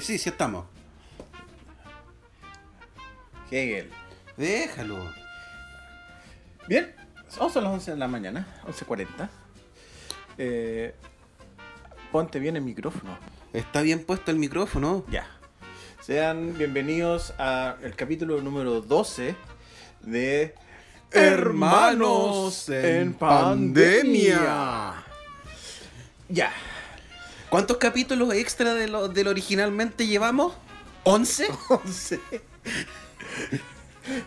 sí, sí estamos. Hegel. Déjalo. Bien, son las 11 de la mañana, 11.40. Eh, ponte bien el micrófono. Está bien puesto el micrófono. Ya. Sean bienvenidos al capítulo número 12 de Hermanos en pandemia. Ya. ¿Cuántos capítulos extra de lo, del originalmente llevamos? ¿11? 11.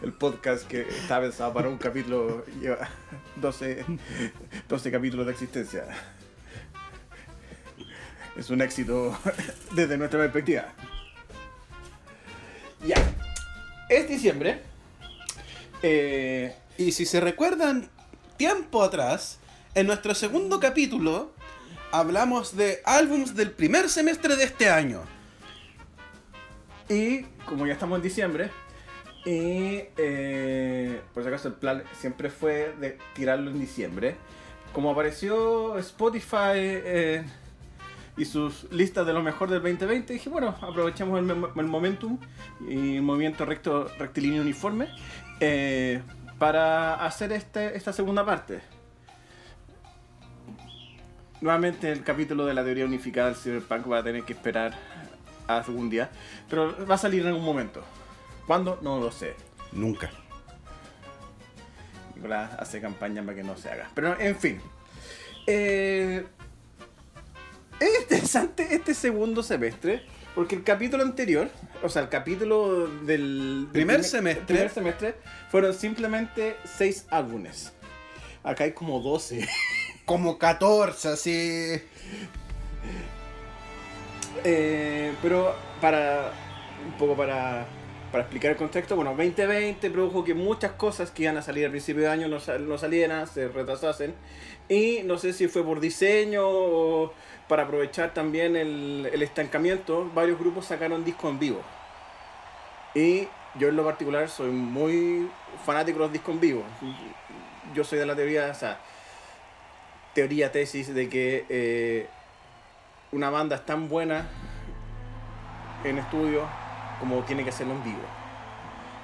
El podcast que estaba pensado para un capítulo lleva 12, 12 capítulos de existencia. Es un éxito desde nuestra perspectiva. Ya. Es diciembre. Eh, Y si se recuerdan, tiempo atrás, en nuestro segundo capítulo, hablamos de álbums del primer semestre de este año. Y como ya estamos en diciembre, y eh, por si acaso el plan siempre fue de tirarlo en diciembre. Como apareció Spotify eh, y sus listas de lo mejor del 2020, dije, bueno, aprovechemos el, momentum y el movimiento recto, rectilíneo uniforme eh, para hacer este, esta segunda parte. Nuevamente el capítulo de la teoría unificada del cyberpunk va a tener que esperar a algún día, pero va a salir en algún momento. ¿Cuándo? No lo sé. Nunca. Nicolás hace campaña para que no se haga. Pero en fin. Eh, es interesante este segundo semestre. Porque el capítulo anterior, o sea, el capítulo del, del Primer semestre. primer semestre, fueron simplemente seis álbumes. Acá hay como 12. Como 14, así. Eh, pero para un poco para, para explicar el contexto, bueno, 2020 produjo que muchas cosas que iban a salir al principio de año no, sal- no salieran, se retrasasen. Y no sé si fue por diseño o para aprovechar también el, el estancamiento, varios grupos sacaron discos en vivo. Y yo en lo particular soy muy fanático de los discos en vivo. Yo soy de la teoría, o sea, teoría, tesis de que eh, una banda es tan buena en estudio como tiene que hacerlo en vivo.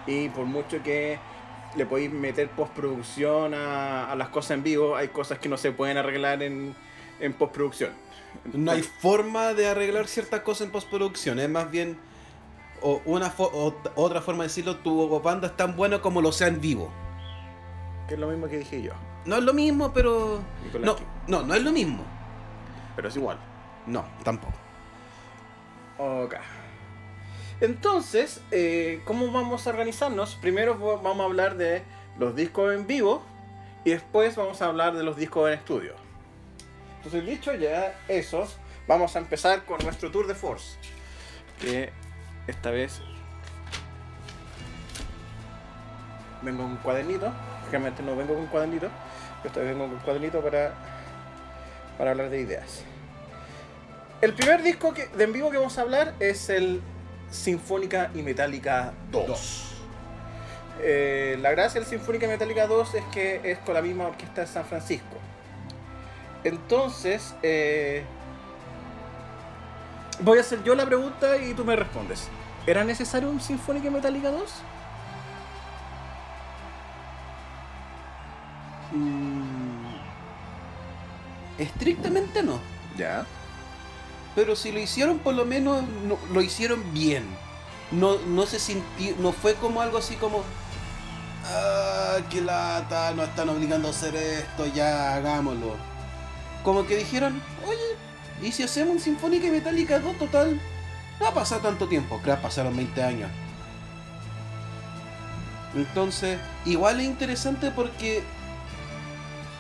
Y por mucho que le podéis meter postproducción a, a las cosas en vivo, hay cosas que no se pueden arreglar en, en postproducción. No hay forma de arreglar ciertas cosas en postproducción. Es más bien. O una fo- o- otra forma de decirlo, tu banda es tan buena como lo sea en vivo. Que es lo mismo que dije yo. No es lo mismo, pero. No, no, no es lo mismo. Pero es igual. No, tampoco. Ok. Entonces, eh, ¿cómo vamos a organizarnos? Primero vamos a hablar de los discos en vivo y después vamos a hablar de los discos en estudio. Entonces, dicho ya eso, vamos a empezar con nuestro tour de force. Que esta vez vengo con un cuadernito. Realmente no vengo con un cuadernito. Esta vez vengo con un cuadernito para, para hablar de ideas. El primer disco que, de en vivo que vamos a hablar es el Sinfónica y Metálica 2. Eh, la gracia del Sinfónica y Metálica 2 es que es con la misma orquesta de San Francisco. Entonces, eh, voy a hacer yo la pregunta y tú me respondes. ¿Era necesario un Sinfónica y Metálica 2? Mm, estrictamente no. Ya. Pero si lo hicieron, por lo menos no- lo hicieron bien. No, no se sintió, no fue como algo así como. Ah, qué lata, nos están obligando a hacer esto, ya hagámoslo. Como que dijeron, oye, ¿y si hacemos un Sinfónica y Metallica 2 total? No va a pasar tanto tiempo, creo que pasaron 20 años. Entonces, igual es interesante porque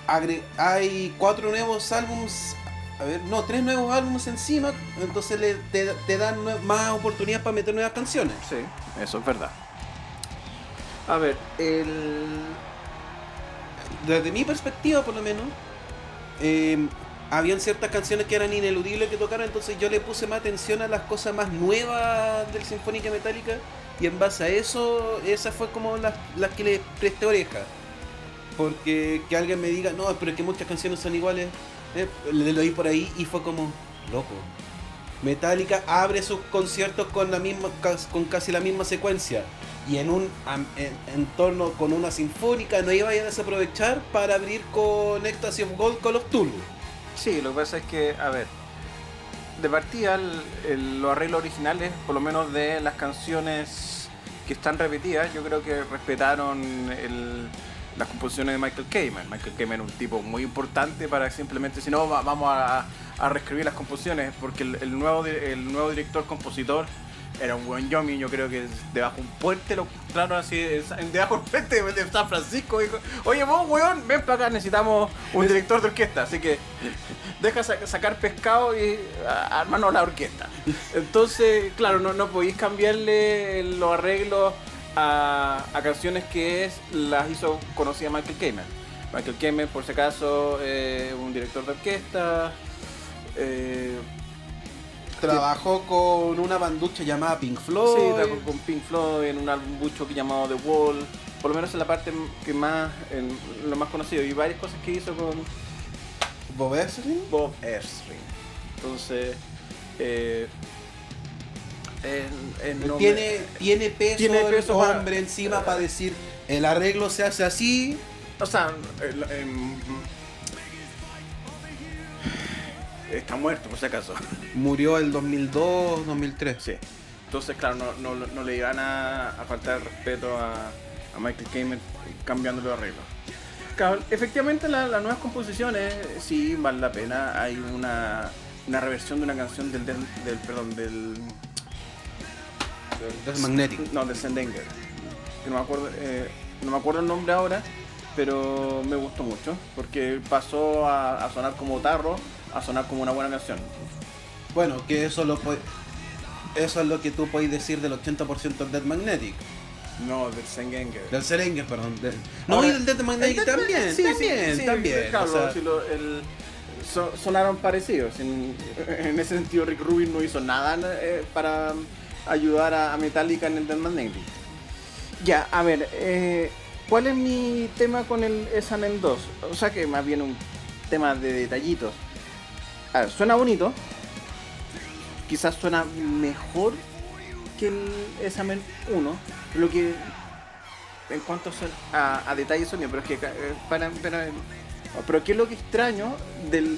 hay cuatro nuevos álbums a ver, no, tres nuevos álbumes encima, entonces le, te, te dan más oportunidades para meter nuevas canciones. Sí, eso es verdad. A ver, el... Desde mi perspectiva, por lo menos, eh, habían ciertas canciones que eran ineludibles que tocaran, entonces yo le puse más atención a las cosas más nuevas del Sinfónica Metálica y en base a eso, esas fue como las, las que le presté oreja. Porque que alguien me diga, no, pero es que muchas canciones son iguales, eh, lo oí por ahí y fue como, loco. Metallica abre sus conciertos con la misma con casi la misma secuencia y en un entorno con una sinfónica no iba a desaprovechar para abrir con Ecstasy of Gold Call of Cthulhu. Sí, lo que pasa es que, a ver, de partida los arreglos originales, por lo menos de las canciones que están repetidas, yo creo que respetaron el- las composiciones de Michael Kamen. Michael Kamen es un tipo muy importante para simplemente, si no, va- vamos a, a reescribir las composiciones, porque el, nuevo, el nuevo director compositor era un buen Yomi, yo creo que debajo de un puente lo encontraron así, debajo del puente de San Francisco, dijo, oye vos weón, ven para acá, necesitamos un director de orquesta, así que deja sa- sacar pescado y armarnos la orquesta. Entonces, claro, no, no podéis cambiarle los arreglos a, a canciones que es, las hizo conocida Michael Kamen. Michael Kamen, por si acaso, eh, un director de orquesta. eh, Trabajó con una banducha llamada Pink Floyd. Sí, trabajó con Pink Floyd en un álbum mucho que llamado The Wall. Por lo menos en la parte que más, en lo más conocido. Y varias cosas que hizo con Bob Ezrin. Bob Ezrin. Entonces, eh, en- en nombre- Tiene, tiene peso, Tiene el peso para- hombre encima para decir el arreglo se hace así. O sea, el- em, está muerto por si acaso. Murió el 2002, 2003. Sí. Entonces, claro, no, no, no le iban a, a faltar respeto a, a Michael Kamen cambiando los arreglos. Claro, efectivamente la- las nuevas composiciones sí vale la pena. Hay una, una reversión de una canción del, del, del- perdón, del, Death Magnetic. no, de Sendenger. Que no me acuerdo, eh, no me acuerdo el nombre ahora, pero me gustó mucho porque pasó a, a sonar como tarro, a sonar como una buena canción. Bueno, que eso lo eso es lo que tú puedes decir del 80% del Death Magnetic. No, del Sendenger. Del Serengue, perdón. del- No, Ahora, y del Death Magnetic también, sí, también, sí, también. claro, o sea, sí, lo- el- so- sonaron parecidos. En, en ese sentido, Rick Rubin no hizo nada eh, para ayudar a, Metallica en el Death Magnetic. Ya, a ver, eh, ¿cuál es mi tema con el SNM 2? O sea que más bien un tema de detallitos. Suena bonito. Quizás suena mejor que el SNM 1. Lo que en cuanto a, a detalles sonido, pero es que eh, para, para- pero qué es lo que extraño del,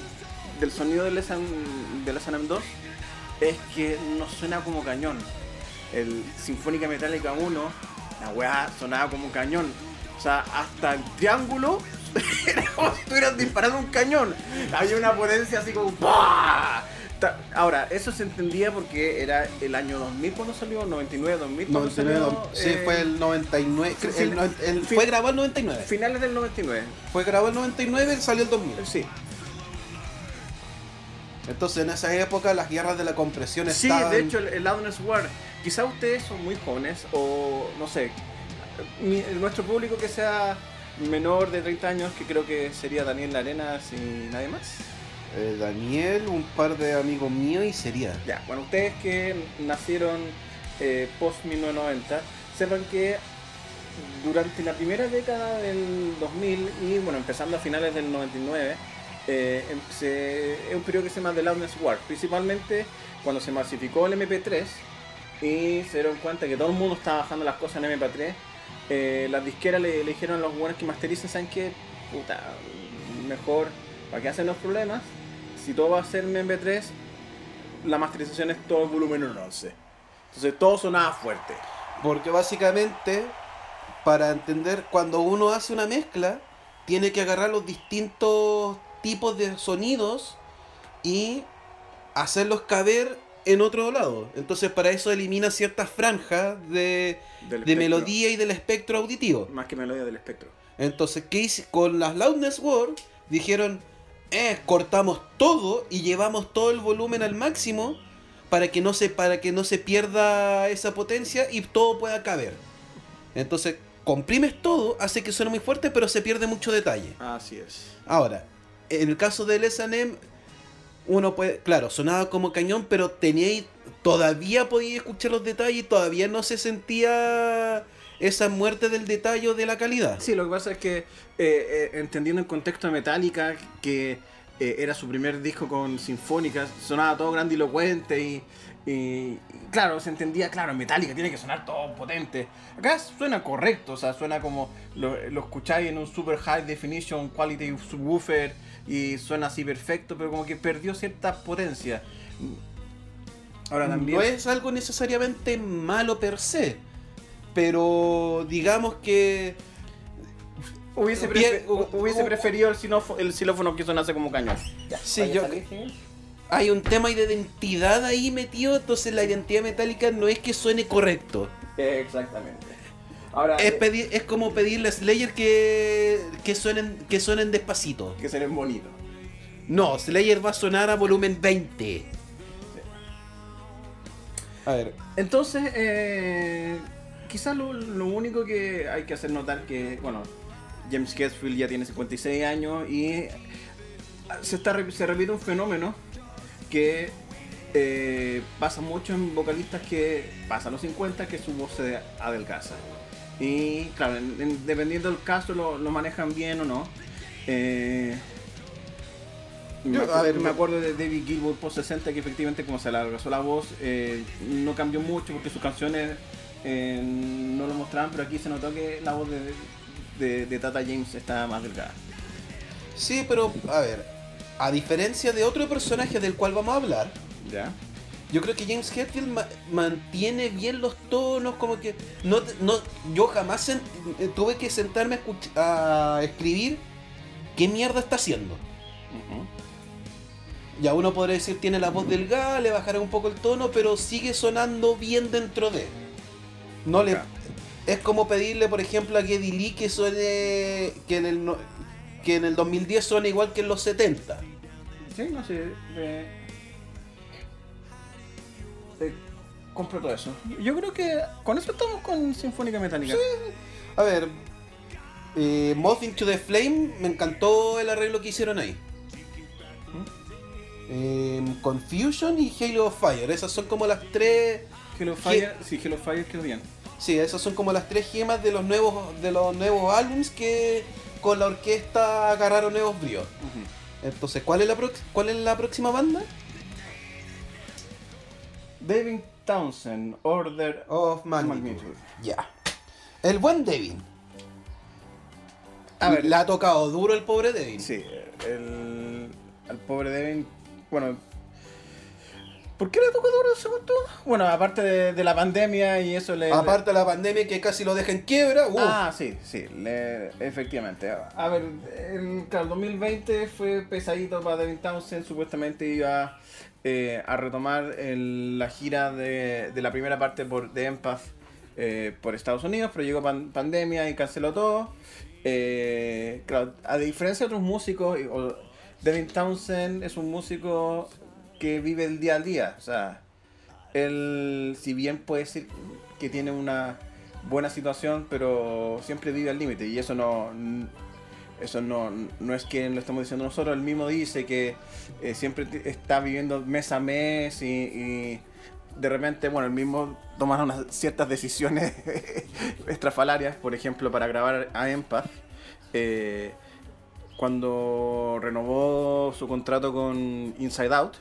del sonido del SNM, del SNM 2 es que no suena como cañón. El Sinfónica Metálica 1, la weá sonaba como un cañón. O sea, hasta el triángulo era como si estuvieran disparando un cañón. Había una potencia así como. Ta- Ahora, eso se entendía porque era el año 2000 cuando salió, 99, 2000 cuando 99, salió, sí, eh, fue el 99. sí, el sí, no- el- fin- fue grabado el 99. Finales del 99. Fue grabado el 99 y salió el 2000. Sí. Entonces en esa época las guerras de la compresión Sí, estaban... de hecho, el, el Loudness War. Quizá ustedes son muy jóvenes o no sé. mi- nuestro público que sea menor de 30 años, que creo que sería Daniel Arenas y nadie más. eh, Daniel, un par de amigos míos y sería. Ya, bueno, ustedes que nacieron eh, post 1990, sepan que durante la primera década del 2000 y bueno, empezando a finales del 99, eh, em- se- es un periodo que se llama The Loudness War, principalmente cuando se masificó el MP3 y se dieron cuenta que todo el mundo estaba bajando las cosas en MP3. eh, las disqueras le, dijeron a los buenos que masterizan, ¿saben qué? Puta, mejor, ¿para qué hacen los problemas? Si todo va a ser en MP3, la masterización es todo el volumen en 11. Entonces todo sonaba fuerte. Porque básicamente, para entender, cuando uno hace una mezcla, tiene que agarrar los distintos tipos de sonidos y hacerlos caber en otro lado. Entonces para eso elimina ciertas franjas de, de melodía y del espectro auditivo. Más que melodía del espectro. Entonces, ¿qué hice? Con las Loudness World dijeron, eh, cortamos todo y llevamos todo el volumen al máximo para que no se, para que no se pierda esa potencia y todo pueda caber. Entonces, comprimes todo, hace que suene muy fuerte, pero se pierde mucho detalle. Así es. Ahora, en el caso del S&M, uno puede, claro, sonaba como cañón, pero tenía, todavía podía escuchar los detalles, todavía no se sentía esa muerte del detalle o de la calidad. Sí, lo que pasa es que, eh, eh, entendiendo el contexto de Metallica, que eh, era su primer disco con sinfónicas, sonaba todo grandilocuente y, y, claro, se entendía, claro, Metallica tiene que sonar todo potente. Acá suena correcto, o sea, suena como lo escucháis en un super high definition quality subwoofer y suena así perfecto, pero como que perdió cierta potencia. Ahora también... No es algo necesariamente malo per se, pero digamos que Hubiese, hubiese preferido el, el xilófono que sonase como cañón. Sí, yo- hay un tema de identidad ahí metido, entonces la identidad metálica no es que suene correcto. Exactamente. Ahora, Es, eh, pedir, es como pedirle a Slayer que, que, suenen, que suenen despacito. que sería bonito. No, Slayer va a sonar a volumen 20. A ver, Entonces, eh, quizás lo, lo único que hay que hacer notar que, bueno, James Hetfield ya tiene 56 años y se, está, se repite un fenómeno que eh, pasa mucho en vocalistas que pasan los 50 que su voz se adelgaza. Y claro, en- en- dependiendo del caso lo, lo manejan bien o no. Eh, me, a ver, me acuerdo de David Gilmour post 60 que efectivamente como se le adelgazó la voz eh, no cambió mucho porque sus canciones eh, no lo mostraban, pero aquí se notó que la voz de, de, de Tata James está más delgada. sí, pero a ver, a diferencia de otro personaje del cual vamos a hablar, ¿Ya? Yo creo que James Hetfield ma- mantiene bien los tonos, como que no, no yo jamás eh, tuve que sentarme a, a escribir qué mierda está haciendo. Ya uno podría decir tiene la voz delgada, le bajará un poco el tono, pero sigue sonando bien dentro de. No le es como pedirle, por ejemplo, a Geddy Lee que suene que en el no- que en el 2010 suene igual que en los 70. Sí, no sé. eh, compro todo eso. Yo creo que con eso estamos con Sinfónica Metálica. A ver, eh, Moth into the Flame, me encantó el arreglo que hicieron ahí. Eh, Confusion y Halo of Fire, esas son como las tres. Hello Fire, sí, Hello Fire quedó bien. Sí, esas son como las tres gemas de los nuevos de los nuevos álbums que con la orquesta agarraron nuevos bríos. Entonces, ¿cuál es la cuál es la próxima banda? David Townsend, Order Of Magnitude. Magnitude. Ya. El buen Devin. A ver, le ha tocado duro el pobre Devin. Sí, el, pobre Devin, bueno, ¿por qué le tocó duro según tú? Bueno, aparte de, de la pandemia y eso le... Aparte de la pandemia que casi lo deja en quiebra, uf. Ah, sí, sí, le- efectivamente. A ver, el, claro, el 2020 fue pesadito para Devin Townsend, supuestamente iba eh, a retomar el- la gira de, de la primera parte por, de Empath eh, por Estados Unidos, pero llegó pan- pandemia y canceló todo. Eh, claro, a diferencia de otros músicos, o- Devin Townsend es un músico que vive el día al día, o sea, él, si bien puede decir que tiene una buena situación, pero siempre vive al límite y eso no eso no, no es que lo estamos diciendo nosotros, él mismo dice que eh, siempre está viviendo mes a mes y, de repente, bueno, él mismo toma unas ciertas decisiones estrafalarias, por ejemplo, para grabar a Empath. eh, cuando renovó su contrato con Inside Out,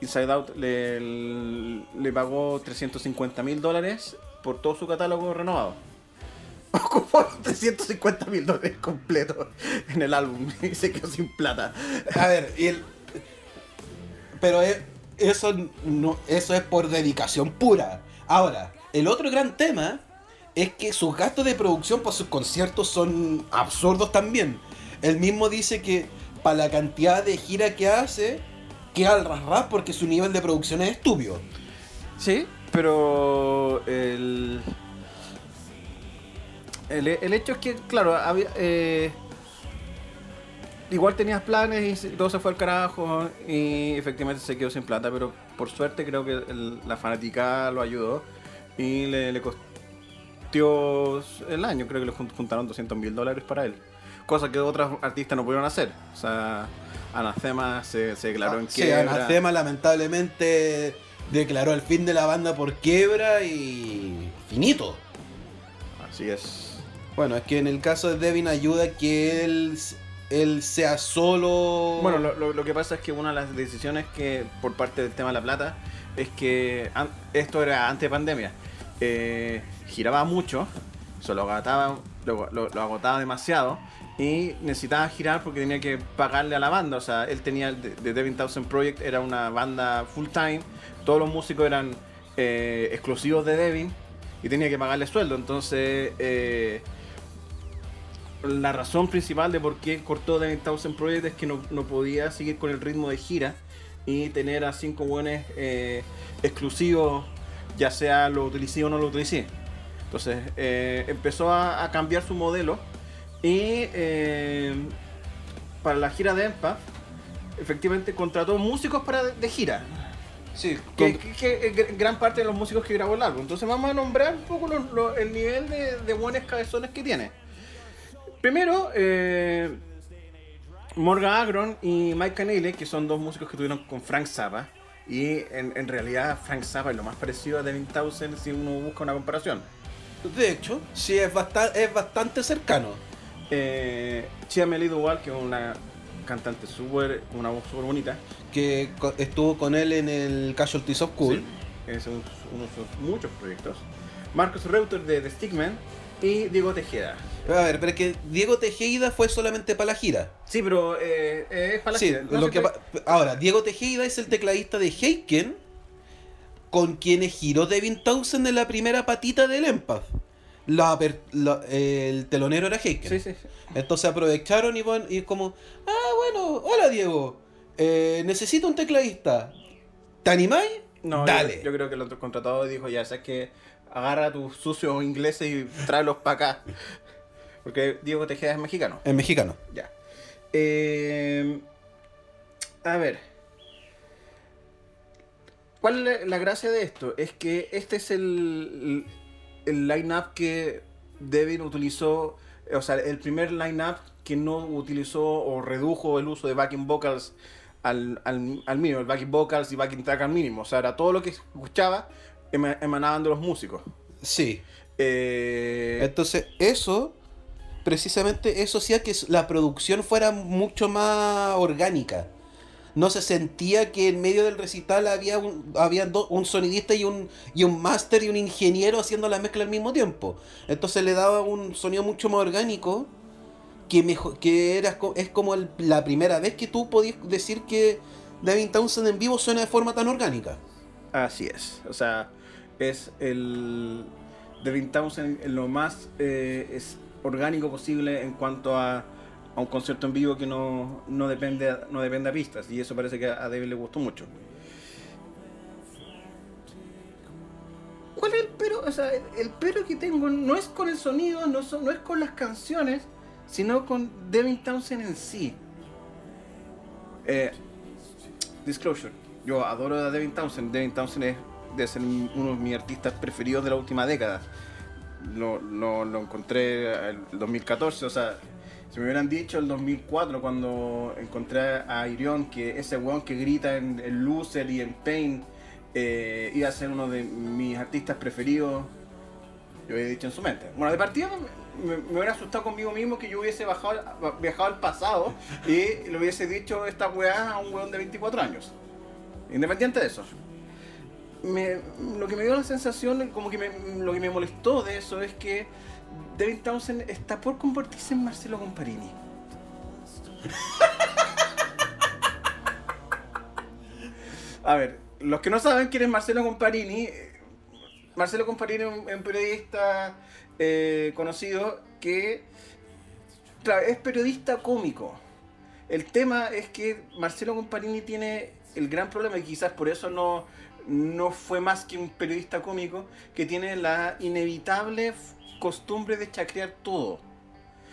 Inside Out le, le pagó 350 mil dólares por todo su catálogo renovado. Ocupó 350 mil dólares completos en el álbum y se quedó sin plata. A ver, y el... Pero es- eso, no, eso es por dedicación pura. Ahora, el otro gran tema es que sus gastos de producción para sus conciertos son absurdos también. Él mismo dice que para la cantidad de gira que hace, queda al ras ras porque su nivel de producción es estúpido. Sí, pero el, el, el hecho es que, claro, había, eh, igual tenías planes y todo se fue al carajo y efectivamente se quedó sin plata, pero por suerte creo que el- la fanática lo ayudó y le, le costó el año, creo que le jun- juntaron 200 mil dólares para él. Cosa que otros artistas no pudieron hacer. O sea, Anacema se, se declaró en Ah, Sí, quiebra. Anacema lamentablemente declaró el fin de la banda por quiebra y finito. Así es. Bueno, es que en el caso de Devin ayuda que él él sea solo. Bueno, lo, lo- que pasa es que una de las decisiones que por parte del tema de la plata es que an- esto era antes de pandemia. eh, giraba mucho, se lo agotaba, lo, lo- agotaba demasiado y necesitaba girar porque tenía que pagarle a la banda. O sea, él tenía de Devin Townsend Project, era una banda full time, todos los músicos eran eh, exclusivos de Devin y tenía que pagarle sueldo. Entonces, eh, la razón principal de por qué cortó Devin Townsend Project es que no, no podía seguir con el ritmo de gira y tener a cinco buenos eh, exclusivos, ya sea lo utilicé o no lo utilicé. Entonces eh, empezó a, a cambiar su modelo y eh, para la gira de Empath, efectivamente contrató músicos para de, de gira. Sí, Que, gran parte de los músicos que grabó el álbum. Entonces vamos a nombrar un poco lo- lo- el nivel de, de buenos cabezones que tiene. Primero, eh, Morgan Agron y Mike Canele, que son dos músicos que tuvieron con Frank Zappa. Y en, en realidad Frank Zappa es lo más parecido a Devin Townsend si uno busca una comparación. de hecho, sí es, bastante es bastante cercano. Eh, Chia Wall, que es una cantante súper, una voz súper bonita. Que co- estuvo con él en el Casualties of Cool. Sí, es un- uno de sus muchos proyectos. Marcos Reuter de The Stickman y Diego Tejeda. A ver, pero es que Diego Tejeda fue solamente para la gira. Sí, pero eh, es para la Sí, gira. No lo que ahora, Diego Tejeda es el tecladista de Heiken, con quienes giró Devin Townsend en la primera patita del Empath. La aper- la- el telonero era Heiken. Sí, sí, sí. Entonces aprovecharon y, bueno, y como, ah, bueno, hola Diego, eh, necesito un tecladista. ¿Te animáis? No, Dale. Yo, yo creo que el otro contratado dijo, ya sabes que agarra a tus sucios ingleses y tráelos para acá. Porque Diego Tejeda es mexicano. En mexicano. Ya. Eh, a ver. ¿Cuál es la, gracia de esto? Es que este es el, el line-up que Devin utilizó, o sea, el primer line-up que no utilizó o redujo el uso de backing vocals al, al, al mínimo, el backing vocals y backing track al mínimo. O sea, era todo lo que escuchaba emanaban de los músicos. Sí. Eh, Entonces, eso, precisamente eso hacía que la producción fuera mucho más orgánica. No se sentía que en medio del recital había un, había do- un sonidista y un, y un máster y un ingeniero haciendo la mezcla al mismo tiempo. Entonces le daba un sonido mucho más orgánico que, mejo- que era, es como el- la primera vez que tú podías decir que Devin Townsend en vivo suena de forma tan orgánica. Así es. O sea, es el Devin Townsend en lo más eh, orgánico posible en cuanto a, a un concierto en vivo que no, no depende no depende a pistas y eso parece que a David le gustó mucho. ¿Cuál es el pero? O sea, el, pero que tengo no es con el sonido, no, son- no es con las canciones, sino con Devin Townsend en sí. Eh, Disclosure. Yo adoro a Devin Townsend. Devin Townsend es de ser uno de mis artistas preferidos de la última década. Lo, lo, lo encontré el 2014, o sea, si me hubieran dicho el 2004 cuando encontré a Irion, que ese weón que grita en, en Loser y en Pain eh, iba a ser uno de mis artistas preferidos, yo hubiera dicho en su mente. Bueno, de partida me, me hubiera asustado conmigo mismo que yo hubiese bajado, viajado al pasado y le hubiese dicho esta weá a un weón de 24 años. Independiente de eso. Lo que me dio la sensación, como que me- lo que me molestó de eso es que Devin Townsend está por convertirse en Marcelo Comparini. A ver, los que no saben quién es Marcelo Comparini, Marcelo Comparini es un, periodista eh, conocido que es periodista cómico. El tema es que Marcelo Comparini tiene el gran problema, y quizás por eso no, no fue más que un periodista cómico, que tiene la inevitable costumbre de chacrear todo.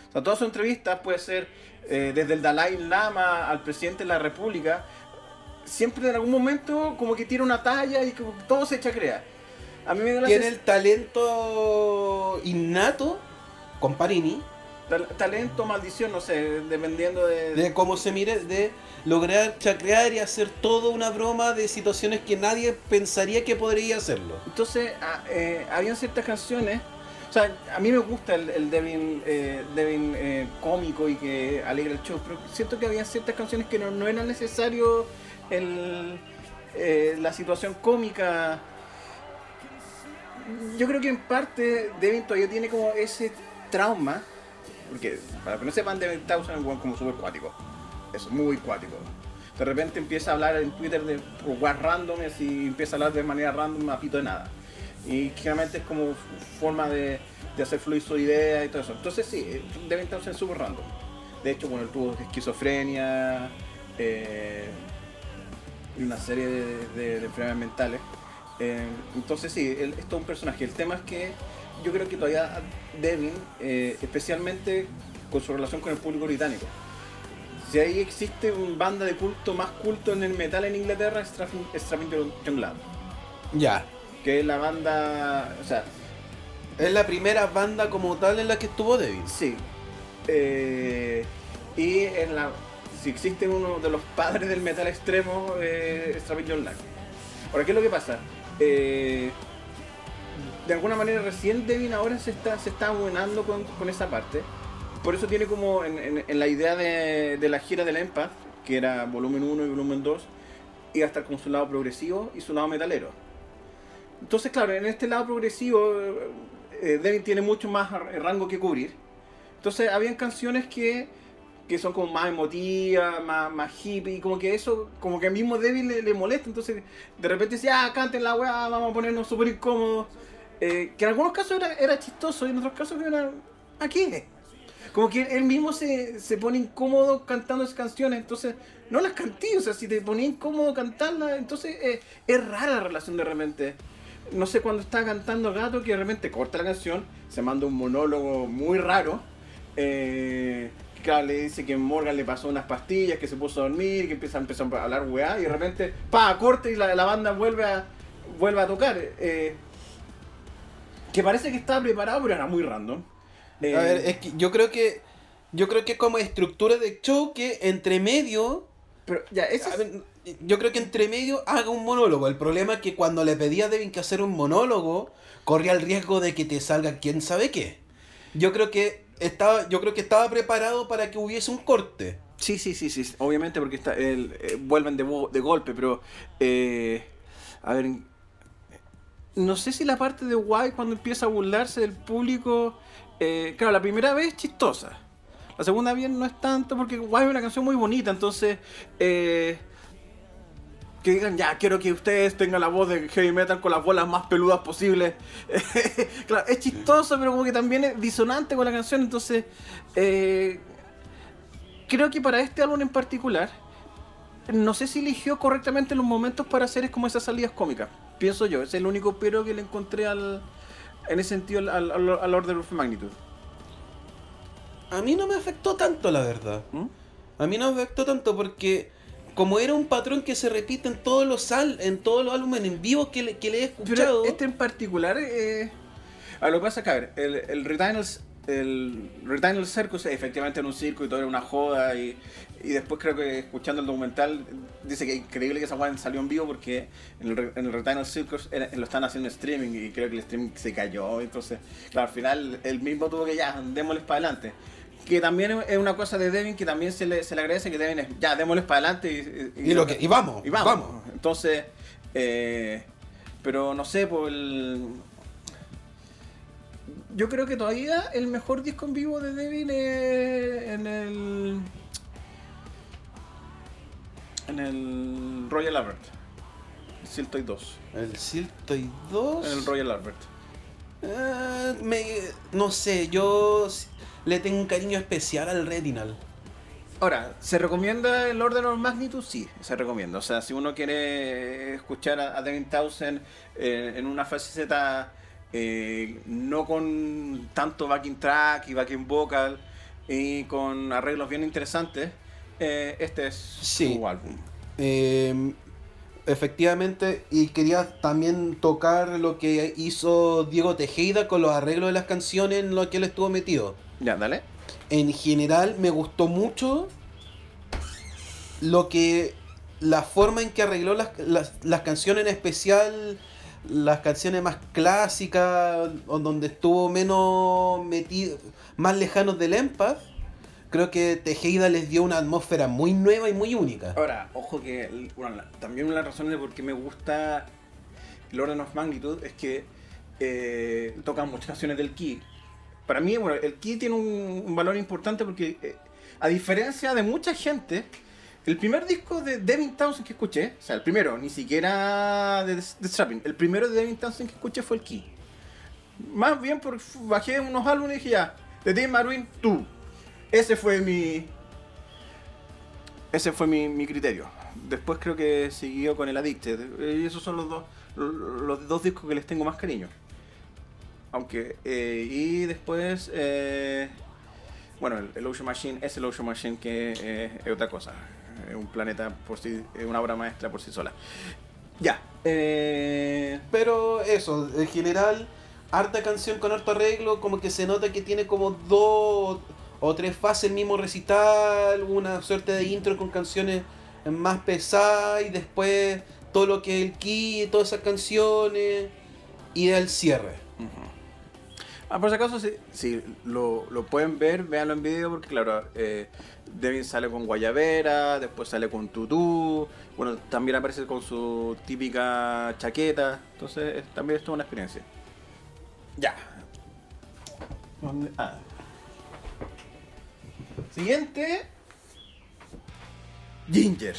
O sea, todas sus entrevistas puede ser eh, desde el Dalai Lama al presidente de la República, siempre en algún momento como que tira una talla y como todo se chacrea. A mí me da la Tiene el talento innato con Parini tal- talento, maldición, no sé, dependiendo de... de cómo se mire, de lograr chacrear y hacer toda una broma de situaciones que nadie pensaría que podría hacerlo. Entonces, a- eh, habían ciertas canciones. O sea, a mí me gusta el, el Devin, eh, Devin eh, cómico y que alegra el show, pero siento que había ciertas canciones que no, no era necesario el, eh, la situación cómica. Yo creo que en parte Devin todavía tiene como ese trauma, porque para que no sepan, Devin Townsend es un como súper cuático, es muy cuático. De repente empieza a hablar en Twitter de weas random y empieza a hablar de manera random a pito de nada. Y generalmente es como forma de, de hacer fluir su idea y todo eso. Entonces sí, Devin Townsend es súper random. De hecho, bueno, él tuvo esquizofrenia eh, una serie de enfermedades mentales. Eh, entonces sí, él es todo un personaje. El tema es que yo creo que todavía Devin, eh, especialmente con su relación con el público británico, si ahí existe una banda de culto más culto en el metal en Inglaterra, es Strapping Young Young Lad, Ya. que es la banda, o sea, Es la primera banda como tal en la que estuvo Devin. Sí. Eh, y en la, si existe uno de los padres del metal extremo, eh, Strapping Lang. Ahora, ¿qué es lo que pasa? Eh, de alguna manera recién Devin ahora se está, se está con, con esa parte. Por eso tiene como en, la idea de, de la gira del Empath, que era volumen 1 y volumen 2, iba a estar con su lado progresivo y su lado metalero. Entonces, claro, en este lado progresivo, eh, Devin tiene mucho más ar- rango que cubrir. Entonces, habían canciones que, que son como más emotivas, más, más hippie, y como que eso, como que al mismo Devin le, le molesta. Entonces, de repente decía, ah, canten la weá, vamos a ponernos súper incómodos. Eh, que en algunos casos era, era chistoso y en otros casos era, ¿a qué? Como que él mismo se, se pone incómodo cantando esas canciones, entonces no las cantí, o sea, si te ponía incómodo cantarlas, entonces eh, es rara la relación de repente. No sé, cuando está cantando Gato, que de repente corta la canción, se manda un monólogo muy raro. Eh, claro, le dice que Morgan le pasó unas pastillas, que se puso a dormir, que empieza, empezó a hablar weá, y de repente, pa, corta y la, la banda vuelve a, vuelve a tocar. Eh, que parece que estaba preparado, pero era muy random. Eh, A ver, es que yo creo que. Yo creo que como estructura de show que entre medio. pero ya, ese a es- ver, yo creo que entre medio haga un monólogo. El problema es que cuando le pedía a Devin que hacer un monólogo, corría el riesgo de que te salga quién sabe qué. Yo creo que estaba, yo creo que estaba preparado para que hubiese un corte. Sí, sí, sí, sí, obviamente porque está, el, eh, vuelven de, de golpe, pero eh, a ver, no sé si la parte de Guay cuando empieza a burlarse del público, eh, claro, la primera vez chistosa, la segunda vez no es tanto porque Guay es una canción muy bonita, entonces eh, que digan ya quiero que ustedes tengan la voz de heavy metal con las bolas más peludas posibles, claro, es chistoso pero como que también es disonante con la canción, entonces eh, creo que para este álbum en particular, no sé si eligió correctamente los momentos para hacer es como esas salidas cómicas. Pienso yo, es el único pero que le encontré al, en ese sentido al, al, al Order of Magnitude. A mí no me afectó tanto, la verdad. ¿Mm? A mí no me afectó tanto porque como era un patrón que se repite en todos los al en todos los álbumes en vivo que le, que le he escuchado. Pero este en particular, eh, a lo que pasa es que, a ver, el, el Retinals, el Retinal Circus efectivamente era un circo y todo era una joda y, y después creo que escuchando el documental dice que es increíble que esa weá salió en vivo porque en el, en el Retinal Circus era- lo están haciendo streaming y creo que el streaming se cayó, entonces, claro, al final él mismo tuvo que ya, démosles para adelante. Que también es una cosa de Devin que también se le, se le agradece que Devin es, ya, démosles para adelante y, Y lo que- y vamos, y vamos. vamos. Entonces, eh, pero no sé, por el... Yo creo que todavía el mejor disco en vivo de Devin es en el... En el Royal Albert. Siltoy 2. El Siltoy 2. En el Royal Albert. Eh, me, no sé, yo le tengo un cariño especial al Retinal. Ahora, ¿se recomienda el Order of Magnitude? Sí, se recomienda. O sea, si uno quiere escuchar a, a Devin Townsend eh, en una faceta eh, no con tanto backing track y backing vocal y con arreglos bien interesantes, eh, este es Sí. su álbum. Eh, efectivamente, y quería también tocar lo que hizo Diego Tejeda con los arreglos de las canciones en lo que él estuvo metido. Ya, dale. En general me gustó mucho lo que la forma en que arregló las, las, las canciones en especial las canciones más clásicas o donde estuvo menos metido más lejanos del empath creo que Tejeda les dio una atmósfera muy nueva y muy única. Ahora, ojo que bueno, también una de las razones de por qué me gusta el Order of Magnitude es que eh, tocan muchas canciones del Key. Para mí, bueno, el Key tiene un, un valor importante porque, eh, a diferencia de mucha gente, el primer disco de Devin Townsend que escuché, o sea, el primero, ni siquiera de, de Strapping, el primero de Devin Townsend que escuché fue el Key. Más bien porque bajé unos álbumes y dije ya, de Dave Marvin, tú. Ese fue mi, ese fue mi, mi criterio. Después creo que siguió con el Addicted. Y esos son los dos, los dos discos que les tengo más cariño. Aunque, eh, y después, eh, bueno, el, el Ocean Machine es el Ocean Machine que eh, es otra cosa. Es un planeta por sí, es una obra maestra por sí sola. Ya. Eh, Pero eso, en general, harta canción con harto arreglo, como que se nota que tiene como dos o tres fases mismo recital, una suerte de intro con canciones más pesadas y después todo lo que es el key, todas esas canciones y el cierre. Ah, por si acaso, si, si lo, lo pueden ver, véanlo en video, porque claro, eh, Devin sale con Guayabera, después sale con Tutú, bueno, también aparece con su típica chaqueta, entonces es- también es toda una experiencia. Ya. ¿Dónde? Ah. Siguiente. Ginger.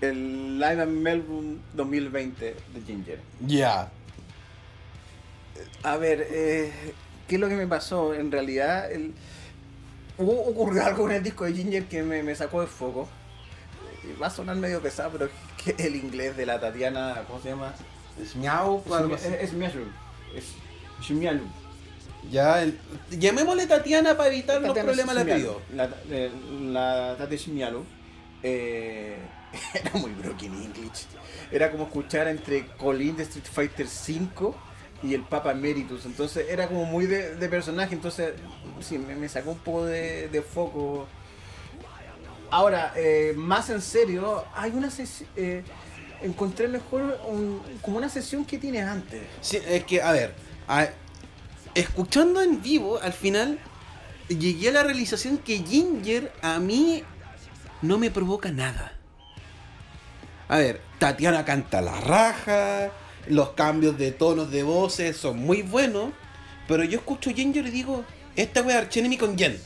El Live in Melbourne 2020 de Ginger. Ya. A ver, eh, ¿qué es lo que me pasó? En realidad, el... hubo, ocurrió algo con el disco de Ginger que me, me sacó de foco. Va a sonar medio pesado, pero es que el inglés de la Tatiana, ¿cómo se llama? Es miau, Es, es. Es Shimialu. Ya, el- llamémosle Tatiana para evitar los Tatiana problemas de apellido. La, eh, la Tati Shimialu eh, era muy broken English. Era como escuchar entre Colin de Street Fighter V y el Papa Emeritus. Entonces era como muy de, personaje. Entonces sí, me, sacó un poco de, foco. Ahora, eh, más en serio, hay una sesión. encontré mejor como una sesión que tiene antes. Sí, es que, a ver, escuchando en vivo, al final llegué a la realización que Ginger a mí no me provoca nada. A ver, Tatiana canta la raja, los cambios de tonos de voces son muy buenos, pero yo escucho Ginger y digo, esta wea Archenemy con Gent.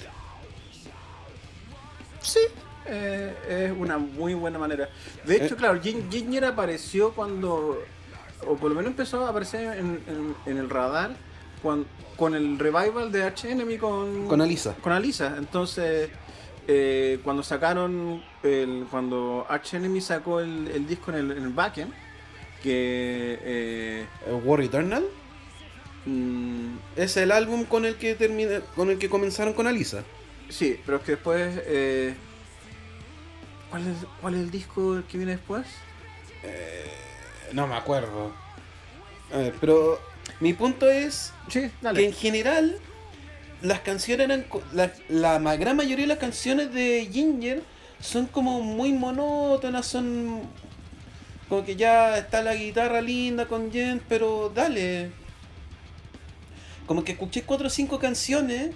Sí, eh, es una muy buena manera. De hecho, Eh. claro, Gin- Ginger apareció cuando, o por lo menos empezó a aparecer en, en- en el radar con el revival de Arch Enemy con, Con Alisa. con Alisa. Entonces, eh, cuando sacaron, el, cuando Arch Enemy sacó el, el disco en el, en el backend, que... eh, Eh, War Eternal mm, es el álbum con el que termina, con el que comenzaron con Alisa. sí, pero es que después... eh, ¿cuál, es, ¿Cuál es el disco que viene después? No me acuerdo. A ver, pero mi punto es Sí, que en general las canciones eran la, la gran mayoría de las canciones de Ginger son como muy monótonas son como que ya está la guitarra linda con Jen pero dale como que escuché cuatro o cinco canciones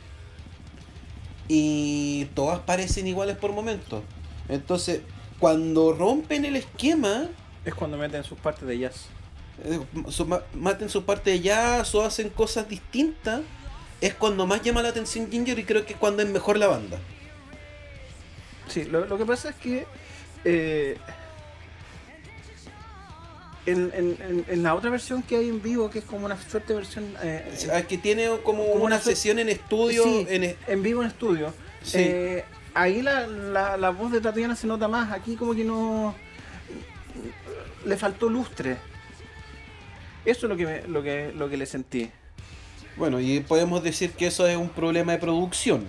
y todas parecen iguales por momentos entonces cuando rompen el esquema Es cuando meten sus partes de jazz. eh, maten su parte de jazz o hacen cosas distintas, es cuando más llama la atención Ginger y creo que es cuando es mejor la banda. Sí, lo, lo que pasa es que eh, en, en- en- en la otra versión que hay en vivo, que es como una suerte de versión eh, sea, que tiene como, Como una, sesión en estudio. sí, en e- en vivo en estudio, Sí. eh, ahí la, la- la voz de Tatiana se nota más. Aquí como que no... Le faltó lustre. Eso es lo que, me- lo que, lo que le sentí. Bueno, y podemos decir que eso es un problema de producción.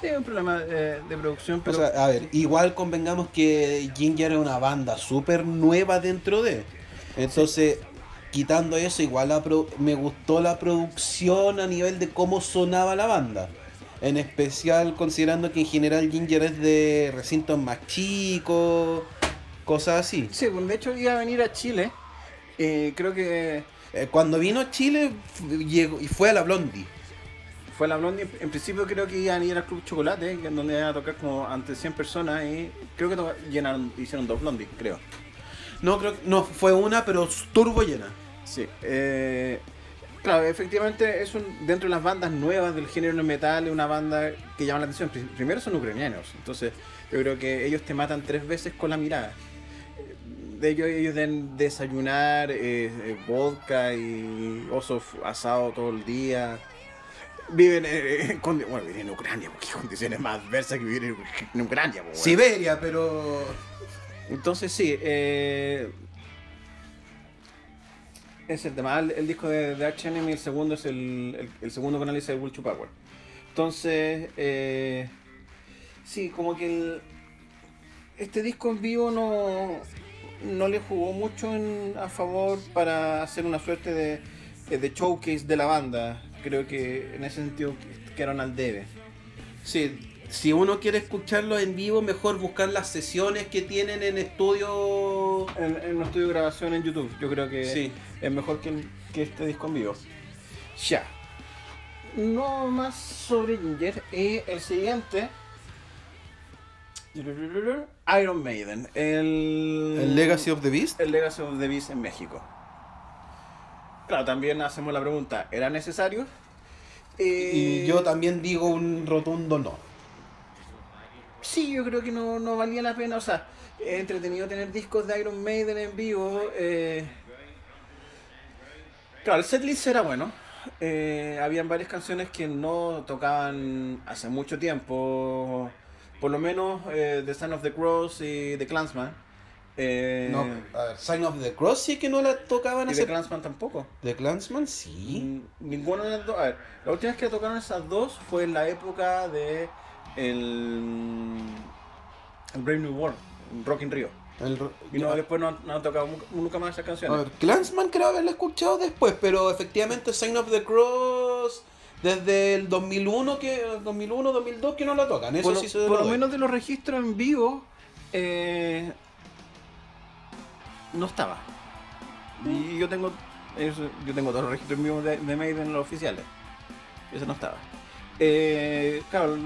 Sí, es un problema de producción, O pero... sea, a ver, igual convengamos que Ginger es una banda súper nueva dentro de. Entonces, quitando eso, igual la pro- me gustó la producción a nivel de cómo sonaba la banda. En especial considerando que en general Ginger es de recintos más chicos, cosas así. Sí, bueno, de hecho iba a venir a Chile. eh, creo que Eh, cuando vino a Chile, llegó y fue a la Blondie. fue la Blondie. En principio creo que iban a ir al Club Chocolate, es donde iban a tocar como ante 100 personas y creo que llenaron, hicieron dos Blondie, creo. No, creo que no fue una, pero turbo llena. Sí. eh, claro, efectivamente es un, dentro de las bandas nuevas del género metal, es una banda que llama la atención. Pri- Primero son ucranianos, entonces yo creo que ellos te matan tres veces con la mirada. De ellos, ellos deben desayunar eh, eh, vodka y oso asado todo el día. Viven eh, en, condi- bueno, viven en Ucrania, porque condiciones más adversas que vivir en, en Ucrania. bueno. Siberia, pero. Entonces sí, eh, es el tema. El, el disco de, de Arch Enemy, el segundo es el, el, el segundo analiza de Will Power. Entonces, eh, sí, como que el- este disco en vivo no, no le jugó mucho en- a favor para hacer una suerte de, de showcase de la banda. Creo que en ese sentido quedaron al debe. Sí, si uno quiere escucharlo en vivo, mejor buscar las sesiones que tienen en estudio. En, en un estudio de grabación en YouTube, yo creo que Sí. es mejor que, que este disco en vivo. Ya. No más sobre Ginger. Y el siguiente. Iron Maiden. El, El Legacy of the Beast. el Legacy of the Beast en México. Claro, también hacemos la pregunta, ¿era necesario? Eh, Y yo también digo un rotundo no. Sí, yo creo que no, no valía la pena. O sea, es entretenido tener discos de Iron Maiden en vivo. eh. Claro, el setlist era bueno. Eh, habían varias canciones que no tocaban hace mucho tiempo. Por lo menos eh, The Son of the Cross y The Clansman. Eh, No, a ver, Sign of the Cross sí que no la tocaban y hace. The Clansman tampoco. The Clansman sí. Mm, Ninguna de las dos. A ver, la última vez que tocaron esas dos fue en la época de el, el Brave New World, Rock in Rio. El Y no, a- después no, no han tocado nunca más esas a canciones. ver, Clansman creo haberla escuchado después, pero efectivamente Sign of the Cross desde el 2001 que 2001 2002 que no la tocan. Eso por lo, sí se por lo menos de los registros en vivo, eh, no estaba. Y yo tengo eso- yo tengo todos los registros en vivo de, de Maiden, los oficiales. Ese no estaba. Eh, claro,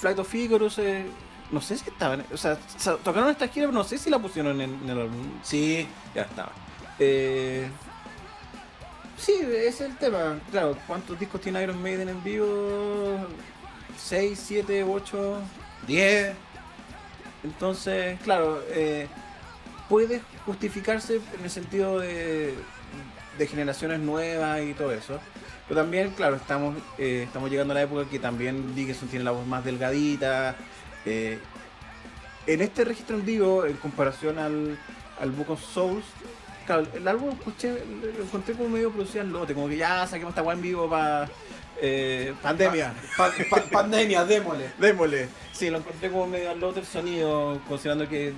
Flight of Icarus, eh, no sé si estaban. O sea, tocaron esta gira, pero no sé si la pusieron en, en el álbum. Sí, Ya estaba. Eh, sí, ese es el tema. Claro, ¿cuántos discos tiene Iron Maiden en vivo? 6, 7, 8. 10. Entonces, claro, eh, puede justificarse en el sentido de, de generaciones nuevas y todo eso. Pero también, claro, estamos, eh, estamos llegando a la época que también Dickinson tiene la voz más delgadita. eh, en este registro en vivo, en comparación al, al Book of Souls, claro, el álbum escuché, lo encontré como medio producido al lote, como que ya saquemos esta weá en vivo para pandemia. Pa- pa- pandemia, démosle. Démosle. Sí, lo encontré como medio al lote el sonido, considerando que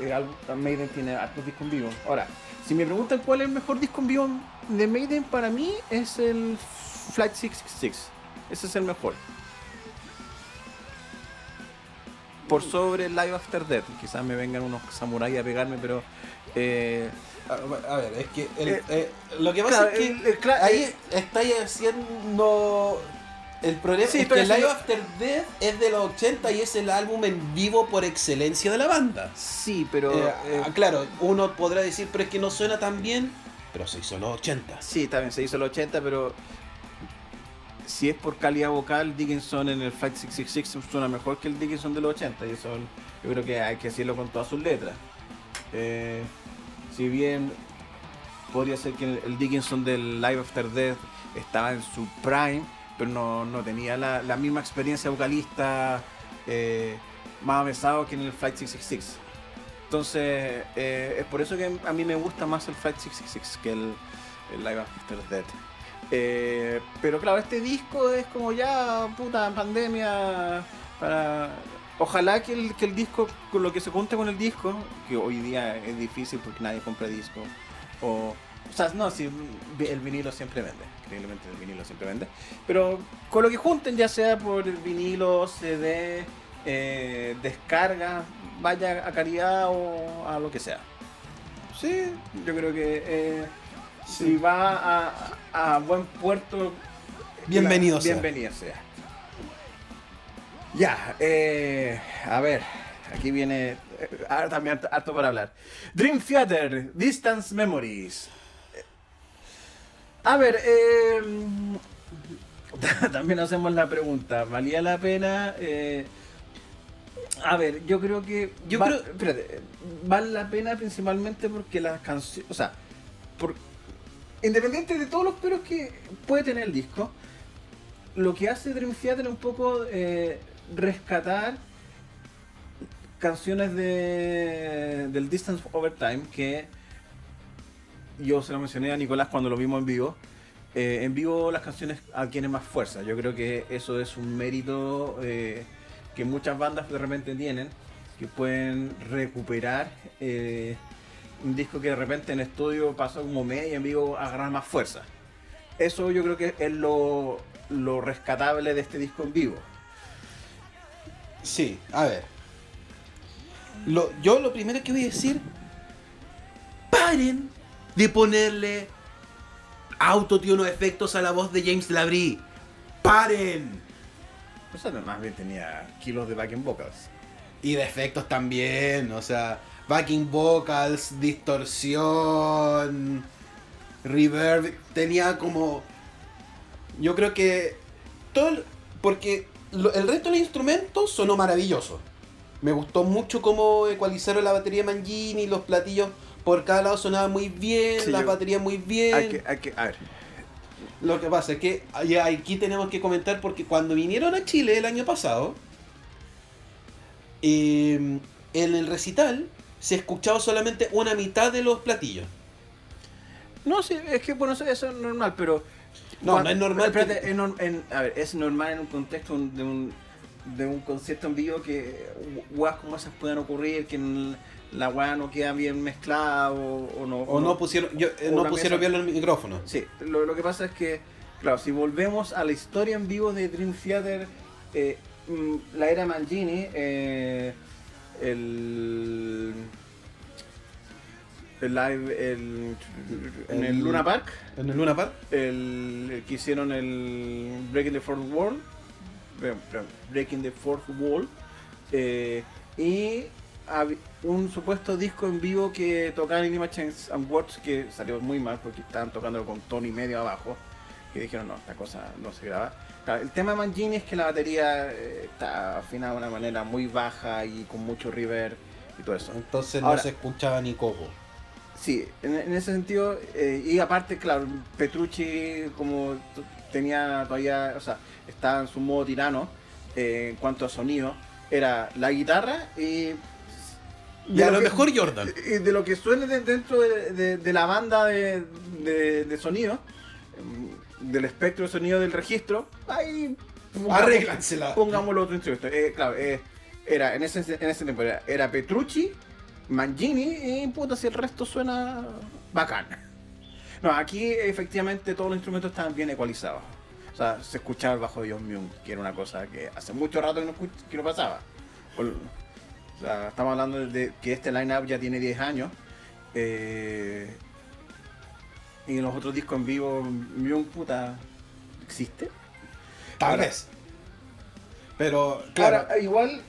eh, al- Maiden tiene hartos discos en vivo. Ahora, si me preguntan cuál es el mejor disco en vivo de Maiden, para mí es el Flight 666. Ese es el mejor. Por sobre Live After Death. Quizás me vengan unos samuráis a pegarme, pero... eh, A, a ver, es que el- Eh, eh, lo que pasa claro, es que el- el ahí eh, estáis haciendo el problema Sí, es que Live After Death es de los 80 y es el álbum en vivo por excelencia de la banda. sí, pero... Eh, eh, ah, claro, uno podrá decir, pero es que no suena tan bien, pero se hizo los 80. Sí, también se hizo el 80, pero si es por calidad vocal, Dickinson en el Flight 666 suena mejor que el Dickinson de los 80. Y eso yo creo que hay que decirlo con todas sus letras. Eh, si bien podría ser que el Dickinson del Live After Death estaba en su prime, pero no, no tenía la, la misma experiencia vocalista eh, más avanzado que en el Flight 666. Entonces, eh, es por eso que a mí me gusta más el Flight 666 que el, Live After Death. Eh, pero claro, este disco es como ya, puta, pandemia. Para... Ojalá que el, que el disco, con lo que se junte con el disco, que hoy día es difícil porque nadie compra disco. O, o sea, no, si el vinilo siempre vende, increíblemente el vinilo siempre vende. Pero con lo que junten, ya sea por vinilo, CD, eh, descarga, vaya a calidad o a lo que sea. Sí, yo creo que eh, si va a, a buen puerto Bienvenido sea. Bienvenido sea. Ya, eh, a ver, aquí viene ahora también harto para hablar. Dream Theater, Distance Memories. A ver, eh, también hacemos la pregunta, ¿valía la pena? Eh, a ver, yo creo que... Yo va- creo- espérate, vale la pena principalmente porque las canciones... O sea, por, independiente de todos los peros que puede tener el disco, lo que hace Dream Theater es un poco eh, rescatar canciones de, del Distance Over Time que yo se lo mencioné a Nicolás cuando lo vimos en vivo. Eh, en vivo las canciones adquieren más fuerza. Yo creo que eso es un mérito eh, que muchas bandas de repente tienen, que pueden recuperar eh, un disco que de repente en estudio pasa como media y en vivo agarrar más fuerza. Eso yo creo que es lo, lo rescatable de este disco en vivo. Sí, a ver. Yo lo primero que voy a decir, paren de ponerle autotune o efectos a la voz de James Labrie. Paren. O sea, más bien tenía kilos de backing vocals. Y de efectos también, o sea, backing vocals, distorsión, reverb, tenía como... Yo creo que todo... el- Porque lo- el resto de los instrumentos sonó maravilloso. Me gustó mucho cómo ecualizaron la batería Mangini, los platillos por cada lado sonaban muy bien, Sí, las yo- baterías muy bien. Hay que, hay que, a ver, Lo que pasa es que aquí tenemos que comentar porque cuando vinieron a Chile el año pasado, eh, en el recital se escuchaba solamente una mitad de los platillos. No, sí, es que bueno, eso, eso es normal, pero. No, cuando- no es normal espérate, que- es norm- en- a ver, es normal en un contexto de un, de un concierto en vivo que weas como esas puedan ocurrir, que en la wea no queda bien mezclada o, o no. O no pusieron, yo, eh, no pusieron mesa- bien el micrófono. Sí, lo, lo que pasa es que, claro, si volvemos a la historia en vivo de Dream Theater, eh, mm, la era Mangini, eh, el. El live el, en el Luna Park. En el Luna Park. el, el que hicieron el Breaking the Fourth Wall, Breaking the Fourth Wall, eh, y un supuesto disco en vivo que tocaban en Images and Words que salió muy mal porque estaban tocando con tono y medio abajo, que dijeron no, esta cosa no se graba. Claro, el tema de Mangini es que la batería eh, está afinada de una manera muy baja y con mucho reverb y todo eso. Entonces Ahora- no se escuchaba ni copo. Sí, en, en ese sentido, eh, y aparte, claro, Petrucci como tenía todavía, o sea, estaba en su modo tirano eh, en cuanto a sonido, era la guitarra y... Y a lo que- mejor Jordan. y de lo que suene de- dentro de, de- de la banda de, sonido, mm, del espectro de sonido del registro, ahí... Arréglansela. Pongámoslo otro instrumento. Eh, claro, eh, era, en ese, en ese tiempo era, era Petrucci, Mangini y puta si el resto suena bacán. No, aquí efectivamente todos los instrumentos estaban bien ecualizados. O sea, se escuchaba el bajo de John Myung, que era una cosa que hace mucho rato que no, que no pasaba. Por- o sea, estamos hablando de, que este line-up ya tiene 10 años. eh, y en los otros discos en vivo, Myung, puta, ¿existe? Tal Ahora- vez. Pero, claro. Ahora, igual,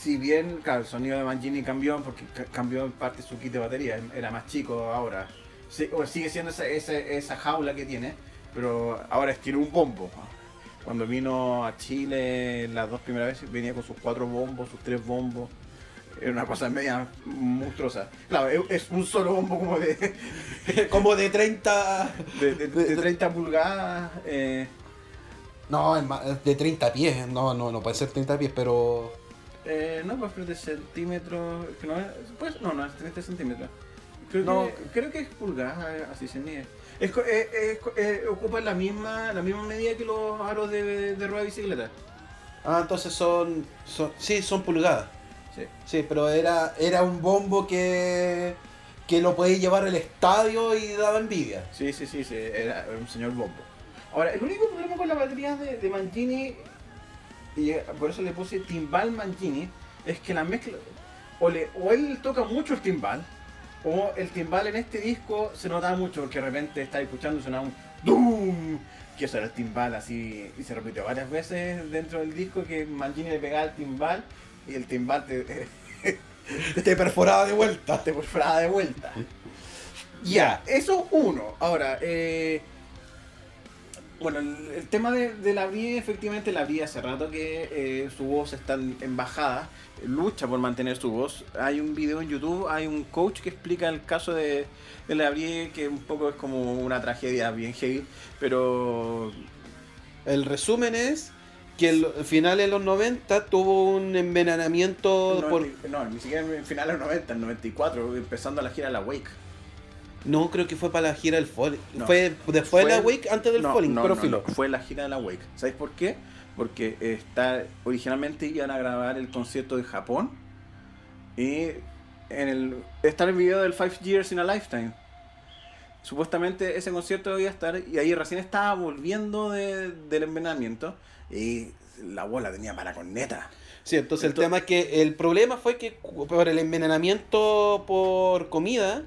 si bien claro, el sonido de Mangini cambió, porque ca- cambió en parte su kit de batería, era más chico ahora. Sí, o sigue siendo esa, esa, esa jaula que tiene, pero ahora tiene un bombo. Cuando vino a Chile las dos primeras veces, venía con sus cuatro bombos, sus tres bombos. Era una cosa media monstruosa. Claro, es, es un solo bombo como de, como de 30. de, de- de 30 pulgadas. eh, No, es más, es de 30 pies. No, no, no puede ser 30 pies, pero. Eh, no, pues de centímetros. No, es, pues, no, no es 30 centímetros. Creo, No. que, creo que es pulgada, así se mide. Es, eh, eh, co- eh, ocupa la misma, la misma medida que los aros de, de rueda de bicicleta. Ah, entonces son, son. Sí, son pulgadas. Sí. Sí, pero era, era un bombo que. que lo podía llevar al estadio y daba envidia. Sí, sí, sí, sí, era un señor bombo. Ahora, el único problema con la batería de, de Mangini, y eh, por eso le puse timbal Mangini, es que la mezcla, o, le, o él toca mucho el timbal, o el timbal en este disco se notaba mucho porque de repente estaba escuchando y sonaba un DUM, que eso era el timbal así, y se repitió varias veces dentro del disco que Mangini le pegaba el timbal y el timbal te, Te perforaba de vuelta. te perforaba de vuelta. Ya. Eso uno. Ahora, eh, bueno, el, tema de, de la Brie, efectivamente la Brie hace rato que eh, su voz está en bajada, lucha por mantener su voz. Hay un video en YouTube, hay un coach que explica el caso de, de la Brie, que un poco es como una tragedia bien heavy, pero El resumen es que el final de los 90 tuvo un envenenamiento no, por... no, ni siquiera en final de los 90, en 94, empezando la gira de la Wake. No, creo que fue para la gira del Falling. No. Fue después de la Wake, antes del no, Falling, pero filo. fue la gira de la Wake. ¿Sabéis por qué? Porque está, originalmente iban a grabar el concierto de Japón y en el, está el video del Five Years in a Lifetime. Supuestamente ese concierto iba a estar y ahí recién estaba volviendo de- del envenenamiento y la bola tenía para corneta. Sí, entonces el tema es que el problema fue que por el envenenamiento por comida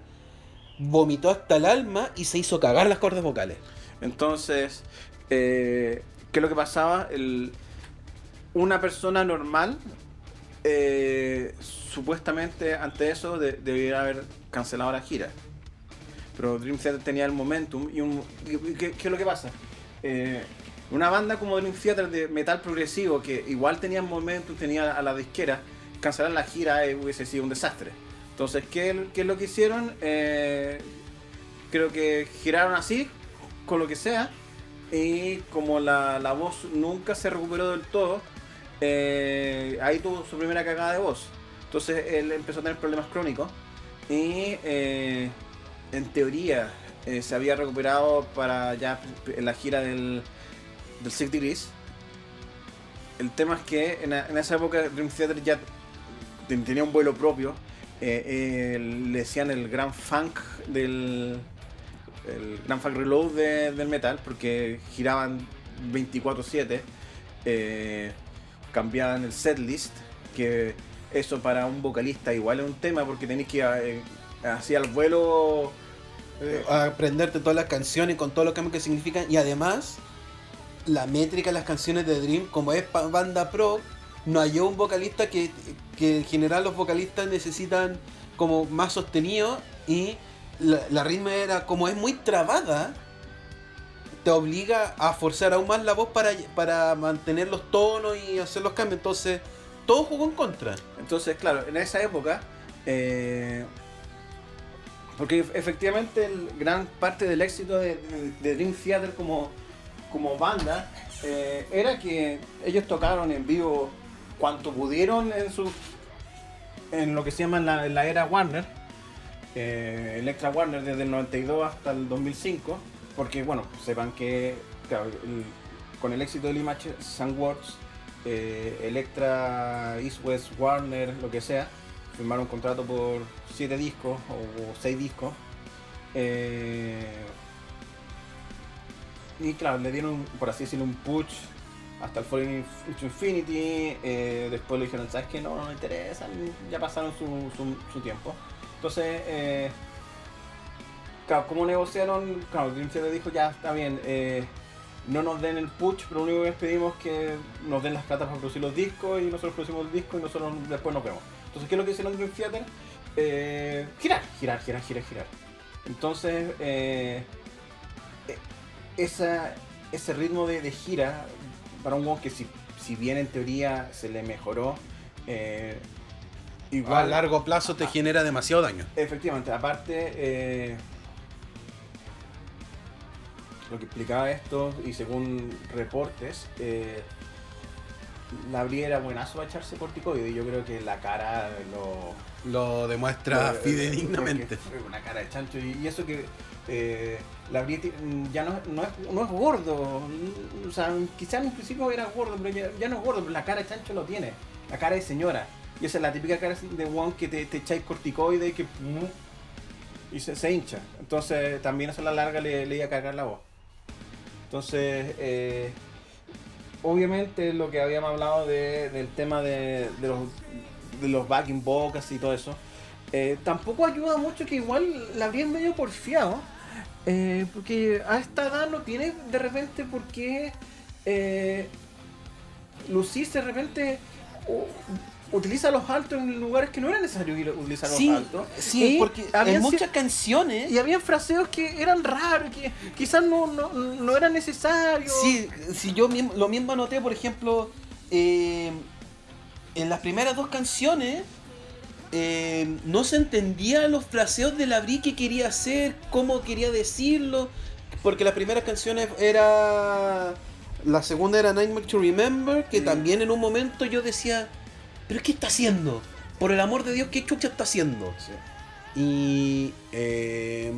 vomitó hasta el alma y se hizo cagar las cuerdas vocales. Entonces, eh, ¿qué es lo que pasaba? El, una persona normal, eh, supuestamente ante eso, de- debería haber cancelado la gira. Pero Dream Theater tenía el momentum. ¿Y, un- y- y ¿qué, qué es lo que pasa? Eh, una banda como Dream Theater de metal progresivo, que igual tenía momentum, tenía a la disquera, cancelar la gira eh, hubiese sido un desastre. Entonces, ¿qué, qué es lo que hicieron? Eh, creo que giraron así, con lo que sea, y como la, la voz nunca se recuperó del todo, eh, ahí tuvo su primera cagada de voz. Entonces él empezó a tener problemas crónicos y eh, en teoría se había recuperado para ya la gira del, del Six Degrees. El tema es que en, esa época Dream Theater ya ten- tenía un vuelo propio. eh, eh, le decían el Grand Funk del, el Grand Funk Reload de- del metal, porque giraban 24-7, eh, cambiaban el setlist, que eso para un vocalista igual es un tema, porque tenéis que eh, hacia el vuelo... Aprenderte todas las canciones con los cambios que significan y además la métrica de las canciones de Dream como es banda pro no halló un vocalista que, que en general los vocalistas necesitan como más sostenido y la, la ritmo era como es muy trabada te obliga a forzar aún más la voz para, para mantener los tonos y hacer los cambios. Entonces todo jugó en contra. Entonces, claro, en esa época... eh, porque ef- efectivamente gran parte del éxito de- de Dream Theater como, como banda eh, era que ellos tocaron en vivo cuanto pudieron en su en lo que se llama la, era Warner eh, Electra Warner desde el 92 hasta el 2005 porque bueno sepan que con el éxito del Image Soundworks eh, Electra East West Warner lo que sea firmaron un contrato por 7 discos o 6 discos eh, y claro, le dieron, por así decirlo, un push hasta el Falling into Infinity. eh, después le dijeron, ¿sabes qué? No, no me interesa, ya pasaron su, su- tiempo. Entonces, eh, claro, ¿cómo negociaron? Claro, Dream Theater dijo, ya está bien, eh, no nos den el push, pero lo único que les pedimos es que nos den las plata para producir los discos y nosotros producimos el disco y nosotros después nos vemos. Entonces, ¿qué es lo que hicieron Dream Theater? Eh, girar, girar, girar, girar, girar. Entonces, eh, eh, esa, ese ritmo de, de gira para un weón que si, si bien en teoría se le mejoró, eh, a igual largo plazo te genera demasiado daño Efectivamente, aparte, eh, lo que explicaba esto, y según reportes, eh, la Brie era buenazo para echarse corticoide, y yo creo que la cara lo. lo demuestra fidedignamente fue Una cara de chancho, y, y eso que. eh, la Brie ti- ya no, no, es, no es gordo, o sea, quizás en un principio era gordo, pero ya, no es gordo, pero la cara de chancho lo tiene, la cara de señora. Y esa es la típica cara de one que te, te echáis corticoide y que y se, se hincha. Entonces también eso a la larga le, le iba a cargar la voz. Entonces, eh, obviamente lo que habíamos hablado de- del tema de, de los, de los backing vocals y todo eso, eh, tampoco ayuda mucho que igual la habrían medio porfiado. Eh, porque a esta edad no tiene de repente por qué eh, lucirse de repente utiliza los altos en lugares que no era necesario ir a utilizar los Sí, altos. sí, Y porque cier- muchas canciones. y habían fraseos que eran raros, que quizás no, no, no era necesario. Sí, si yo mismo, lo mismo anoté, por ejemplo, eh, en las primeras dos canciones eh, no se entendía los fraseos de la Bri que quería hacer, cómo quería decirlo, porque las primeras canciones era... La segunda era Nightmare to Remember, que Mm. también en un momento yo decía, pero ¿qué está haciendo? Por el amor de Dios, ¿qué chucha está haciendo? Sí. Y... eh,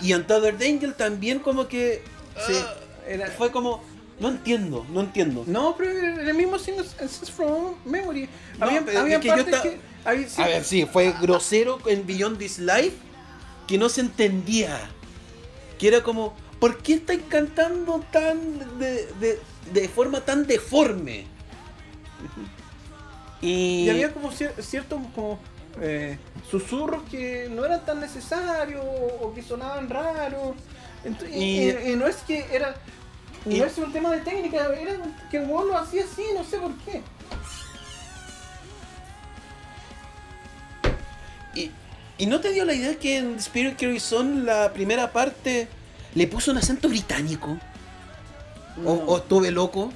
y Another Angel también como que... Sí, ah, era- fue como, no entiendo, no entiendo. No, pero el mismo Scenes from Memory. No, había había es que yo partes ta- que. Sí, A ver, sí, fue grosero en Beyond This Life que no se entendía. Que era como, ¿por qué estáis cantando tan de, de, de forma tan deforme? Y, Y había como cier- ciertos como eh, susurros que no eran tan necesarios o que sonaban raros. Y, Y- y- y no es que era. no es un tema de técnica, era que el lo hacía así, no sé por qué. Y, y no te dio la idea que en Spirit Carry Son la primera parte le puso un acento británico. O, No. o estuve loco.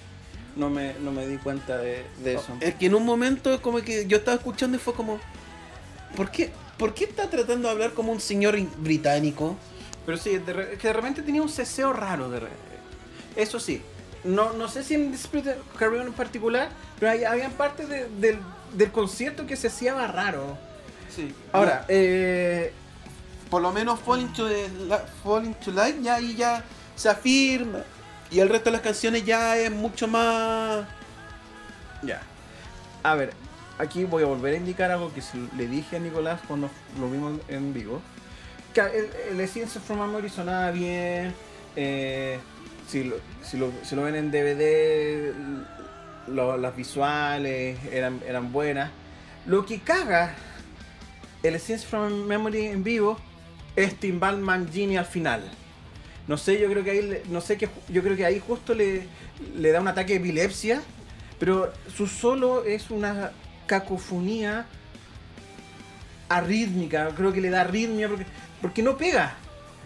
No me, no me di cuenta de, de eso. Es que en un momento como que yo estaba escuchando y fue como, ¿por qué, ¿por qué está tratando de hablar como un señor británico? Pero sí, de que de repente tenía un ceseo raro. De Eso sí. No, no sé si en Spirit Carry On en particular, pero hay, habían partes de- del, del concierto que se hacía raro. Sí. Ahora, eh, por lo menos Falling to, the La- Falling to Light ya ahí ya se afirma. Y el resto de las canciones ya es mucho más... ya. A ver, aquí voy a volver a indicar algo que le dije a Nicolás cuando lo vimos en vivo. Que el, el Essence from Memory sonaba bien. eh, si, lo, si, lo, si lo ven en DVD, lo- las visuales eran, eran buenas. Lo que caga el Essence from Memory en vivo es Timbal Mangini al final. No sé, yo creo que ahí, no sé que, yo creo que ahí justo le, le da un ataque de epilepsia, pero su solo es una cacofonía arrítmica, creo que le da arritmia porque, porque no pega,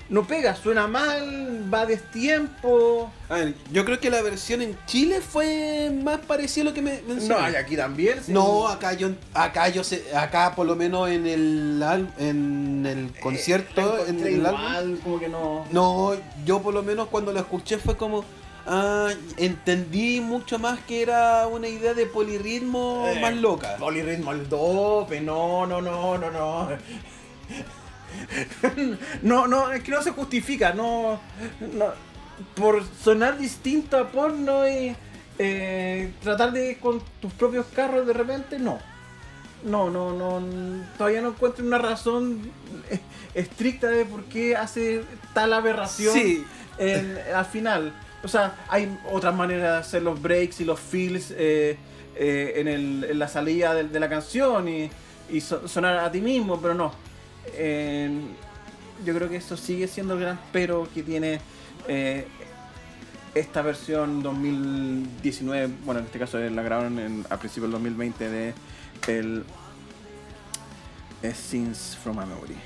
no pega, suena mal, va a destiempo. A ver, yo creo que la versión en Chile fue más parecida a lo que me No, mencioné. y aquí también. sí. No, acá yo, acá yo sé, acá por lo menos en el en el concierto, Eh, en encontré el álbum, igual, como que no. no, yo por lo menos cuando lo escuché fue como, ah, entendí mucho más que era una idea de polirritmo Eh, más loca. Polirritmo al dope, no, no, no, no, no. No, no, es que no se justifica, no, no por sonar distinto a porno y eh, tratar de ir con tus propios carros de repente, no. No, no, no, todavía no encuentro una razón estricta de por qué hace tal aberración Sí. en- al final. O sea, hay otras maneras de hacer los breaks y los feels eh, eh, en, el- en la salida de, de la canción y, y so- sonar a ti mismo, pero no. Eh, yo creo que eso sigue siendo el gran pero que tiene eh, esta versión 2019, bueno, en este caso la grabaron en- a principios del 2020 de el eh, Scenes from a Memory.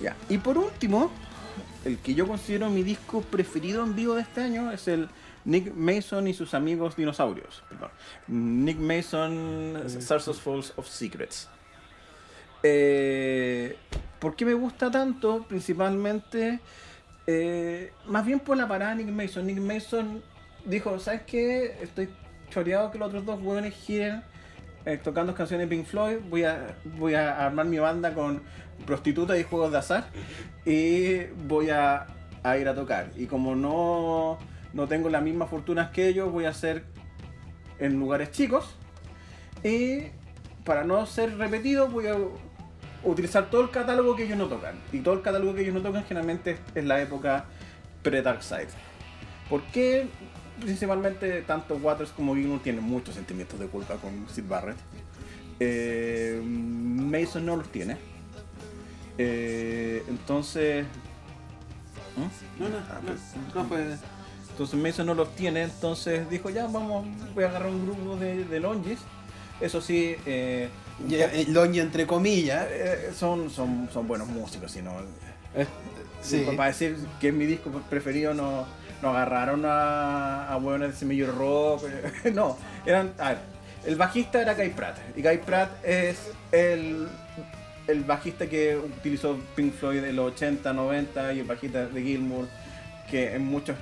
Ya. Y por último, el que yo considero mi disco preferido en vivo de este año es el Nick Mason y sus amigos dinosaurios. Perdón. Nick Mason, Stars Falls of Secrets. Eh, ¿Por qué me gusta tanto? Principalmente, eh, más bien por la parada de Nick Mason. Nick Mason dijo, ¿sabes qué? Estoy choreado que los otros dos hueones giren eh, tocando canciones de Pink Floyd. Voy a, voy a armar mi banda con prostitutas y juegos de azar. Y voy a, a ir a tocar. Y como no, no tengo las mismas fortunas que ellos, voy a hacer en lugares chicos. Y para no ser repetido, voy a utilizar todo el catálogo que ellos no tocan. Y todo el catálogo que ellos no tocan generalmente es la época pre-Dark Side. ¿Por qué? Principalmente tanto Waters como Gilmour tienen muchos sentimientos de culpa con Sid Barrett. Eh, Mason no los tiene. Eh, entonces, ¿Mm? No, no, Ah, no, pues, no fue. Entonces Mason no los tiene, entonces dijo ya vamos, voy a agarrar un grupo de, de longes. Eso sí, eh, Longi entre comillas. eh, son, son, son buenos músicos, sino Eh, Sí. para decir que es mi disco preferido no, no agarraron a, a hueones de semillo rock, no, eran, a ver, el bajista era Guy Pratt, y Guy Pratt es el, el bajista que utilizó Pink Floyd en los 80, 90 y el bajista de Gilmour, que en muchos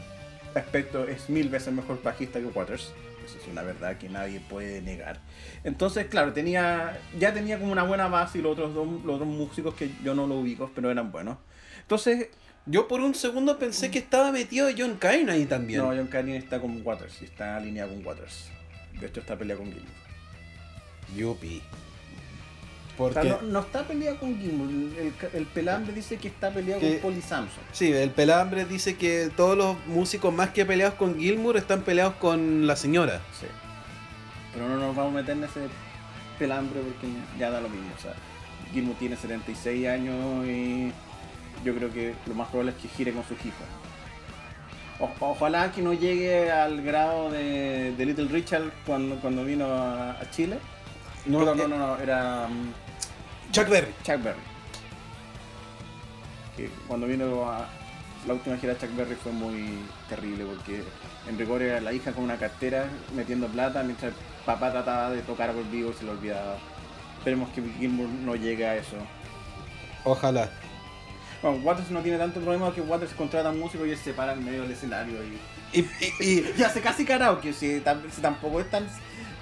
aspectos es mil veces mejor bajista que Waters. Eso es una verdad que nadie puede negar. Entonces, claro, tenía ya tenía como una buena base y los otros dos, los otros músicos que yo no lo ubico, pero eran buenos. Entonces, Yo por un segundo pensé que estaba metido John Kane ahí también. no, John Canyon está con Waters y está alineado con Waters. De hecho, está peleado con Gilmour. Yupi. O sea, Porque. no, no está peleado con Gilmour. El, el pelambre dice que está peleado Que- con Polly Samson. Sí, el pelambre dice que todos los músicos más que peleados con Gilmour están peleados con la señora. Sí. Pero no nos vamos a meter en ese pelambre porque ya da lo mismo. O sea, Gilmour tiene 76 años y yo creo que lo más probable es que gire con sus hijos. O- ojalá que no llegue al grado de, de Little Richard cuando, cuando vino a, a Chile. No, no, no, no, no, era Chuck Berry. Chuck Berry. Que cuando vino a la última gira de Chuck Berry fue muy terrible porque en rigor era la hija con una cartera metiendo plata mientras el papá trataba de tocar por vivo y se lo olvidaba. Esperemos que Gilmour no llegue a eso. Ojalá. Bueno, Waters no tiene tanto problema que Waters contrata a un músico y él se para en medio del escenario y, Y, y- y- y hace casi karaoke, si, si tampoco es tan...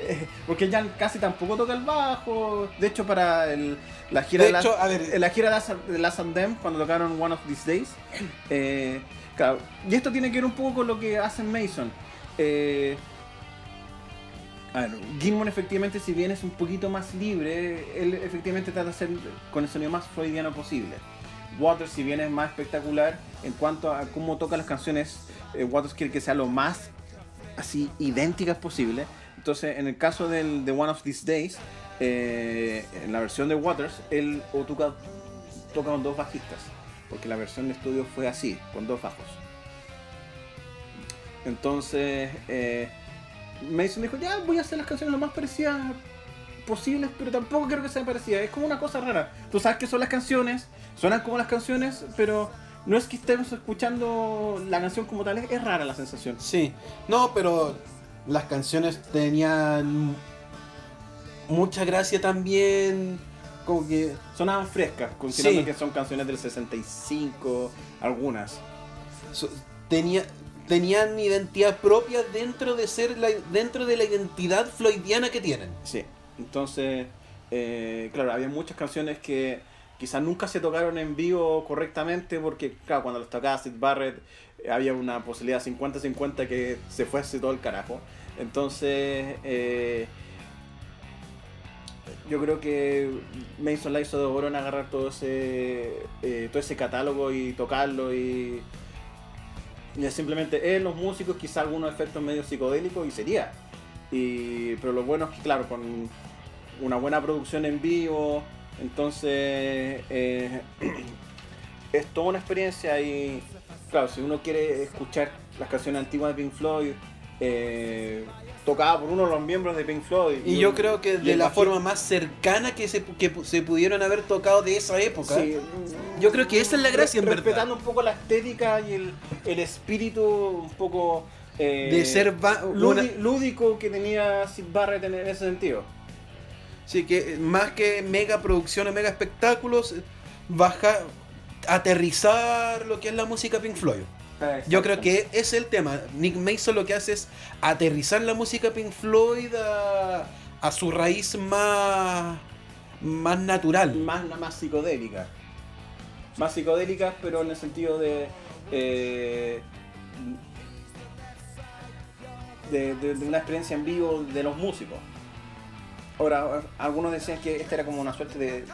eh, porque ya casi tampoco toca el bajo. De hecho, para el- la gira de de, hecho, la, a ver, en la gira de Last, and Them, cuando tocaron One of These Days, eh, claro, y esto tiene que ver un poco con lo que hace Mason. Eh, a ver, Gilmour efectivamente, si bien es un poquito más libre, él efectivamente trata de hacer con el sonido más freudiano posible. Waters, si bien es más espectacular en cuanto a cómo toca las canciones, eh, Waters quiere que sea lo más así idénticas posible. Entonces, en el caso del, de One of These Days, eh, en la versión de Waters, él o toca, toca con dos bajistas, porque la versión de estudio fue así, con dos bajos. Entonces, eh, Mason dijo, ya voy a hacer las canciones lo más parecidas posibles, pero tampoco quiero que sean parecidas. Es como una cosa rara. Tú sabes que son las canciones, suenan como las canciones, pero no es que estemos escuchando la canción como tal, es, es rara la sensación. sí. No, pero las canciones tenían mucha gracia también. Como que. Sonaban frescas, considerando Sí. que son canciones del 65, algunas. so- tenía, tenían identidad propia dentro de ser la, dentro de la identidad floydiana que tienen. Sí, entonces, eh, claro, había muchas canciones que quizás nunca se tocaron en vivo correctamente porque, claro, cuando los tocaba Sid Barrett eh, había una posibilidad 50-50 que se fuese todo el carajo. Entonces, eh, yo creo que Mason la hizo de oro en agarrar todo ese, eh, todo ese catálogo y tocarlo y, simplemente él, los músicos, quizá algunos efectos medio psicodélicos y sería. Y, pero lo bueno es que, claro, con una buena producción en vivo, entonces eh, es toda una experiencia y, claro, si uno quiere escuchar las canciones antiguas de Pink Floyd, eh, tocada por uno de los miembros de Pink Floyd. Y yo un- creo que y de la forma más cercana que se, que se pudieron haber tocado de esa época. Sí, Yo creo que esa es la gracia, en verdad. Respetando un poco la estética y el, el espíritu un poco... eh, De ser una- lúdi- lúdico que tenía Sid Barrett en ese sentido. Sí, que más que mega producciones, mega espectáculos, baja, aterrizar lo que es la música Pink Floyd. Yo creo que ese es el tema. Nick Mason lo que hace es aterrizar la música Pink Floyd a, a su raíz más, más natural. más, más psicodélica. Más psicodélicas, pero en el sentido de. eh, de, de- de una experiencia en vivo de los músicos. Ahora, algunos decían que esta era como una suerte de,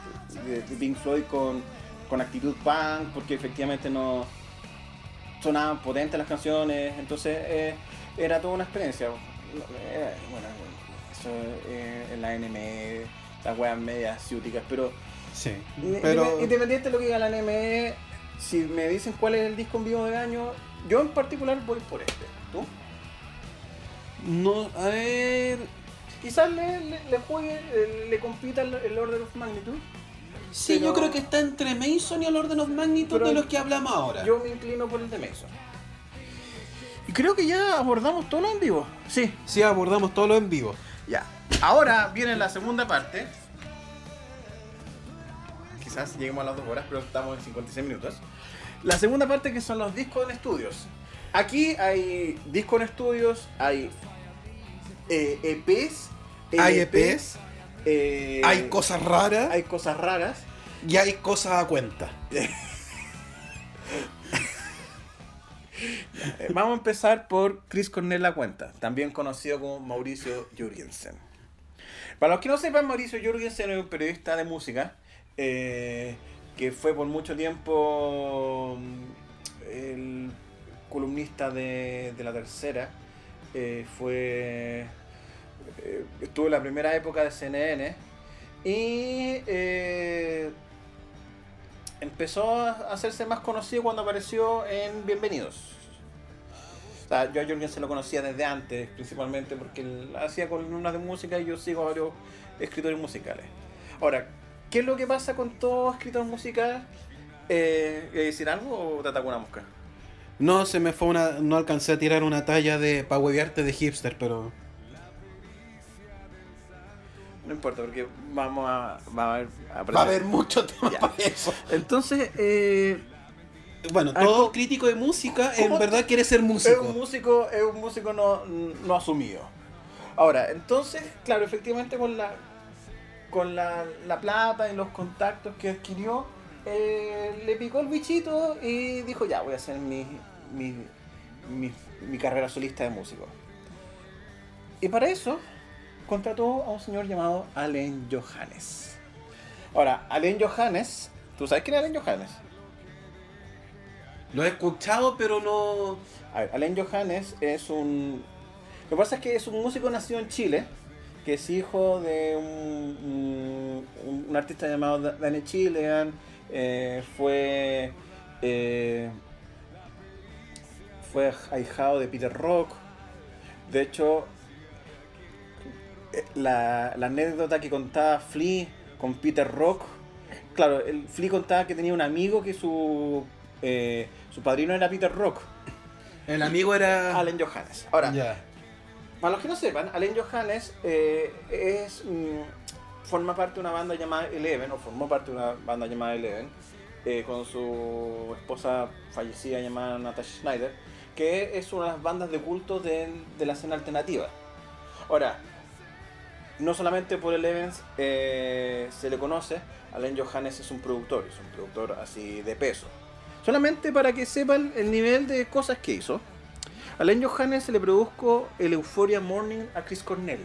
de- de Pink Floyd con, con actitud punk, porque efectivamente no sonaban potentes las canciones, entonces eh, era toda una experiencia. Bueno, eso eh, en la NME, las weas medias ciúticas, pero Sí. Pero Independiente de lo que diga la NME, si me dicen cuál es el disco en vivo de año, yo en particular voy por este. ¿Tú? No, a ver. Quizás le, le, le juegue, le, le compita el, el Order of Magnitude. Sí, Pero- yo creo que está entre Mason y el Orden of Magnitude Pero de los que hablamos ahora. Yo me inclino por el de Mason. Y creo que ya abordamos todo lo en vivo. Sí. Sí, abordamos todo lo en vivo. Ya. Ahora viene la segunda parte. Quizás lleguemos a las dos horas, pero estamos en 56 minutos. La segunda parte que son los discos en estudios. Aquí hay discos en estudios, hay eh, EPs, Hay LPs, EPs, eh, hay cosas raras hay cosas raras. y hay cosas a cuenta. Vamos a empezar por Chris Cornell La Cuenta, también conocido como Mauricio Jürgensen. Para los que no sepan, Mauricio Jürgensen es un periodista de música eh, que fue por mucho tiempo mm, el columnista de, de la tercera. eh, fue eh, estuvo en la primera época de CNN y eh, empezó a hacerse más conocido cuando apareció en Bienvenidos. O sea, yo a Jorgen se lo conocía desde antes, principalmente porque él hacía columnas de música y yo sigo a varios escritores musicales. Ahora, ¿qué es lo que pasa con todo escritor musical? Eh, ¿quieres decir algo o te atacó una mosca? No, se me fue una. No alcancé a tirar una talla de. pa' huevearte de hipster, pero. No importa, porque vamos a, va a, haber, Va a haber mucho tema Ya. para eso. Entonces, eh, Bueno, todo ¿cómo- crítico de música en verdad quiere ser es músico. un músico, es un músico no, no asumido. Ahora, entonces, claro, efectivamente con la con la, la plata y los contactos que adquirió, eh, le picó el bichito y dijo, ya, voy a hacer mi, mi, mi, mi carrera solista de músico. Y para eso contrató a un señor llamado Allen Johannes. Ahora, Allen Johannes, ¿tú sabes quién es Allen Johannes? Lo he escuchado, pero no. A ver, Alain Johannes es un. Lo que pasa es que es un músico nacido en Chile, que es hijo de un, un, un artista llamado Da- Danny Chilean. eh, fue. eh, fue ahijado de Peter Rock. De hecho, la, la anécdota que contaba Flea con Peter Rock. Claro, el Flea contaba que tenía un amigo que su. eh, su padrino era Peter Rock. El amigo era. Allen Johannes. Ahora, para los que no sepan, Allen Johannes eh, es, mm, forma parte de una banda llamada Eleven, o formó parte de una banda llamada Eleven, eh, con su esposa fallecida llamada Natasha Schneider, que es una de las bandas de culto de, de la escena alternativa. Ahora, no solamente por Eleven eh, se le conoce, Allen Johannes es un productor, es un productor así de peso. Solamente para que sepan el nivel de cosas que hizo. A Len Johannes se le produjo el Euphoria Morning a Chris Cornell.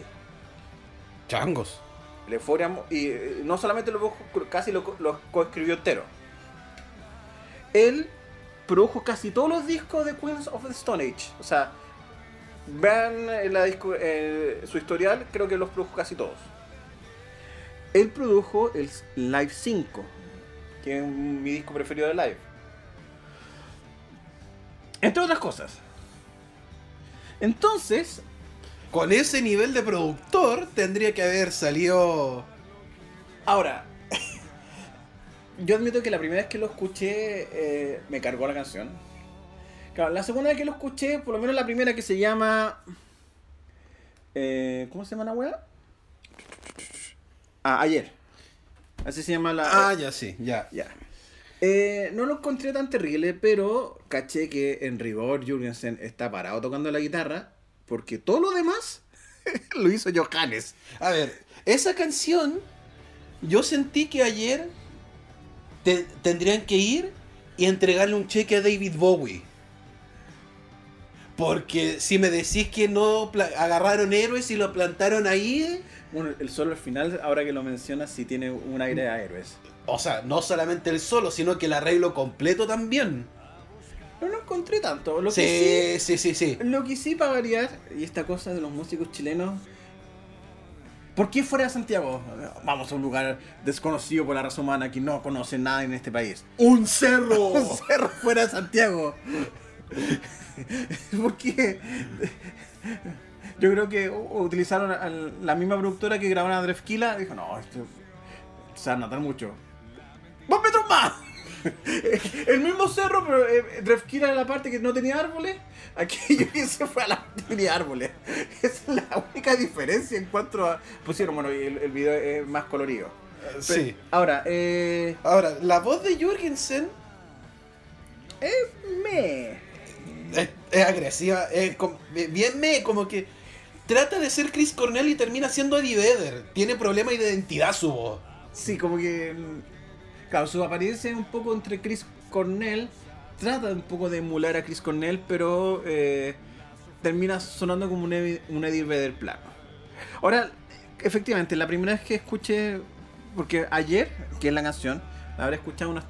Changos. El Euphoria, y eh, no solamente lo produjo, casi lo, lo coescribió entero. Él produjo casi todos los discos de Queens of the Stone Age. O sea, vean eh, la disco- eh, su historial, creo que los produjo casi todos. Él produjo el Live 5, que es mi disco preferido de Live. Entre otras cosas. Entonces, Con ese nivel de productor tendría que haber salido. Ahora, yo admito que la primera vez que lo escuché eh, me cargó la canción. Claro, la segunda vez que lo escuché, por lo menos la primera que se llama... eh, ¿Cómo se llama la wea? Ah, ayer. Así se llama la... Ah, ya sí, ya. Ya. Eh, no lo encontré tan terrible, pero caché que en rigor está parado tocando la guitarra, porque todo lo demás lo hizo Johannes. A ver, esa canción, yo sentí que ayer te- tendrían que ir y entregarle un cheque a David Bowie. Porque si me decís que no agarraron héroes y lo plantaron ahí, Bueno, el solo al final, ahora que lo mencionas, sí tiene un aire a héroes. o sea, no solamente el solo, sino que el arreglo completo también. No lo encontré tanto. Lo que Sí, sí, sí, sí. sí, lo que sí para variar, y esta cosa de los músicos chilenos, ¿Por qué fuera de Santiago? Vamos a un lugar desconocido por la raza humana que no conoce nada en este país. ¡Un cerro! Un cerro fuera de Santiago. ¿Por qué? Yo creo que utilizaron a la misma productora que grabaron a Drefkila. Dijo, no, esto se va a notar mucho. ¡Dos metros más! El mismo cerro, pero eh, Drefkila era la parte que no tenía árboles. Aquí yo se fue a la parte que tenía árboles. Esa es la única diferencia en cuanto a. Pusieron, bueno, el, el video es más colorido. Sí. Ahora, eh. Ahora, la voz de Jürgensen Es me. Es, es agresiva, es com- bien me, como que trata de ser Chris Cornell y termina siendo Eddie Vedder. Tiene problema de identidad su voz. Sí, como que. Claro, su apariencia es un poco entre Chris Cornell. Trata un poco de emular a Chris Cornell, pero eh, termina sonando como un Eddie Vedder plano. Ahora, efectivamente, la primera vez que escuché. Porque ayer, que es la canción, la habré escuchado unas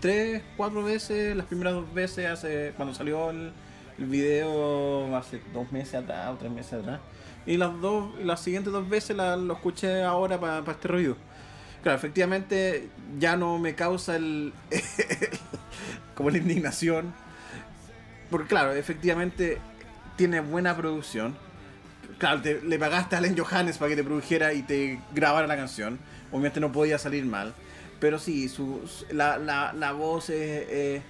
3, 4 veces. Las primeras dos veces, hace cuando salió el, video hace dos meses atrás o tres meses atrás. Y las dos las siguientes dos veces la- lo escuché ahora para este review. Claro, efectivamente ya no me causa el. como la indignación. Porque, claro, efectivamente tiene buena producción. Claro, te- le pagaste a Allen Johannes para que te produjera y te grabara la canción. Obviamente no podía salir mal. Pero sí, su, la, la, la voz es- es-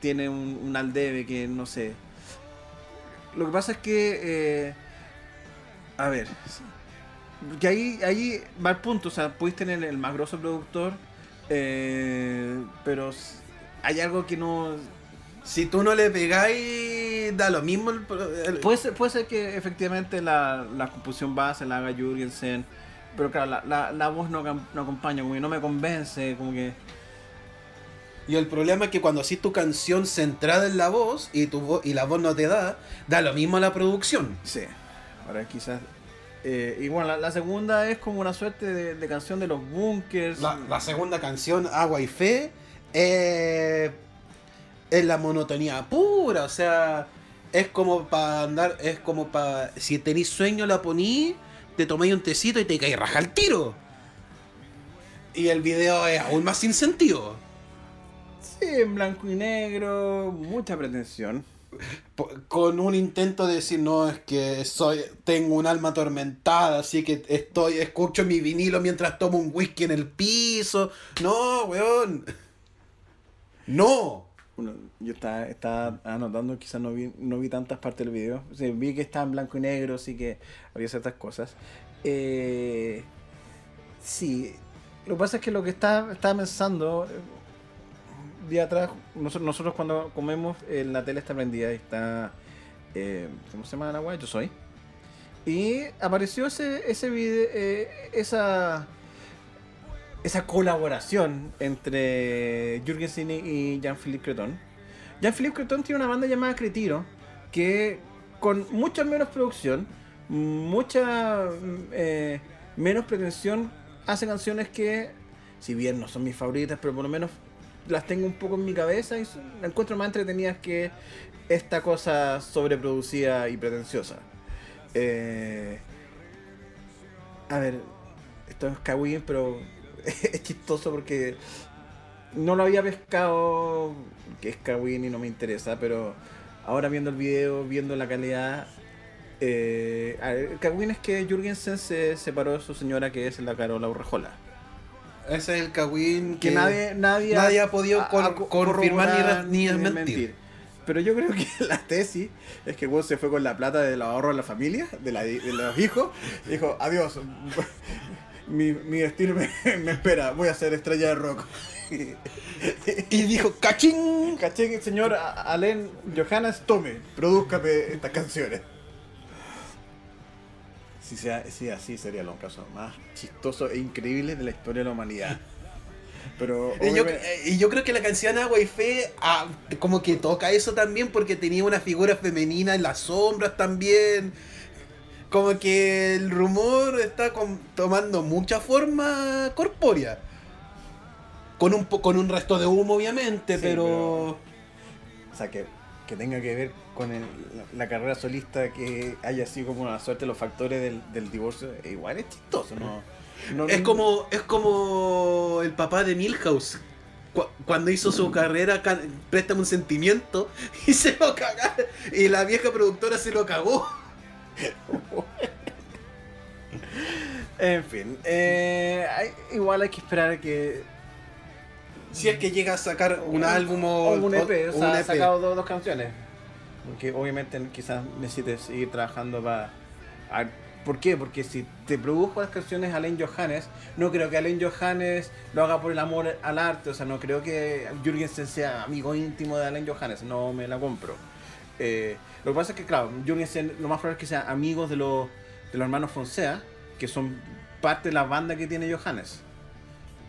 tiene un, un aldebe que no sé. Lo que pasa es que. eh, a ver. Que ahí, ahí va el punto. O sea, puedes tener el más grosso productor. eh, pero hay algo que no. Si tú no le pegáis, da lo mismo. El, el- Puede ser, puede ser que efectivamente la, la composición base la haga Jurgensen. Pero claro, la, la, la voz no, no acompaña, como que no me convence, como que. Y el problema es que cuando haces tu canción centrada en la voz y tu vo- y la voz no te da, da lo mismo a la producción. Sí. Ahora quizás. eh, y bueno, la, la segunda es como una suerte de, de canción de los bunkers. La, la segunda canción, Agua y Fe, eh, es la monotonía pura, o sea, es como para andar, es como para, si tenéis sueño la poní, te tomáis un tecito y te caes raja al tiro. Y el video es aún más sin sentido. Sí, en blanco y negro, mucha pretensión. Con un intento de decir, no, es que soy, tengo un alma atormentada, así que estoy, escucho mi vinilo mientras tomo un whisky en el piso. No, weón. No. Bueno, yo estaba, estaba anotando, quizás no vi, no vi tantas partes del video. O vi que estaba en blanco y negro, así que había ciertas cosas. Eh, sí, lo que pasa es que lo que estaba, estaba pensando, eh, día atrás, nosotros, nosotros cuando comemos, eh, la tele está prendida y está, eh, ¿cómo se llama la? Yo soy. Y apareció ese, ese video, eh, esa esa colaboración entre Jürgensen y Jean-Philippe Creton. Jean-Philippe Creton tiene una banda llamada Cretiro que con mucha menos producción, mucha eh, menos pretensión, hace canciones que, si bien no son mis favoritas, pero por lo menos las tengo un poco en mi cabeza y las encuentro más entretenidas que esta cosa sobreproducida y pretenciosa. Eh, a ver, esto es kawaii, pero es chistoso porque no lo había pescado, que es kawaii y no me interesa, pero ahora viendo el video, viendo la calidad, eh, a kawaii es que Jürgensen se separó de su señora que es la Carola Urrejola. Ese es el Kawin Que nadie, nadie, nadie ha podido co- confirmar ni re- ni desmentir. Pero yo creo que la tesis es que Will se fue con la plata de los ahorros de la familia, de, la- de los hijos, y dijo, adiós, mi, mi destino me, me espera, voy a ser estrella de rock. y dijo, ¡cachín! Caché que señor Allen Johannes, tome, produzcame estas canciones. Si, sea, si así sería el caso más chistoso e increíble de la historia de la humanidad. Pero Y yo, obviamente- y yo creo que la canción Agua y Fe ah, como que toca eso también porque tenía una figura femenina en las sombras también. Como que el rumor está com- tomando mucha forma corpórea. Con un, con un resto de humo, obviamente, Sí, pero... O sea que que tenga que ver con el- la, la carrera solista que haya sido como una suerte los factores del, del divorcio, igual es chistoso, ¿no? No- Es como, es como el papá de Milhouse. Cu- Cuando hizo su carrera, préstame un sentimiento y se lo cagaron. Y la vieja productora se lo cagó. En fin, eh, hay- igual hay que esperar a que... Si es que llega a sacar un álbum o, un EP, o, o sea, un ha EP. sacado dos, dos canciones. Porque obviamente quizás necesites seguir trabajando para... ¿Por qué? Porque si te produjo las canciones Alain Johannes, no creo que Alain Johannes lo haga por el amor al arte, o sea, no creo que Jürgensen sea amigo íntimo de Alain Johannes, no me la compro. Eh, lo que pasa es que, claro, Jürgensen lo más probable es que sea amigos de los, de los hermanos Fonsea, que son parte de la banda que tiene Johannes.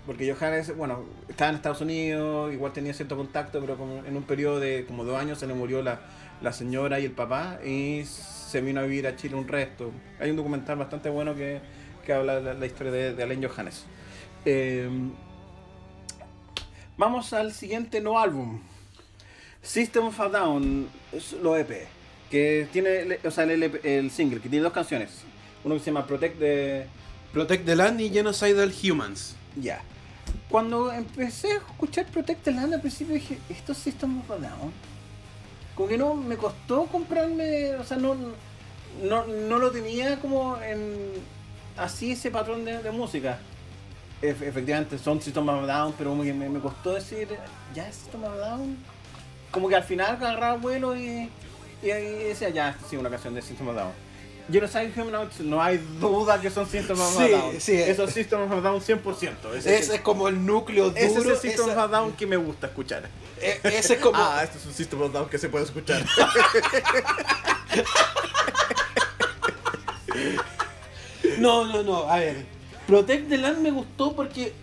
Porque Johannes, bueno, estaba en Estados Unidos, igual tenía cierto contacto, pero en un periodo de como dos años se le murió la, la señora y el papá y se vino a vivir a Chile un resto. Hay un documental bastante bueno que, que habla la, la historia de, de Alain Johannes. Eh, vamos al siguiente no álbum. System of a Down, es lo EP, que tiene, o sea, el, el single, que tiene dos canciones. Uno que se llama Protect the... Protect the Land y Genocidal Humans. Ya. Cuando empecé a escuchar Protect the Land al principio dije, esto sí está muy Down. Como que no me costó comprarme, o sea, no, no, no lo tenía como en así ese patrón de, de música. Ef- efectivamente son System of Down, pero como que me, me costó decir, ya es System of Down. Como que al final agarraba vuelo y, y ahí decía, ya, sí, una canción de System of a Down. Genocide Humanoids, no hay duda que son System of Sí, Down. sí. Eso es System of Down 100%. Ese, Ese es como el núcleo duro. ese es el System esa- of Down que me gusta escuchar. e- ese es como. Ah, este es un System of Down que se puede escuchar. No, no, no. A ver. Protect the Land me gustó porque.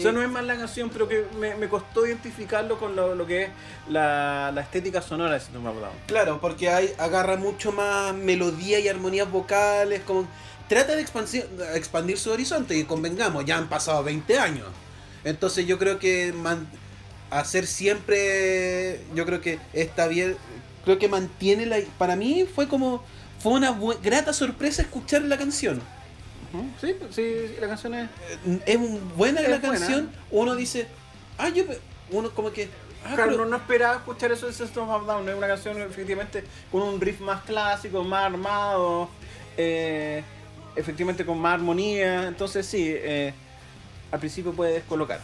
Eh, no es más la canción, pero que me, me costó identificarlo con lo, lo que es la, la estética sonora de System of Down. Claro, porque hay, agarra mucho más melodía y armonías vocales. Como, trata de expansi- expandir su horizonte y convengamos, ya han pasado 20 años. Entonces yo creo que man- hacer siempre, yo creo que está bien, creo que mantiene la... Para mí fue como, fue una grata sorpresa escuchar la canción. Ujú, Sí, sí, la canción es... Eh, Es buena Es la buena. canción, uno dice, ah, yo, uno como que... ah, Claro, pero- no, no esperaba escuchar eso de System of Down. Es una canción efectivamente con un riff más clásico, más armado, eh, efectivamente con más armonía. Entonces sí, eh, al principio puede descolocar.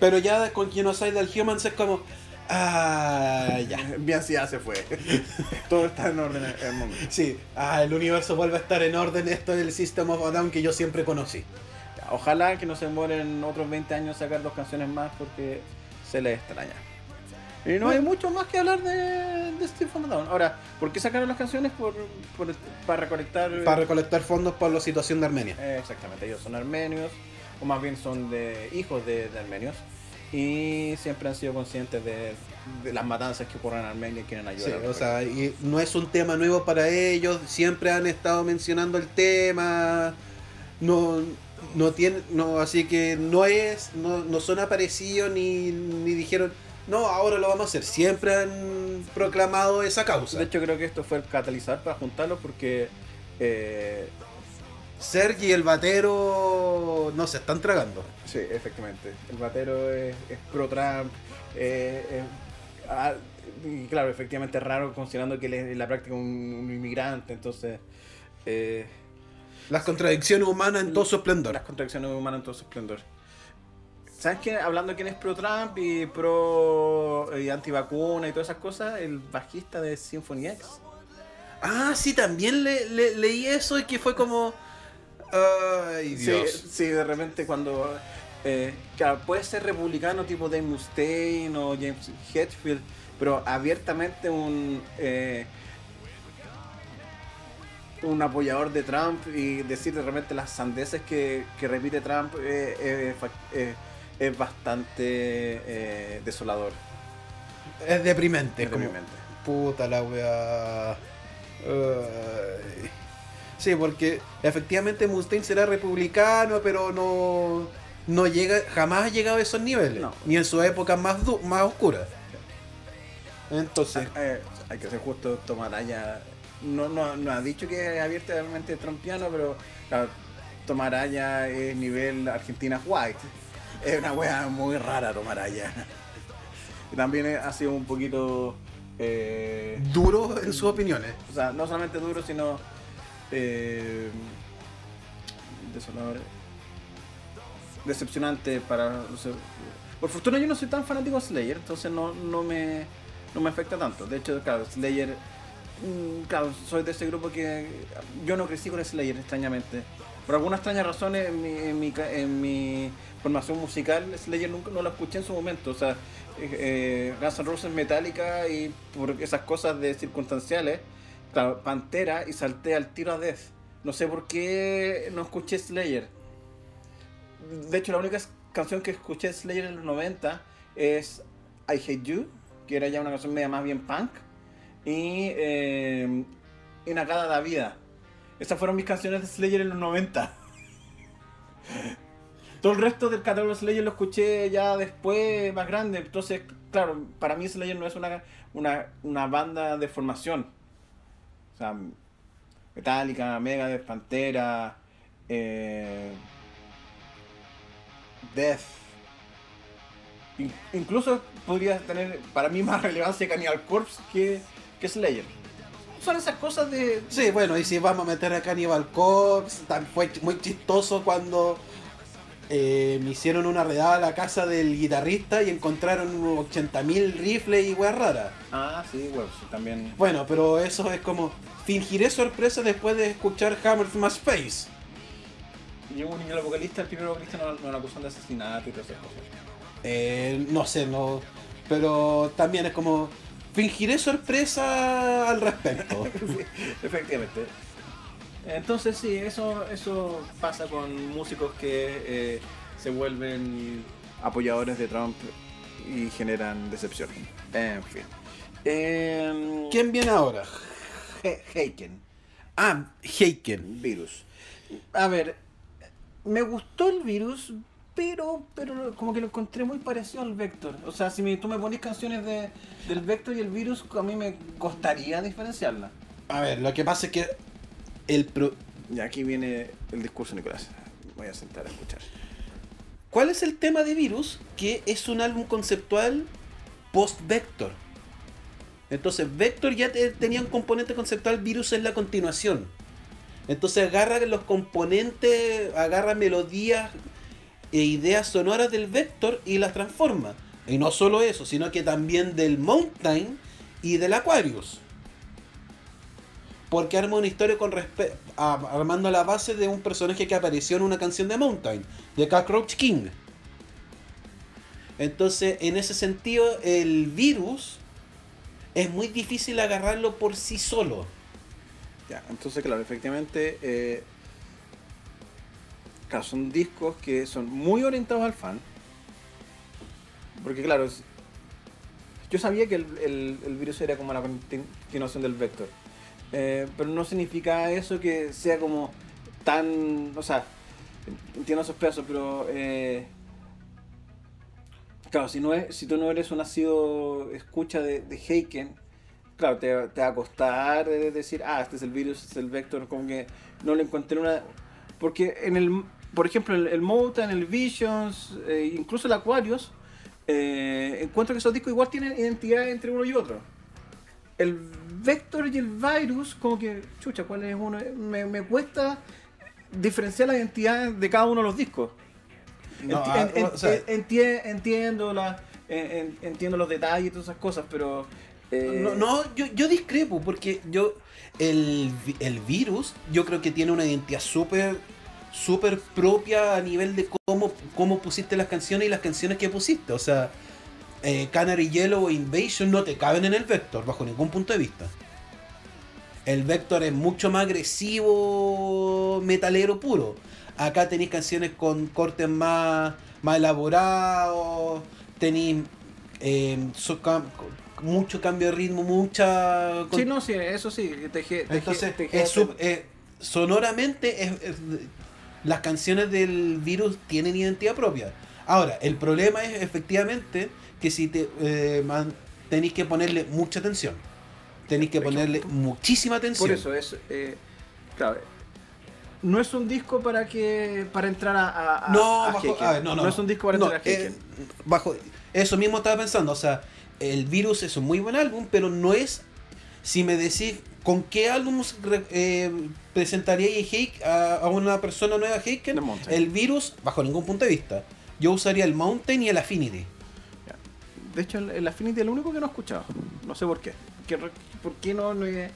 Pero ya con Genocidal Humans es como. Ah, ya. Mi ansiedad se fue. Todo está en orden en el momento. Sí, ah, el universo vuelve a estar en orden. Esto es el System of a Down que yo siempre conocí. Ojalá que no se demoren otros 20 años sacar dos canciones más porque se les extraña. Y no hay mucho más que hablar de, de Steve Van Down. Ahora, ¿por qué sacaron las canciones? Por, por- para recolectar... Para recolectar fondos por la situación de Armenia. Eh, exactamente, ellos son armenios, o más bien son de hijos de, de armenios, y siempre han sido conscientes de, de las matanzas que ocurren en Armenia y quieren ayudar. Sí, o sea, y no es un tema nuevo para ellos. Siempre han estado mencionando el tema. No, no tiene, no, así que no es, no, no son aparecidos ni, ni dijeron, no, ahora lo vamos a hacer. Siempre han proclamado esa causa. De hecho, creo que esto fue el catalizador para juntarlos porque eh, Sergi y el batero no se están tragando. Sí, efectivamente. El batero es, es pro Trump. eh, eh, ah, y claro, efectivamente es raro considerando que él es en la práctica un, un inmigrante, entonces eh, Las contradicciones humanas en todo su esplendor. las contradicciones humanas en todo su esplendor. ¿Sabes quién? Hablando de quién es pro Trump y pro y antivacuna y todas esas cosas, el bajista de Symphony X. Ah, sí, también le, le- leí eso y que fue como... Ay, Sí, Dios. sí, de repente cuando. eh, claro, puede ser republicano tipo Dave Mustaine o James Hetfield, pero abiertamente un. eh, un apoyador de Trump y decir de repente las sandeces que, que repite Trump eh, eh, es bastante desolador. Es deprimente. Es como. Puta la weá. Ay. Sí, porque efectivamente Mustaine será republicano, pero no, no llega, jamás ha llegado a esos niveles. No. Ni en su época más, du- más oscura. Entonces, Eh, hay que ser justo, Tomaraya no, no, no ha dicho que es abiertamente trompiano, pero claro, Tomaraya es nivel Argentina White. Es una wea muy rara Tomaraya. También ha sido un poquito... eh, duro en sus opiniones. o sea, no solamente duro, sino... Eh, desolador. Decepcionante para... o sea, por fortuna yo no soy tan fanático de Slayer, entonces no, no, me, no me afecta tanto. De hecho, claro, Slayer... mm, Claro, soy de ese grupo que yo no crecí con Slayer, extrañamente. Por algunas extrañas razones en mi, en mi, en mi formación musical, Slayer nunca no la escuché en su momento. O sea, eh, eh, Guns N' Roses Metallica y por esas cosas de circunstanciales, Pantera y salté al tiro a Death. No sé por qué no escuché Slayer. De hecho, la única canción que escuché Slayer en los 90 es I Hate You, que era ya una canción media más bien punk, y eh, Inagada da Vida. Esas fueron mis canciones de Slayer en los 90. Todo el resto del catálogo de Slayer lo escuché ya después, más grande. Entonces, claro, para mí Slayer no es una, una, una banda de formación. O sea, Metallica, Megadeth, Pantera, eh, Death. In- incluso podría tener para mí más relevancia Cannibal Corpse que, que Slayer. Son esas cosas de... Sí, bueno, y si vamos a meter a Cannibal Corpse, tan- fue muy chistoso cuando eh, me hicieron una redada a la casa del guitarrista y encontraron 80.000 rifles y weas raras. Ah, sí, bueno, sí, también... Bueno, pero eso es como, fingiré sorpresa después de escuchar Hammer Smash Face. Llegó un niño el vocalista, el primer vocalista no, no lo acusan de asesinato y todas esas cosas. Eh, no sé, no. Pero también es como, fingiré sorpresa al respecto. Efectivamente. Entonces sí, eso, eso pasa con músicos que eh, se vuelven apoyadores de Trump y generan decepción. En fin. Em, ¿Quién viene ahora? He- Heiken, Ah, Heiken. virus. A ver, me gustó el virus, pero, pero como que lo encontré muy parecido al Vector. O sea, si me- tú me pones canciones de, del Vector y el virus, a mí me costaría diferenciarla. A ver, lo que pasa es que el pro- Y aquí viene el discurso, Nicolás. Voy a sentar a escuchar. ¿Cuál es el tema de Virus? Que es un álbum conceptual post-Vector. Entonces, Vector ya te- tenía un componente conceptual, Virus es la continuación. Entonces, agarra los componentes, agarra melodías e ideas sonoras del Vector y las transforma. Y no solo eso, sino que también del Mountain y del Aquarius. Porque arma una historia con a- armando la base de un personaje que apareció en una canción de Mountain, de Cockroach King. Entonces, en ese sentido, el virus es muy difícil agarrarlo por sí solo. Ya, entonces, claro, efectivamente, eh, claro, son discos que son muy orientados al fan. Porque, claro, yo sabía que el, el- el virus era como la continuación del vector. Eh, pero no significa eso que sea como tan. O sea, entiendo esos pesos, pero. eh, claro, si, no es, si tú no eres un nacido escucha de, de Heiken, claro, te, va a costar eh, decir, ah, este es el virus, este es el vector, como que no le encontré una... Porque en el, por ejemplo, el, el Mountain, el Visions, eh, incluso el Aquarius, encuentro que esos discos igual tienen identidad entre uno y otro. El Vector y el Virus, como que, chucha, ¿cuál es uno? Me, me cuesta diferenciar la identidad de cada uno de los discos. No, Enti- ah, en- en- o sea- entie- entiendo, la, en- en- entiendo los detalles y todas esas cosas, pero... eh, No, no, yo, yo discrepo, porque yo. El, el virus, yo creo que tiene una identidad súper súper propia a nivel de cómo, cómo pusiste las canciones y las canciones que pusiste. O sea, eh, Canary Yellow o Invasion no te caben en el Vector, bajo ningún punto de vista. El Vector es mucho más agresivo, metalero puro. Acá tenéis canciones con cortes más, más elaborados, tenéis eh, so- cam- mucho cambio de ritmo, mucha... Sí, no, sí, eso sí. teje- teje- Entonces, teje- es sub- eh, sonoramente, es- es- las canciones del virus tienen identidad propia. Ahora, el problema es efectivamente que si te, eh, man- tenéis que ponerle mucha atención. Tenéis que ponerle muchísima atención. Por eso es. eh, claro, no es un disco para que para entrar a, a- No, a bajo, a ver, no, no, es un disco para no, entrar a eh, bajo eso mismo estaba pensando, o sea, el virus es un muy buen álbum, pero no es si me decís con qué álbum eh, presentaría Heik a, a una persona nueva Mountain. el virus bajo ningún punto de vista. Yo usaría el Mountain y el Affinity. De hecho, el, el Affinity es el único que no he escuchado. No sé por qué. ¿Qué re- ¿Por qué no lo he.?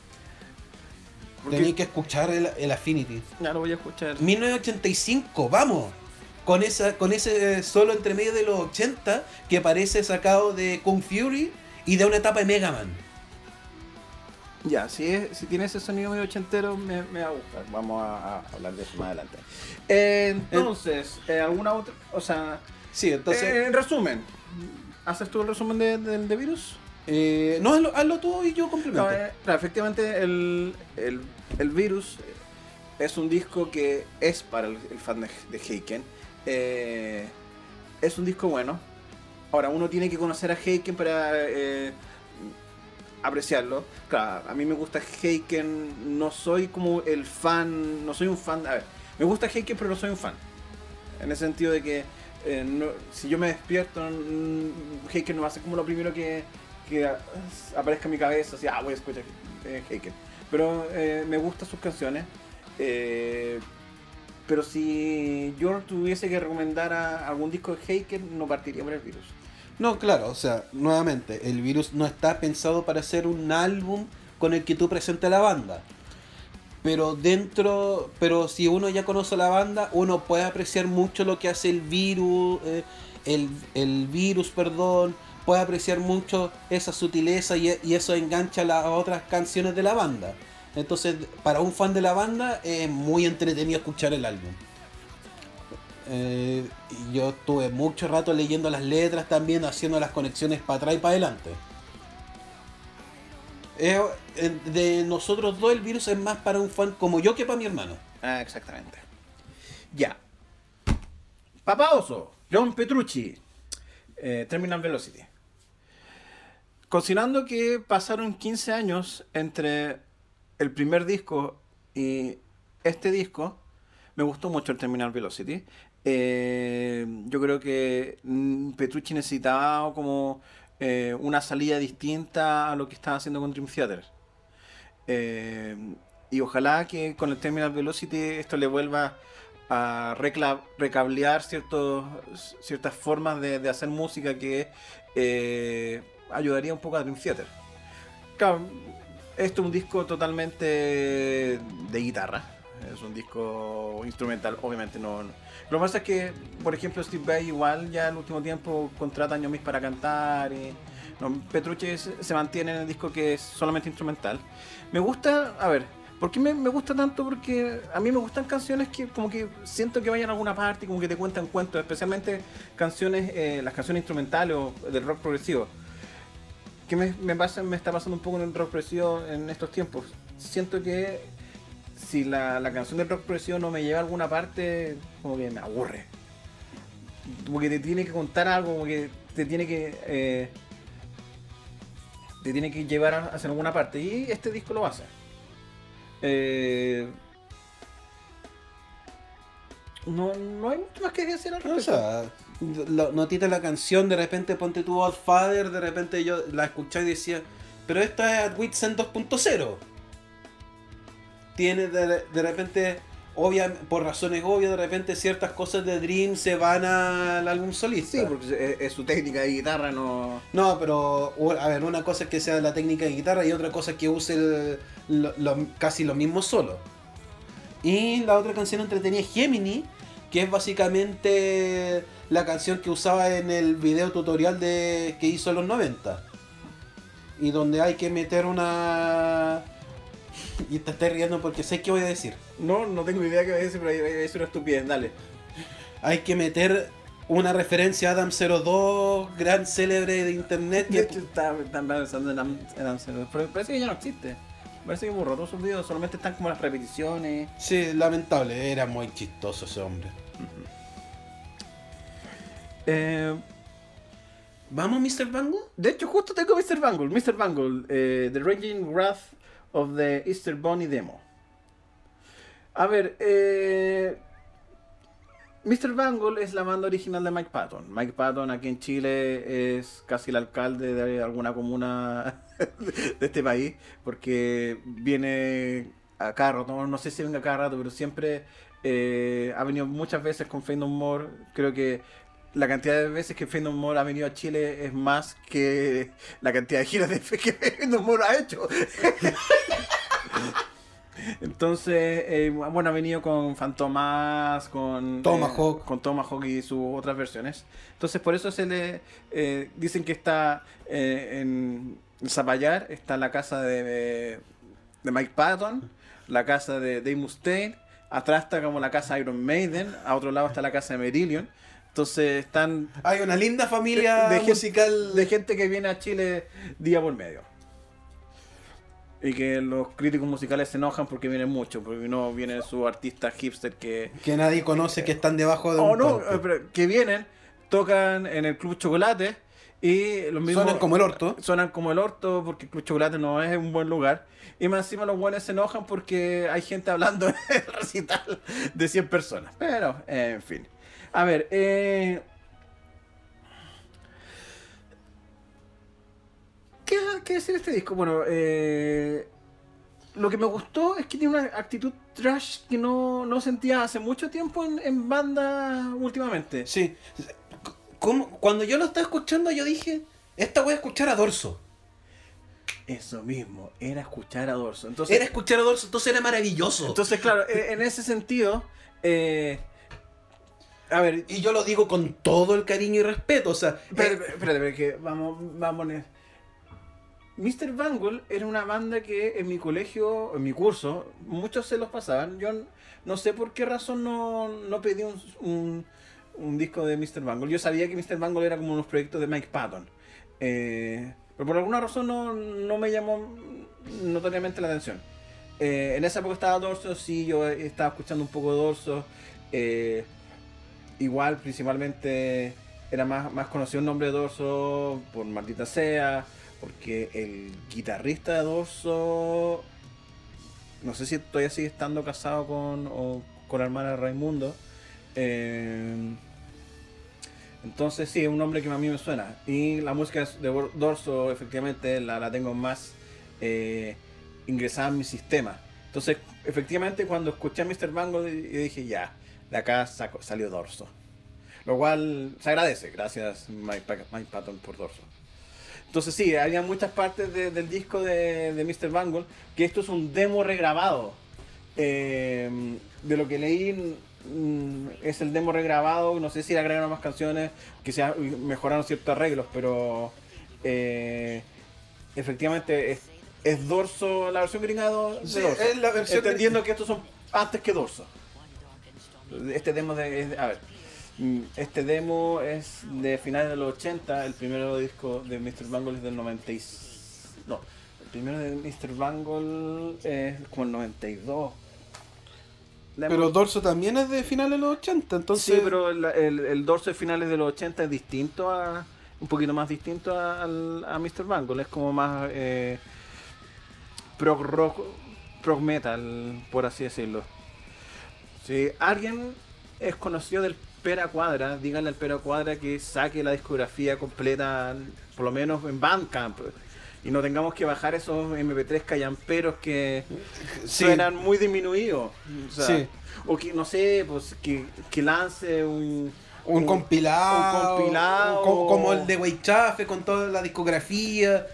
Que escuchar el, el Affinity. Ya lo voy a escuchar. 1985, vamos. Con, esa, con ese solo entre medio de los 80 que parece sacado de Kung Fury y de una etapa de Mega Man. Ya, si, es, si tiene ese sonido medio ochentero, me, me va a gustar. Vamos a, a hablar de eso más adelante. Eh, entonces, eh, ¿alguna otra? O sea, Sí, entonces. eh, en resumen, ¿haces tú el resumen de- del de virus? eh, no, hazlo, hazlo tú y yo complemento. No, eh, claro, efectivamente, el, el, el virus es un disco que es para el, el fan de, de Heiken. Eh, es un disco bueno. Ahora, uno tiene que conocer a Heiken para eh, apreciarlo. Claro, a mí me gusta Heiken, no soy como el fan, no soy un fan. A ver, me gusta Heiken, pero no soy un fan. En el sentido de que eh, no- si yo me despierto, Heiken no va a ser como lo primero que, que a- aparezca en mi cabeza, así, ah, voy a escuchar eh, Heiken. Pero eh, me gustan sus canciones. eh, pero si yo tuviese que recomendar a algún disco de Heiken, no partiría por el virus. No, claro, o sea, nuevamente, el virus no está pensado para ser un álbum con el que tú presentes a la banda. Pero dentro, pero si uno ya conoce la banda, uno puede apreciar mucho lo que hace el virus, eh, el, el virus, perdón, puede apreciar mucho esa sutileza y, eso engancha las otras canciones de la banda. Entonces, para un fan de la banda es muy entretenido escuchar el álbum. Eh, yo estuve mucho rato leyendo las letras también, haciendo las conexiones para atrás y para adelante. De nosotros dos, el virus es más para un fan como yo que para mi hermano. Ah, exactamente. Ya. Papá Oso, John Petrucci, eh, Terminal Velocity. Considerando que pasaron 15 años entre el primer disco y este disco, me gustó mucho el Terminal Velocity. Eh, yo creo que mm, Petrucci necesitaba como eh, una salida distinta a lo que estaba haciendo con Dream Theater. Eh, y ojalá que con el Terminal Velocity esto le vuelva a recablear ciertos, ciertas formas de, de hacer música que eh, ayudaría un poco a Dream Theater. Claro, esto es un disco totalmente de guitarra. Es un disco instrumental, obviamente no. Lo que pasa es que, por ejemplo, Steve Vai igual ya el último tiempo contrata a Ñomis para cantar. Y, no, se mantiene en el disco que es solamente instrumental. Me gusta, a ver, ¿por qué me, me gusta tanto? Porque a mí me gustan canciones que como que siento que vayan a alguna parte, como que te cuentan cuentos, especialmente canciones, eh, las canciones instrumentales o del rock progresivo. ¿Qué me, me, pasa, me está pasando un poco en el rock progresivo en estos tiempos? Siento que si la, la canción del rock progresivo no me lleva a alguna parte, como que me aburre. Como que te tiene que contar algo, como que te tiene que... eh, te tiene que llevar a- hacia alguna parte. Y este disco lo hace. Eh, no, no hay mucho más que decir al O respecto. sea, lo- notita la canción, de repente ponte tu Godfather, de repente yo la escuché y decía, pero esta es Whitson 2.0. Tiene de, de repente, obvia, por razones obvias, de repente ciertas cosas de Dream se van al álbum solista. Sí, porque es, es su técnica de guitarra, no. No, pero a ver, una cosa es que sea la técnica de guitarra y otra cosa es que use el- lo- lo- casi lo mismo solo. Y la otra canción entretenida es Gemini, que es básicamente la canción que usaba en el video tutorial de que hizo en los 90. Y donde hay que meter una... Y te estoy riendo porque sé qué voy a decir. No, no tengo idea qué voy a decir, pero voy a decir una estupidez, dale. Hay que meter una referencia a Adam 02, gran célebre de internet. De Que hecho, estaba, pensando en Am- en Amsterdam, pero parece que ya no existe. Parece que borró todos sus videos, solamente están como las repeticiones. Sí, lamentable, era muy chistoso ese hombre. Eh, ¿Vamos, Mr. Bangle? De hecho, justo tengo Mr. Bangle. Mr. Bangle, eh, The Raging Wrath of the Easter Bunny Demo. A ver, eh, Mr. Bangle es la banda original de Mike Patton. Mike Patton aquí en Chile es casi el alcalde de alguna comuna de este país, porque viene a cada rato, no sé si venga a cada rato, pero siempre eh, ha venido muchas veces con Fade No More. Creo que la cantidad de veces que No More ha venido a Chile es más que la cantidad de giras de que Fade No More ha hecho. Entonces, eh, bueno, ha venido con Fantomas, con Tomahawk. eh, con Tomahawk y sus otras versiones. Entonces, por eso se le eh, dicen que está eh, en Zapallar, está la casa de, de Mike Patton, la casa de Dave Mustaine, atrás está como la casa Iron Maiden, a otro lado está la casa de Merillion. Entonces, están Hay una linda familia De- de gente- musical. de gente que viene a Chile día por medio. Y que los críticos musicales se enojan porque vienen mucho, porque no vienen sus artistas hipster que... que nadie conoce que están debajo de Oh, un no, palco. eh, pero que vienen, tocan en el Club Chocolate y los mismos... Suenan como el orto. Suenan como el orto porque el Club Chocolate no es un buen lugar. Y más encima los buenos se enojan porque hay gente hablando en el recital de 100 personas. Pero, en fin. A ver, eh... ¿Qué, qué decir de este disco? Bueno, eh, lo que me gustó es que tiene una actitud trash que no, no sentía hace mucho tiempo en, en banda últimamente. Sí. ¿Cómo? Cuando yo lo estaba escuchando, yo dije, esta voy a escuchar a Dorso. Eso mismo, era escuchar a Dorso. Entonces, Era escuchar a Dorso, entonces era maravilloso. entonces claro, eh, en ese sentido, eh, a ver, y yo lo digo con todo el cariño y respeto. O sea, Espérate, eh, espérate, espérate, que vamos, vamos. a- Mr. Bangle era una banda que en mi colegio, en mi curso, muchos se los pasaban. Yo no sé por qué razón no, no pedí un, un- un disco de Mr. Bangle. Yo sabía que Mr. Bangle era como unos proyectos de Mike Patton. Eh, pero por alguna razón no, no me llamó notoriamente la atención. Eh, en esa época estaba Dorso, sí, yo estaba escuchando un poco de Dorso. Eh, igual, principalmente, era más, más conocido el nombre de Dorso por Maldita Sea, porque el guitarrista de Dorso, no sé si todavía sigue estando casado con, o, con la hermana de Raimundo. Eh, entonces sí, es un nombre que a mí me suena. Y la música de Dorso efectivamente la, la tengo más eh, ingresada en mi sistema. Entonces, efectivamente, cuando escuché a Mr. Bango, yo dije, ya, de acá saco- salió Dorso. Lo cual se agradece, gracias Mike, Pa- Mike Patton por Dorso. Entonces sí, había muchas partes de- del disco de, de Mr. Bangle, que esto es un demo regrabado. Eh, de lo que leí, mm, es el demo regrabado, no sé si le agregaron más canciones, que se ha- mejoraron ciertos arreglos, pero eh, efectivamente es, es Dorso, la versión gringa de Dorso. Sí, es la versión Entendiendo que estos son antes que Dorso. Este demo de, es de- a ver, mm, este demo es de finales de los 80, el primero disco de Mr. Bangle es del 96. No, el primero de Mr. Bangle es como el 92. La pero Dorso también es de finales de los 80, entonces... sí, pero el, el, el dorso de finales de los 80 es distinto a. un poquito más distinto a, al- a Mr. Bangle, es como más. Eh, prog rock, prog metal, por así decirlo. Si alguien es conocido del Pera Cuadra, díganle al Pera Cuadra que saque la discografía completa, por lo menos en Bandcamp. Y no tengamos que bajar esos MP3 callamperos que Sí. suenan muy disminuidos. O, sea, Sí. o que, no sé, pues que, que lance un... Un compilado, un compilado. co- como el de Weichafe con toda la discografía.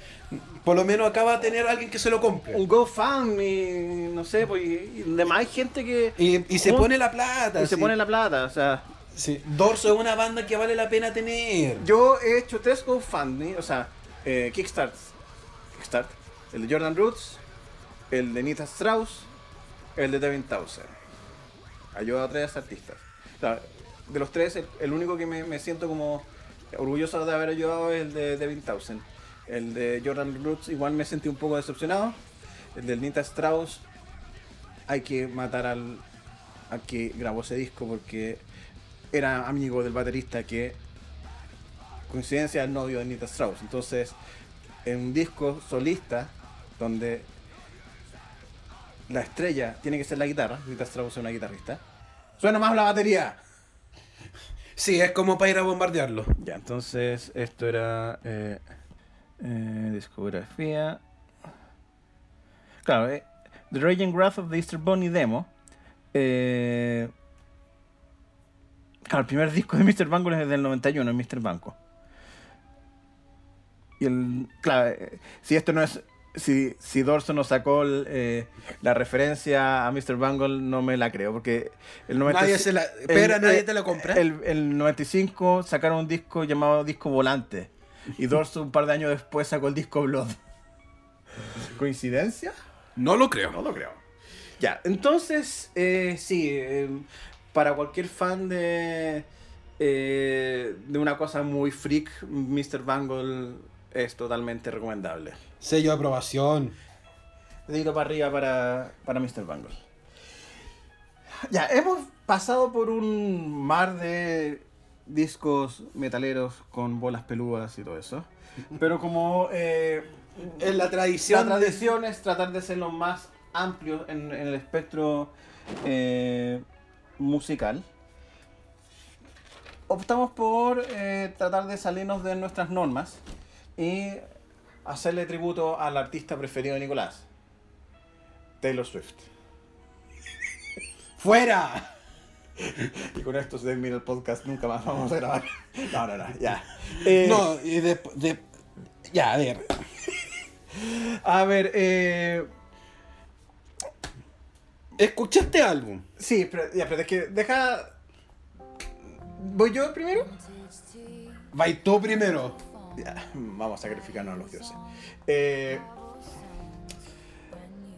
Por lo menos acá va a tener alguien que se lo compre. Un GoFundMe, no sé, pues y, demás hay gente que... Y, y se pone la plata. y se pone la plata, o sea... Sí. Dorso es una banda que vale la pena tener. Yo he hecho tres GoFundMe, o sea, eh, Kickstart, Kickstart, el de Jordan Roots, el de Nita Strauss, el de Devin Townsend. Ayuda a tres artistas. O sea, de los tres, el, el único que me, me siento como orgulloso de haber ayudado es el de Devin Townsend. El de Jordan Roots igual me sentí un poco decepcionado. El del Nita Strauss hay que matar al, al que grabó ese disco porque era amigo del baterista que coincidencia, el novio de Anita Strauss. Entonces, en un disco solista, donde la estrella tiene que ser la guitarra, Anita Strauss es una guitarrista, suena más la batería. Sí, es como para ir a bombardearlo. Ya, entonces esto era eh, eh, discografía. Claro, eh, The Raging Wrath of the Easter Bunny demo. Eh, claro, el primer disco de Mr. Bangle es del 91, es Mr. Banco. Y el. Claro, eh, si esto no es. Si, si Dorso no sacó el, eh, la referencia a Mr. Bangle, no me la creo, porque el 95 Nadie se la. Espera, nadie te la compra. el, el 95 sacaron un disco llamado Disco Volante. Y Dorso un par de años después sacó el disco Blood. ¿Coincidencia? No lo creo. No lo creo. Ya, entonces, eh, sí, eh, para cualquier fan de, eh, de una cosa muy freak, Mr. Bangle es totalmente recomendable. Sello de aprobación. Dedito para arriba para, para Mr. Bangle. Ya, hemos pasado por un mar de discos metaleros con bolas peludas y todo eso. Pero como eh, En la tradición. la tradición es tratar de ser lo más amplio en, en el espectro eh, musical, optamos por eh, tratar de salirnos de nuestras normas y hacerle tributo al artista preferido de Nicolás, Taylor Swift. ¡Fuera! Y con esto se termina el podcast, nunca más vamos a grabar. No, no, no, ya. Eh, No, y de, de- Ya, a ver. A ver, eh, ¿Escuchaste álbum? sí, pero, ya, pero es que deja... ¿Voy yo primero? Vai tú primero. Ya, vamos a sacrificarnos a los dioses. Eh,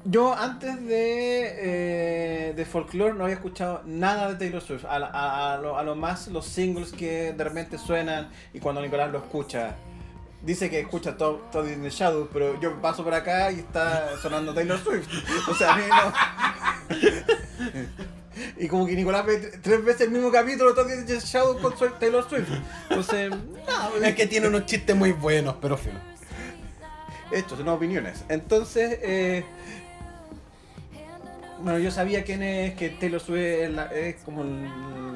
yo antes de, eh, de Folklore no había escuchado nada de Taylor Swift. A, a- a lo, a lo más los singles que de repente suenan y cuando Nicolás lo escucha. Dice que escucha todo, todo in the Shadows, pero yo paso por acá y está sonando Taylor Swift. O sea, a mí no. Y como que Nicolás ve tres veces el mismo capítulo, todo in the Shadows con Taylor Swift. Entonces, no, Es que tiene unos chistes muy buenos, pero fino. hechos, no opiniones. Entonces, eh, bueno, yo sabía quién es, que Taylor Swift es, la- es como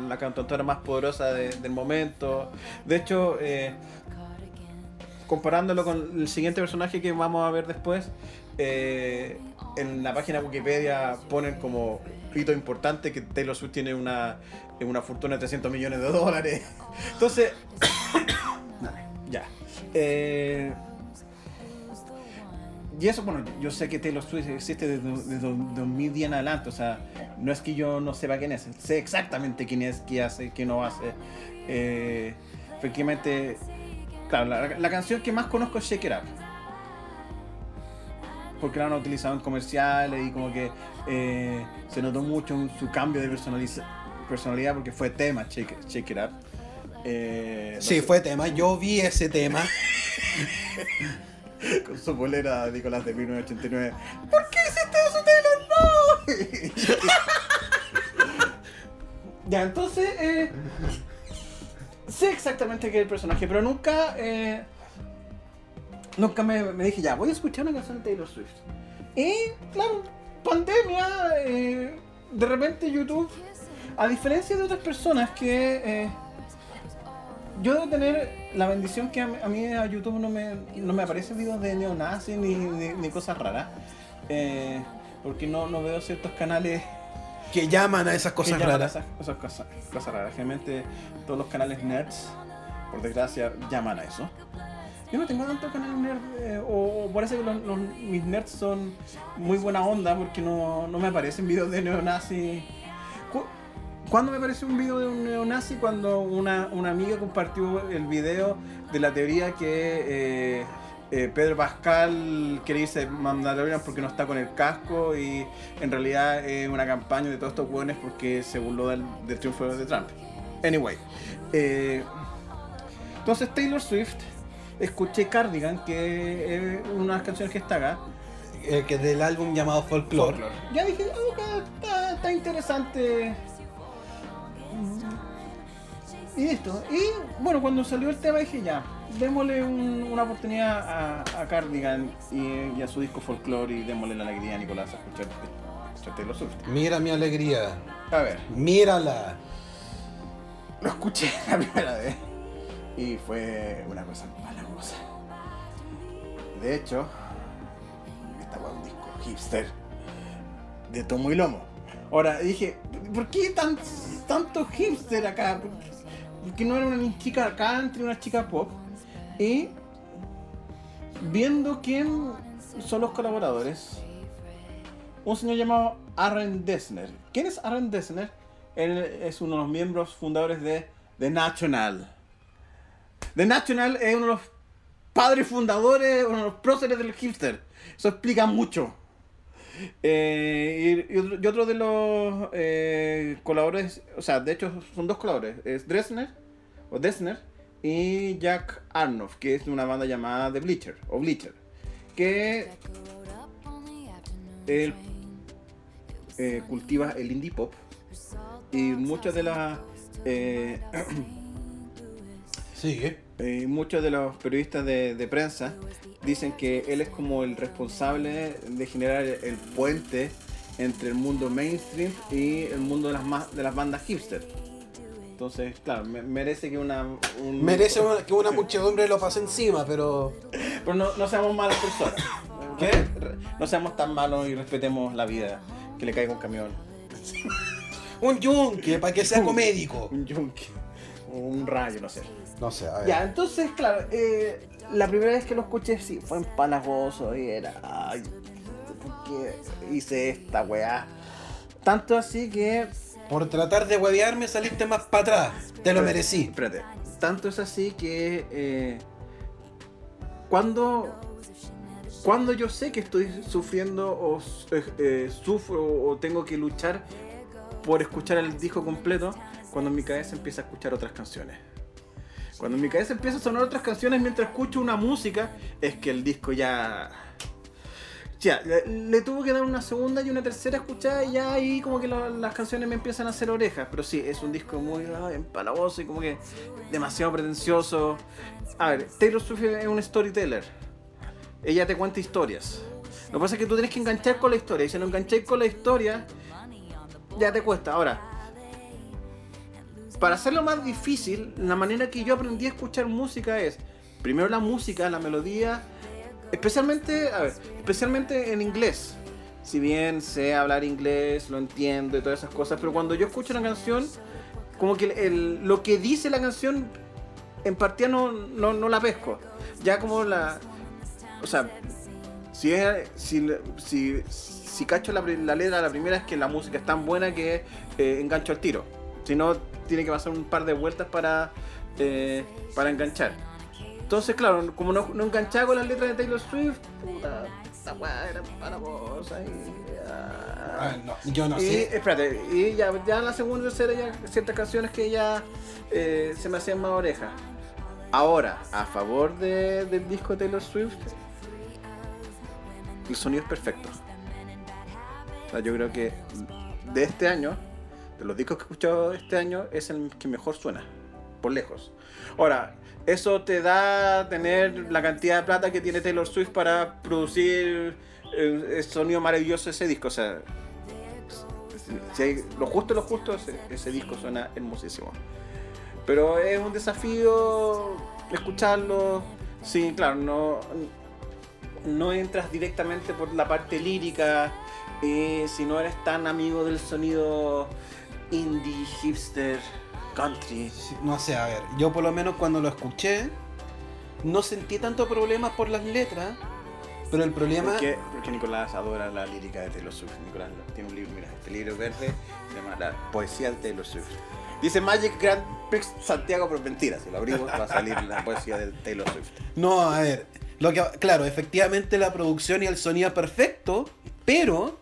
la cantautora más poderosa de- del momento. De hecho, eh, comparándolo con el siguiente personaje que vamos a ver después, eh, en la página Wikipedia ponen como hito importante que Taylor Swift tiene una, una fortuna de 300 millones de dólares. Entonces, ya. Eh, y eso, bueno, yo sé que Taylor Swift existe desde, desde 2010 en adelante, o sea, no es que yo no sepa quién es, sé exactamente quién es, qué hace, qué no hace. Eh, efectivamente, claro, la, la canción que más conozco es Shake It Up. Porque la han utilizado en comerciales y como que eh, se notó mucho en su cambio de personalidad porque fue tema Shake, Shake It Up. Eh, no Sí, sé, fue tema. Yo vi ese tema. con su bolera de Nicolás de 1989. ¿Por qué hiciste eso, Taylor? No. ya, entonces, eh, sé exactamente qué es el personaje, pero nunca, eh, nunca me, dije, ya, voy a escuchar una canción de Taylor Swift. Y, claro, pandemia, eh, de repente YouTube, a diferencia de otras personas que... yo debo tener la bendición que a mí a, mí a YouTube no me, no me aparecen videos de neonazis ni, ni, ni cosas raras. Eh, porque no, no veo ciertos canales Que llaman a esas cosas raras. Esas, esas cosas, cosas raras. Generalmente todos los canales nerds, por desgracia, llaman a eso. Yo no tengo tanto canal nerd, eh, o, o parece que los, los- mis nerds son muy buena onda porque no, no me aparecen videos de neonazis. Cu- ¿Cuándo me apareció un video de un neonazi? Cuando una, una amiga compartió el video de la teoría que eh, eh, Pedro Pascal quiere irse Mandalorian porque no está con el casco y en realidad es una campaña de todos estos hueones porque se burló del, del triunfo de Trump. Anyway, eh, entonces Taylor Swift, escuché Cardigan, que es una de las canciones que está acá. Que del álbum llamado Folklore. Ya dije, "Ah, está, está interesante. Y esto. Y bueno, cuando salió el tema dije ya, démosle un- una oportunidad a, a Cardigan y, y a su disco folklore y démosle la alegría a Nicolás a escuchar, escuchar Taylor Swift. Mira mi alegría. A ver, Mírala. lo escuché la primera vez y fue una cosa empalagosa. De hecho, estaba un disco hipster de tomo y lomo. Ahora dije, ¿por qué tan, tanto hipster acá? ¿Por qué- Porque no era una chica country, una chica pop. Y viendo quién son los colaboradores, un señor llamado Aaron Dessner. ¿Quién es Aaron Dessner? Él es uno de los miembros fundadores de The National. The National es uno de los padres fundadores, uno de los próceres del hipster. Eso explica mucho. Eh, y, y otro, de los eh, colaboradores, o sea, de hecho son dos colaboradores, es Dresner, o Dessner, y Jack Arnoff, que es de una banda llamada The Bleacher, o Bleacher, que él eh, cultiva el indie pop y muchas de las eh, Sigue. Eh, muchos de los periodistas de, de prensa dicen que él es como el responsable de generar el puente entre el mundo mainstream y el mundo de las ma- de las bandas hipster. Entonces, claro, me- merece que una un- Merece una- que una muchedumbre lo pase encima, pero. Pero no, no seamos malas personas. ¿Qué? No seamos tan malos y respetemos la vida. Que le caiga un camión. Un yunque, para que sea comédico. Un yunque. Un rayo, no sé. No sé, a ver. Ya, entonces, claro, eh, la primera vez que lo escuché, sí, fue empalagoso y era. Ay, ¿por qué hice esta weá? Tanto así que. Por tratar de huevearme saliste más para atrás. Te lo merecí. Espérate. Tanto es así que. eh, cuando. Cuando yo sé que estoy sufriendo o eh, eh, sufro o tengo que luchar por escuchar el disco completo, cuando en mi cabeza empieza a escuchar otras canciones. Cuando mi cabeza empieza a sonar otras canciones mientras escucho una música, es que el disco ya. Ya, le, le tuvo que dar una segunda y una tercera escuchada y ya ahí como que las canciones me empiezan a hacer orejas. Pero sí, es un disco muy ah, empalagoso y como que demasiado pretencioso. A ver, Taylor Swift es un storyteller. Ella te cuenta historias. Lo que pasa es que tú tienes que enganchar con la historia. Y si no engancháis con la historia, ya te cuesta. Ahora, para hacerlo más difícil, la manera que yo aprendí a escuchar música es primero la música, la melodía, especialmente, especialmente en inglés. Si bien sé hablar inglés, lo entiendo y todas esas cosas, pero cuando yo escucho una canción, como que lo que dice la canción en partida no, no, no la pesco. Ya como la. O sea, si, si, si, si cacho la letra la primera es que la música es tan buena que eh, engancho al tiro. Si no, tiene que pasar un par de vueltas para, eh, para enganchar. Entonces, claro, como no, no enganchaba con las letras de Taylor Swift, puta, esta weá era para vos. ahí, ah. No, yo no y, sé. espérate, y ya, ya en la segunda y tercera ya ciertas canciones que ya eh, se me hacían más orejas. Ahora, a favor de- del disco de Taylor Swift, el sonido es perfecto. O sea, yo creo que de este año, de los discos que he escuchado este año, es el que mejor suena, por lejos. Ahora, eso te da tener la cantidad de plata que tiene Taylor Swift para producir el, el sonido maravilloso de ese disco. O sea, si hay lo justo, lo justo, ese, ese disco suena hermosísimo. Pero es un desafío escucharlo. Sí, claro, no, no entras directamente por la parte lírica. eh, si no eres tan amigo del sonido indie, hipster, country. Sí, No sé, a ver. Yo por lo menos cuando lo escuché, no sentí tanto problemas por las letras. Pero el problema. Porque, porque Nicolás adora la lírica de Taylor Swift. Nicolás tiene un libro, mira, este libro verde se llama La Poesía de Taylor Swift. Dice Magic Grand Prix Santiago, pero mentira, si lo abrimos va a salir la poesía de Taylor Swift. No, a ver. Lo que, claro, efectivamente la producción y el sonido perfecto, pero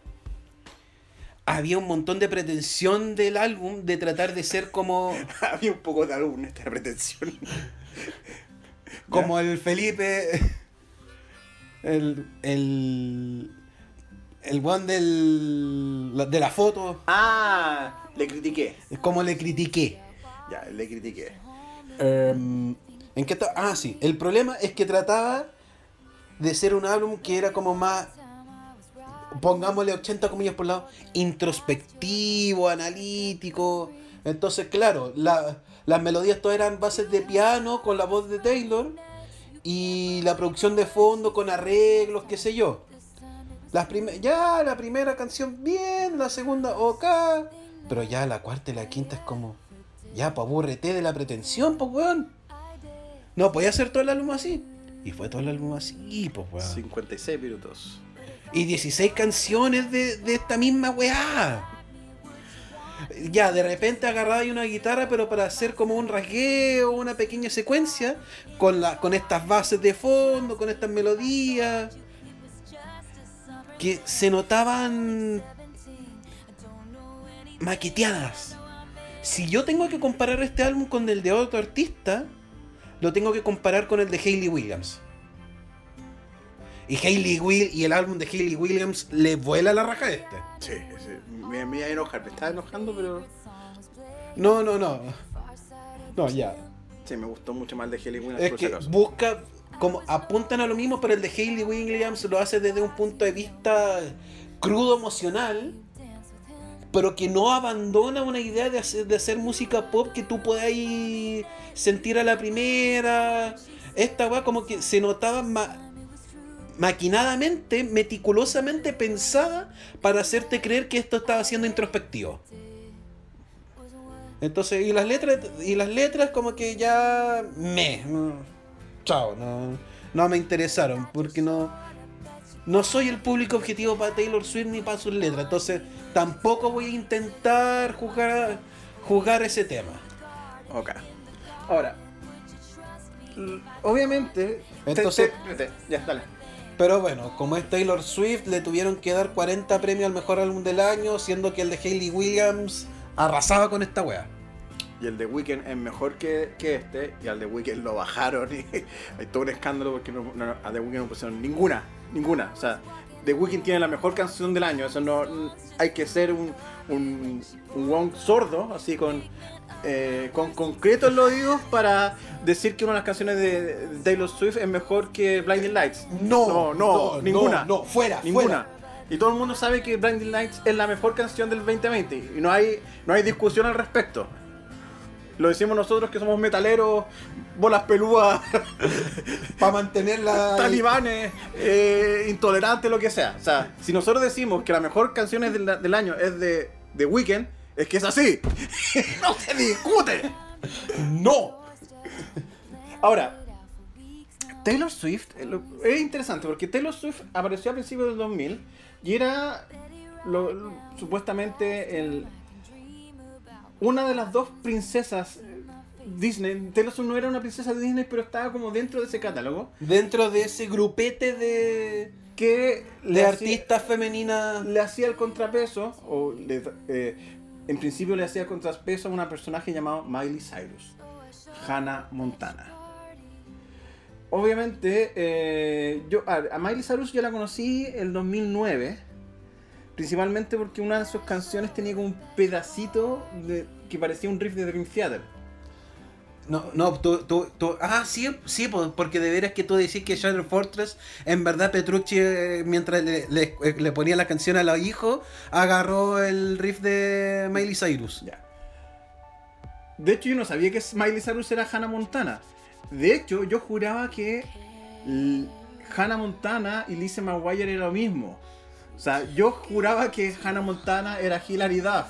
había un montón de pretensión del álbum de tratar de ser como, Había un poco de álbum esta pretensión. como el Felipe, el, el, el one del, de la foto, Ah, le critiqué. es como le critiqué. Ya, le critiqué. Em, ¿En qué Ah, sí. El problema es que trataba de ser un álbum que era como más. Pongámosle 80 comillas por lado. Introspectivo, analítico. Entonces, claro, la- las melodías todas eran bases de piano con la voz de Taylor. Y la producción de fondo con arreglos, qué sé yo. Las ya la primera canción bien, la segunda ok. Pero ya la cuarta y la quinta es como. Ya, pues aburrete de la pretensión, pues weón. No, podía hacer todo el álbum así. Y fue todo el álbum así, pues weón. 56 minutos. Y 16 canciones de, de esta misma weá. Ya, de repente agarraba una guitarra, pero para hacer como un rasgueo, una pequeña secuencia, con, la, con estas bases de fondo, con estas melodías, que se notaban maqueteadas. Si yo tengo que comparar este álbum con el de otro artista, lo tengo que comparar con el de Hayley Williams. Y Hayley Will y el álbum de Hayley Williams le vuela la raja a este. Sí, sí. Me, me iba a enojar, me estaba enojando, pero. No, no, no. No, ya. Sí, me gustó mucho más el de Haley Williams, Es por que acaso. busca, como apuntan a lo mismo, pero el de Hayley Williams lo hace desde un punto de vista crudo emocional, pero que no abandona una idea de hacer, de hacer música pop que tú podáis sentir a la primera. Esta weá como que se notaba ma- maquinadamente, meticulosamente pensada para hacerte creer que esto estaba siendo introspectivo. Entonces, y las letras, y las letras como que ya me, no, chao, no, no me interesaron porque no, no soy el público objetivo para Taylor Swift ni para sus letras, entonces tampoco voy a intentar jugar, jugar ese tema. Ok. Ahora. Obviamente. te- Entonces- te- te- ya, dale. Pero bueno, como es Taylor Swift, le tuvieron que dar 40 premios al mejor álbum del año, siendo que el de Hayley Williams arrasaba con esta wea. Y el de Weekend es mejor que, que este. Y al de Weekend lo bajaron. Y hay todo un escándalo porque no, no, a The Weeknd no pusieron ninguna. Ninguna. O sea, The Weeknd tiene la mejor canción del año. Eso no. Hay que ser un. Un, un weón sordo, así con. Eh, con concreto en los oídos para decir que una de las canciones de, Taylor Swift es mejor que Blinding Lights. No, no, no, ninguna. no, no, fuera, Ninguna. fuera. Y todo el mundo sabe que Blinding Lights es la mejor canción del 2020. Y no hay, no hay discusión al respecto. Lo decimos nosotros que somos metaleros, bolas pelúas, Para mantener la... talibanes, eh, intolerantes, lo que sea. O sea, si nosotros decimos que la mejor canción del, del año es de, de Weekend, es que es así. no se discute. ¡No! Ahora, Taylor Swift eh, es interesante porque Taylor Swift apareció a principios del 2000 y era lo- lo- supuestamente el, una de las dos princesas eh, Disney. Taylor Swift no era una princesa de Disney, pero estaba como dentro de ese catálogo Dentro de ese grupete de, que de artistas femeninas... le hacía el contrapeso, o le- eh, en principio le hacía el contrapeso a una personaje llamado Miley Cyrus, Hannah Montana. Obviamente, eh, yo a, Miley Cyrus yo la conocí el 2009, principalmente porque una de sus canciones tenía como un pedacito que parecía un riff de Dream Theater. No, no, tú, tú, tú- Ah, sí, sí, po, porque de veras que tú decís que Shadow Fortress, en verdad Petrucci, eh, mientras le, eh, le ponía la canción a los hijos, agarró el riff de Miley Cyrus. Ya. De hecho, yo no sabía que Miley Cyrus era Hannah Montana. De hecho, yo juraba que Hannah Montana y Lizzie McGuire era lo mismo. O sea, yo juraba que Hannah Montana era Hilary Duff.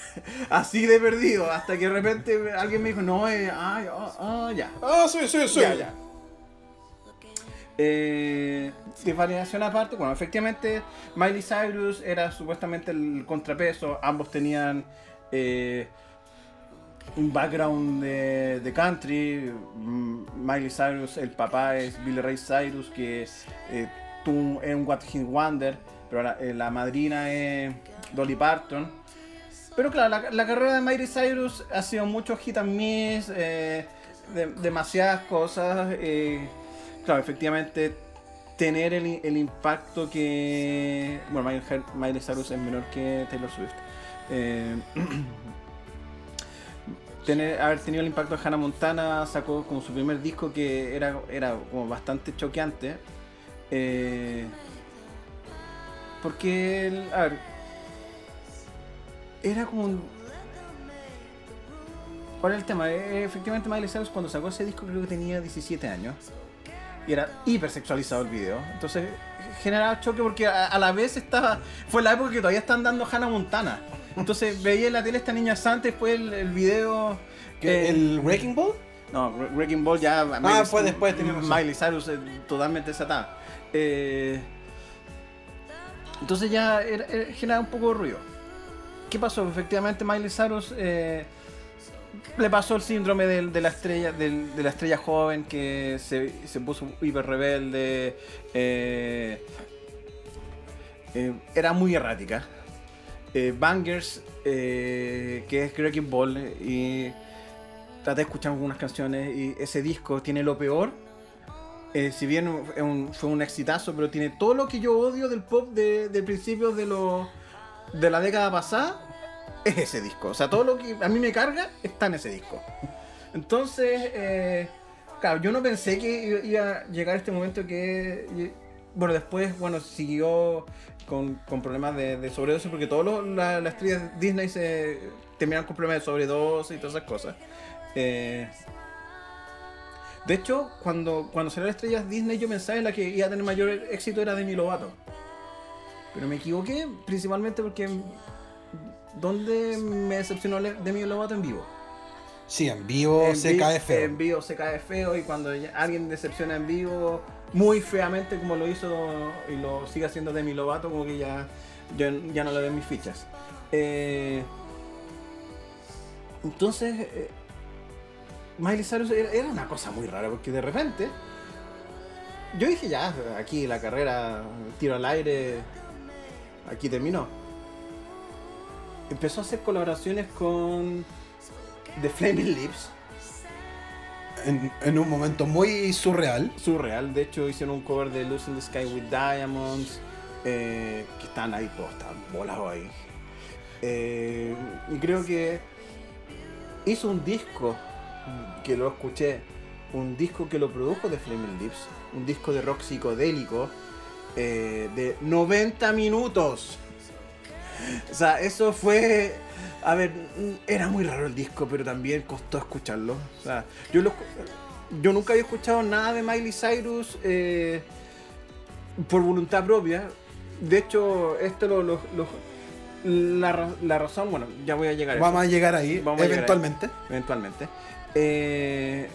Así de perdido, hasta que de repente alguien me dijo, no, eh, ah, ah, ah, ya. Ah, sí, sí, sí. Ya, ya. Eh, de variación aparte, bueno, efectivamente Miley Cyrus era supuestamente el contrapeso, ambos tenían eh, un background de, de country, Mm, Miley Cyrus, el papá es Billy Ray Cyrus, que eh, tuvo es un What Wonder, pero la, eh, la madrina es Dolly Parton. Pero claro, la, la carrera de Miley Cyrus ha sido mucho hit and miss, eh, de- demasiadas cosas. claro, efectivamente, tener el, el impacto que. Bueno, Miley, Miley Cyrus es menor que Taylor Swift. Eh, tener, haber tenido el impacto de Hannah Montana, sacó como su primer disco que era, era como bastante choqueante. Eh, porque, a ver, era como un... ¿Cuál es el tema? Eh, efectivamente Miley Cyrus cuando sacó ese disco creo que tenía 17 años. Y era hipersexualizado el video. Entonces generaba choque porque a, a la vez estaba... Fue la época que todavía están dando Hannah Montana. Entonces veía en la tele esta niña santa, después el, el video... ¿Qué, eh, ¿El Wrecking Ball? no, Wre- Wrecking Ball ya. Ah, fue después. Miley Cyrus eh, totalmente desatada. Eh, entonces ya era- era- generaba un poco de ruido. ¿Qué pasó? Efectivamente, Miley Cyrus eh, le pasó el síndrome de, la estrella de la estrella joven que se, puso hiper rebelde. eh, eh, era muy errática. Bangers, que es Wrecking Ball, y traté de escuchar algunas canciones y ese disco tiene lo peor. Si bien fue un exitazo, pero tiene todo lo que yo odio del pop de, de principios de, lo- de la década pasada, es ese disco. O sea, todo lo que a mí me carga está en ese disco. Entonces, eh, claro, yo no pensé que iba- a llegar este momento que... Bueno, después, bueno, siguió con, con problemas de, sobredosis, porque todas las estrellas Disney se terminan con problemas de sobredosis y todas esas cosas. Eh, de hecho, cuando, cuando salió las estrellas Disney, yo pensaba en la que iba a tener mayor éxito era Demi Lovato. Pero me equivoqué, principalmente porque. ¿Dónde me decepcionó Le- Demi Lovato en vivo? Sí, en vivo en se vi- cae feo. En vivo se cae feo y cuando alguien decepciona en vivo muy feamente como lo hizo y lo sigue haciendo Demi Lovato, como que ya, yo ya no le doy mis fichas. Eh, entonces, eh, Miley Cyrus era, era una cosa muy rara porque de repente yo dije ya, aquí la carrera, tiro al aire, aquí terminó. Empezó a hacer colaboraciones con The Flaming Lips. En, en un momento muy surreal. surreal. De hecho, hicieron un cover de Losing the Sky with Diamonds. eh, que están ahí, todos están volados ahí. Eh, y creo que hizo un disco que lo escuché. Un disco que lo produjo de Flaming Lips. Un disco de rock psicodélico. Eh, de 90 minutos. O sea, eso fue. A ver, era muy raro el disco, pero también costó escucharlo. O sea, yo, lo, yo nunca había escuchado nada de Miley Cyrus eh, por voluntad propia. De hecho, esto lo. lo- lo- la, la razón, bueno, ya voy a llegar a eso Vamos a llegar ahí, Vamos a llegar eventualmente. eventualmente. Eh,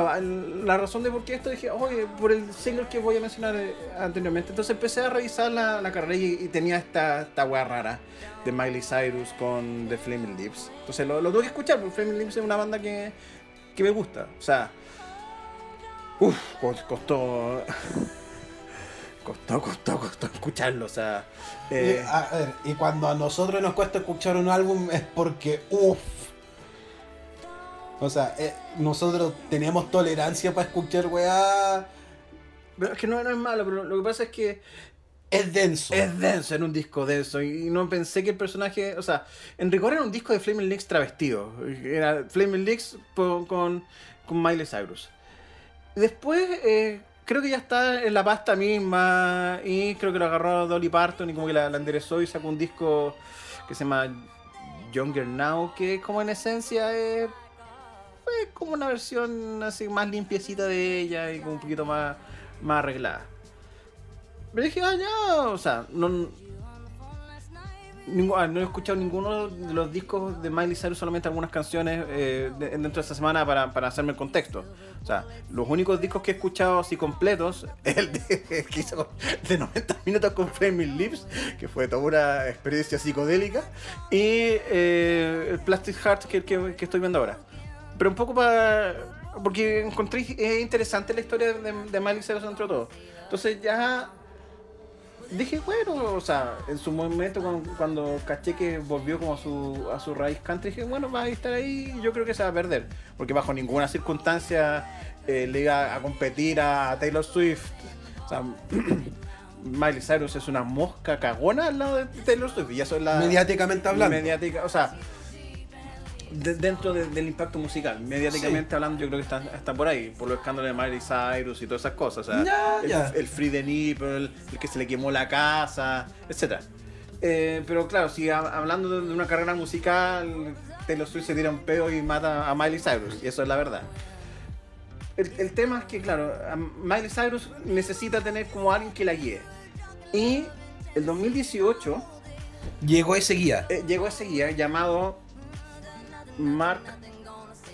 la razón de por qué esto dije, oye, por el single que voy a mencionar eh, anteriormente. Entonces empecé a revisar la, la carrera y, y tenía esta, esta wea rara de Miley Cyrus con The Flaming Lips. Entonces lo, lo tuve que escuchar, porque Flaming Lips es una banda que, que me gusta. O sea, uff, costó. Costó, costó, costó escucharlo, o sea. eh, Y, a ver, y cuando a nosotros nos cuesta escuchar un álbum es porque, uff. O sea, eh, nosotros tenemos tolerancia para escuchar weá. pero es que no, no es malo, pero lo que pasa es que Es denso. Es denso, era un disco denso. Y no pensé que el personaje. O sea, en rigor era un disco de Flaming Lips travestido. Era Flaming Lips con, con Miley Cyrus. Después, eh, creo que ya está en la pasta misma. Y creo que lo agarró Dolly Parton y como que la, la enderezó y sacó un disco que se llama Younger Now. Que, como en esencia, es. Fue como una versión así más limpiecita de ella y como un poquito más, más arreglada. Pero dije, ah, ya, o sea, no, ningú- ah, no he escuchado ninguno de los discos de Miley Cyrus, solamente algunas canciones eh, de- dentro de esta semana para, para hacerme el contexto. O sea, los únicos discos que he escuchado así completos es el de, que hizo de 90 minutos con Flaming Lips, que fue toda una experiencia psicodélica, y eh, el Plastic Heart que, que, que estoy viendo ahora. Pero un poco para... Porque encontré eh, interesante la historia de, de Miley Cyrus entre todo. Entonces ya dije, bueno, o sea, en su momento cuando, cuando caché que volvió como a su, a su raíz country, dije, bueno, va a estar ahí y yo creo que se va a perder. Porque bajo ninguna circunstancia eh, le iba a competir a Taylor Swift. O sea, Miley Cyrus es una mosca cagona al lado de Taylor Swift. Y eso es la... Mediáticamente hablando. Mediática, o sea, de- dentro de- del impacto musical. Mediáticamente hablando, yo creo que está, está por ahí, por los escándalos de Miley Cyrus y todas esas cosas. O sea, Ya, el, ya. el Free the Nipple, el, que se le quemó la casa, etc. pero claro, si ha- hablando de una carrera musical, Taylor Swift se tira un peo y mata a Miley Cyrus, y eso es la verdad. El, el tema es que, claro, Miley Cyrus necesita tener como alguien que la guíe. Y el 2018 Llegó ese guía. eh, llegó ese guía llamado Mark,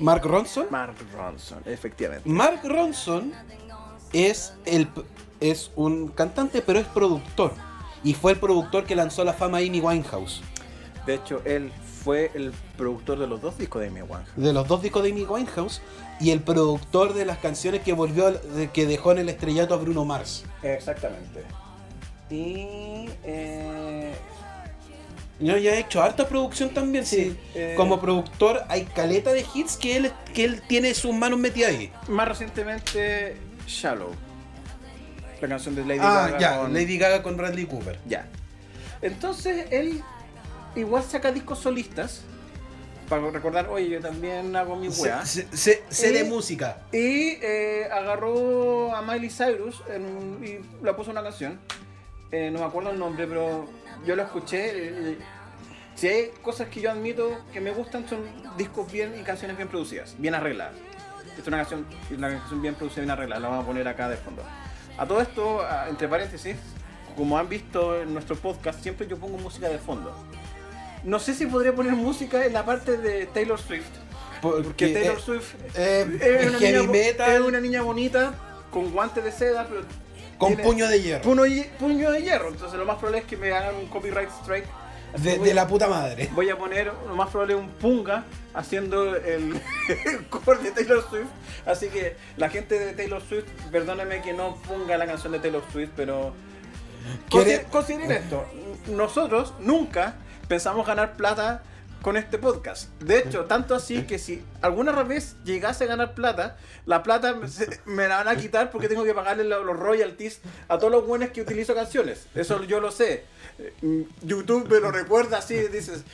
Mark Ronson. Mark Ronson, efectivamente. Mark Ronson es, el, es un cantante, pero es productor. Y fue el productor que lanzó la fama a Amy Winehouse. De hecho, él fue el productor de los dos discos de Amy Winehouse. De los dos discos de Amy Winehouse. Y el productor de las canciones que volvió, que dejó en el estrellato a Bruno Mars. Exactamente. Y eh, Yo ya he hecho harta producción también. Sí, Sí. eh. Como productor hay caleta de hits que él, que él tiene sus manos metidas ahí. más recientemente, Shallow. La canción de Lady ah, Gaga. ya. con- Lady Gaga con Bradley Cooper. Ya. Entonces él igual saca discos solistas. Para recordar, oye, yo también hago mi weá. Sé, sé- sé de música. Y eh, agarró a Miley Cyrus en y la puso una canción. Eh, no me acuerdo el nombre, pero yo la escuché. eh, si hay cosas que yo admito que me gustan, son discos bien y canciones bien producidas, bien arregladas. Esta es una canción, una canción bien producida, bien arreglada. La vamos a poner acá de fondo. A todo esto, entre paréntesis, como han visto en nuestro podcast, siempre yo pongo música de fondo. No sé si podría poner música en la parte de Taylor Swift. Porque Taylor eh, Swift eh, es una, niña, metal es una niña bonita con guantes de seda, pero con tiene puño de hierro. puño, puño de hierro. Entonces lo más probable es que me hagan un copyright strike. De, de la puta madre. voy a poner lo más probable un punga haciendo el, el cover de Taylor Swift. Así que la gente de Taylor Swift, perdóname que no ponga la canción de Taylor Swift, pero ¿Quiere- consi- consideren esto. Nosotros nunca pensamos ganar plata con este podcast. De hecho, tanto así que si alguna vez llegase a ganar plata, la plata me, me la van a quitar porque tengo que pagarle lo- los royalties a todos los buenos que utilizo canciones. Eso yo lo sé. Eh, YouTube me lo recuerda así, dices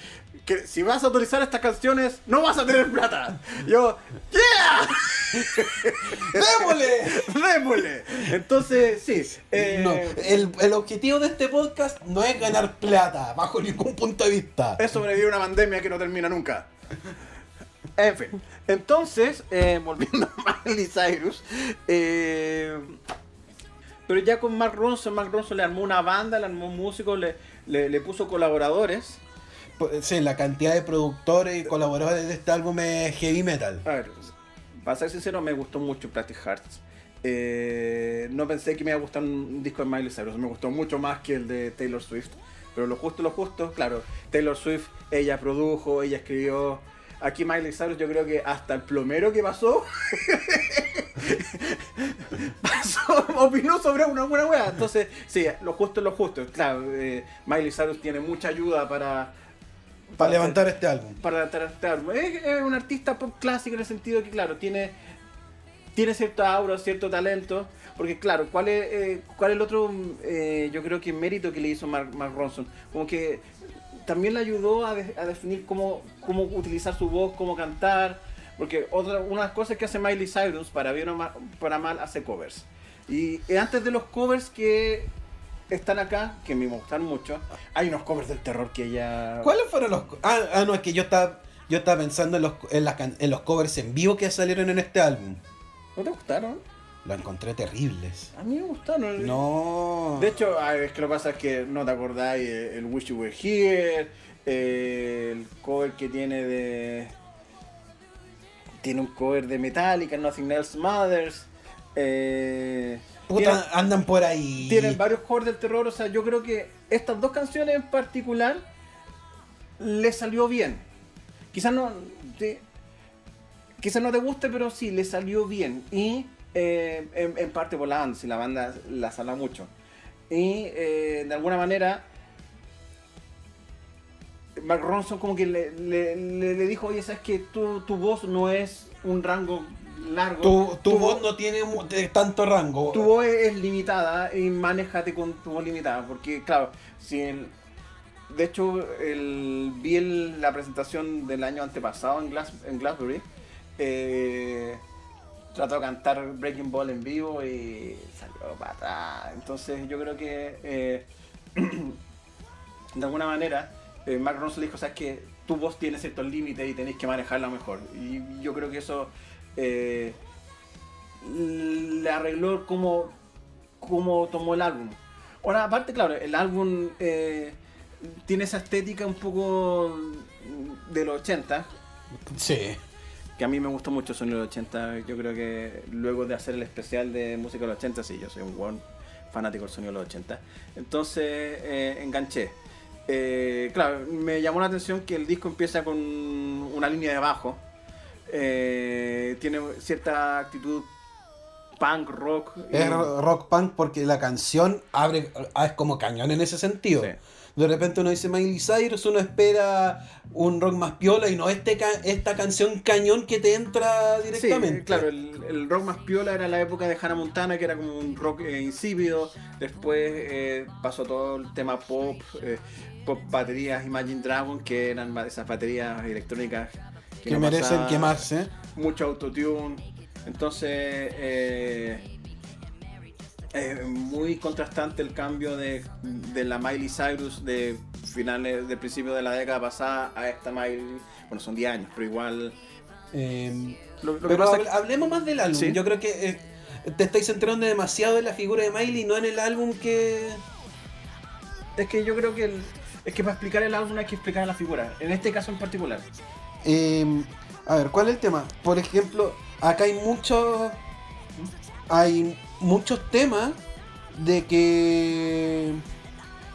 que si vas a utilizar estas canciones no vas a tener plata. Yo, ¡yeah! ¡Démosle! ¡Démosle! Entonces, sí. eh, No, el, el objetivo de este podcast no es ganar plata, bajo ningún punto de vista. es sobrevivir a una pandemia que no termina nunca. En fin. Entonces, eh, volviendo a Miley Cyrus. eh, pero ya con Mark Ronson, Mark Ronson le armó una banda, le armó músicos, le, le, le puso colaboradores. Sí, la cantidad de productores y colaboradores de este álbum es heavy metal. A ver, para ser sincero, me gustó mucho Plastic Hearts. Eh, no pensé que me iba a gustar un disco de Miley Cyrus, me gustó mucho más que el de Taylor Swift. Pero lo justo, lo justo, claro, Taylor Swift, ella produjo, ella escribió. Aquí Miley Cyrus, yo creo que hasta el plomero que pasó, pasó opinó sobre una buena wea. Entonces, sí, lo justo lo justo. Claro, eh, Miley Cyrus tiene mucha ayuda para. Para levantar este álbum. para levantar este álbum. Es, es un artista pop clásico en el sentido que, claro, tiene, tiene cierta aura, cierto talento. Porque, claro, ¿cuál es, eh, cuál es el otro, eh, yo creo que mérito que le hizo Mark, Mark Ronson? Como que también le ayudó a, de- a definir cómo, cómo utilizar su voz, cómo cantar. Porque otra, una de las cosas que hace Miley Cyrus, para bien o para mal, hace covers. Y antes de los covers que están acá, que me gustan mucho, hay unos covers del terror que ella... ¿Cuáles fueron los.? Ah, ah, no, es que yo estaba, yo estaba pensando en los, en, las en los covers en vivo que salieron en este álbum. ¿No te gustaron? Los encontré terribles. A mí me gustaron. No. De hecho, es que lo que pasa es que no te acordáis eh, el Wish You Were Here, eh, el cover que tiene de. Tiene un cover de Metallica, Nothing Else Matters. Eh, Puta, andan por ahí. tienen, varios covers del terror, o sea, yo creo que estas dos canciones en particular le salió bien. Quizás no. te- quizás no te guste, pero sí, le salió bien. Y eh, en, en parte por la banda, si la banda la sala mucho. Y eh, de alguna manera, Mark Ronson como que le, le- le- le dijo, oye, sabes que tu, tu voz no es un rango largo. Tu, tu vo- voz no tiene tanto rango. tu voz es limitada y manéjate con tu voz limitada. Porque, claro, si el- de hecho, el, vi el- la presentación del año antepasado en, Glass, en Glastonbury. Eh, trató de cantar Breaking Ball en vivo y salió para atrás. Entonces yo creo que eh, de alguna manera eh, Mark Ronson dijo, sabes que tu voz tiene ciertos límites y tenéis que manejarla mejor. Y yo creo que eso eh, le arregló cómo, cómo tomó el álbum. Ahora, aparte, claro, el álbum eh, tiene esa estética un poco de los 80, Sí. que a mí me gustó mucho el sonido de los 80. Yo creo que luego de hacer el especial de música de los 80, sí, yo soy un buen fanático del sonido de los 80. Entonces eh, enganché. Eh, claro, me llamó la atención que el disco empieza con una línea de bajo. Eh, tiene cierta actitud punk, rock. y- Es rock punk porque la canción abre, ah, es como cañón en ese sentido. Sí. De repente uno dice Miley Cyrus, uno espera un rock más piola y no este esta canción cañón que te entra directamente. Sí, claro, el, el rock más piola era la época de Hannah Montana, que era como un rock eh, insípido. Después eh, pasó todo el tema pop, eh, pop baterías Imagine Dragon, que eran esas baterías electrónicas que no merecen quemarse. Mucho autotune. Entonces, eh, eh, muy contrastante el cambio de, de la Miley Cyrus de finales, de principio de la década pasada a esta Miley. Bueno, son 10 años, pero igual. Eh, Lo, lo que pero hablemos más del álbum. Sí. Yo creo que eh, te estáis centrando demasiado en la figura de Miley y no en el álbum que... Es que yo creo que el- es que para explicar el álbum hay que explicar la figura. En este caso en particular. Eh, a ver, ¿cuál es el tema? Por ejemplo, acá hay muchos. Hay muchos temas de que.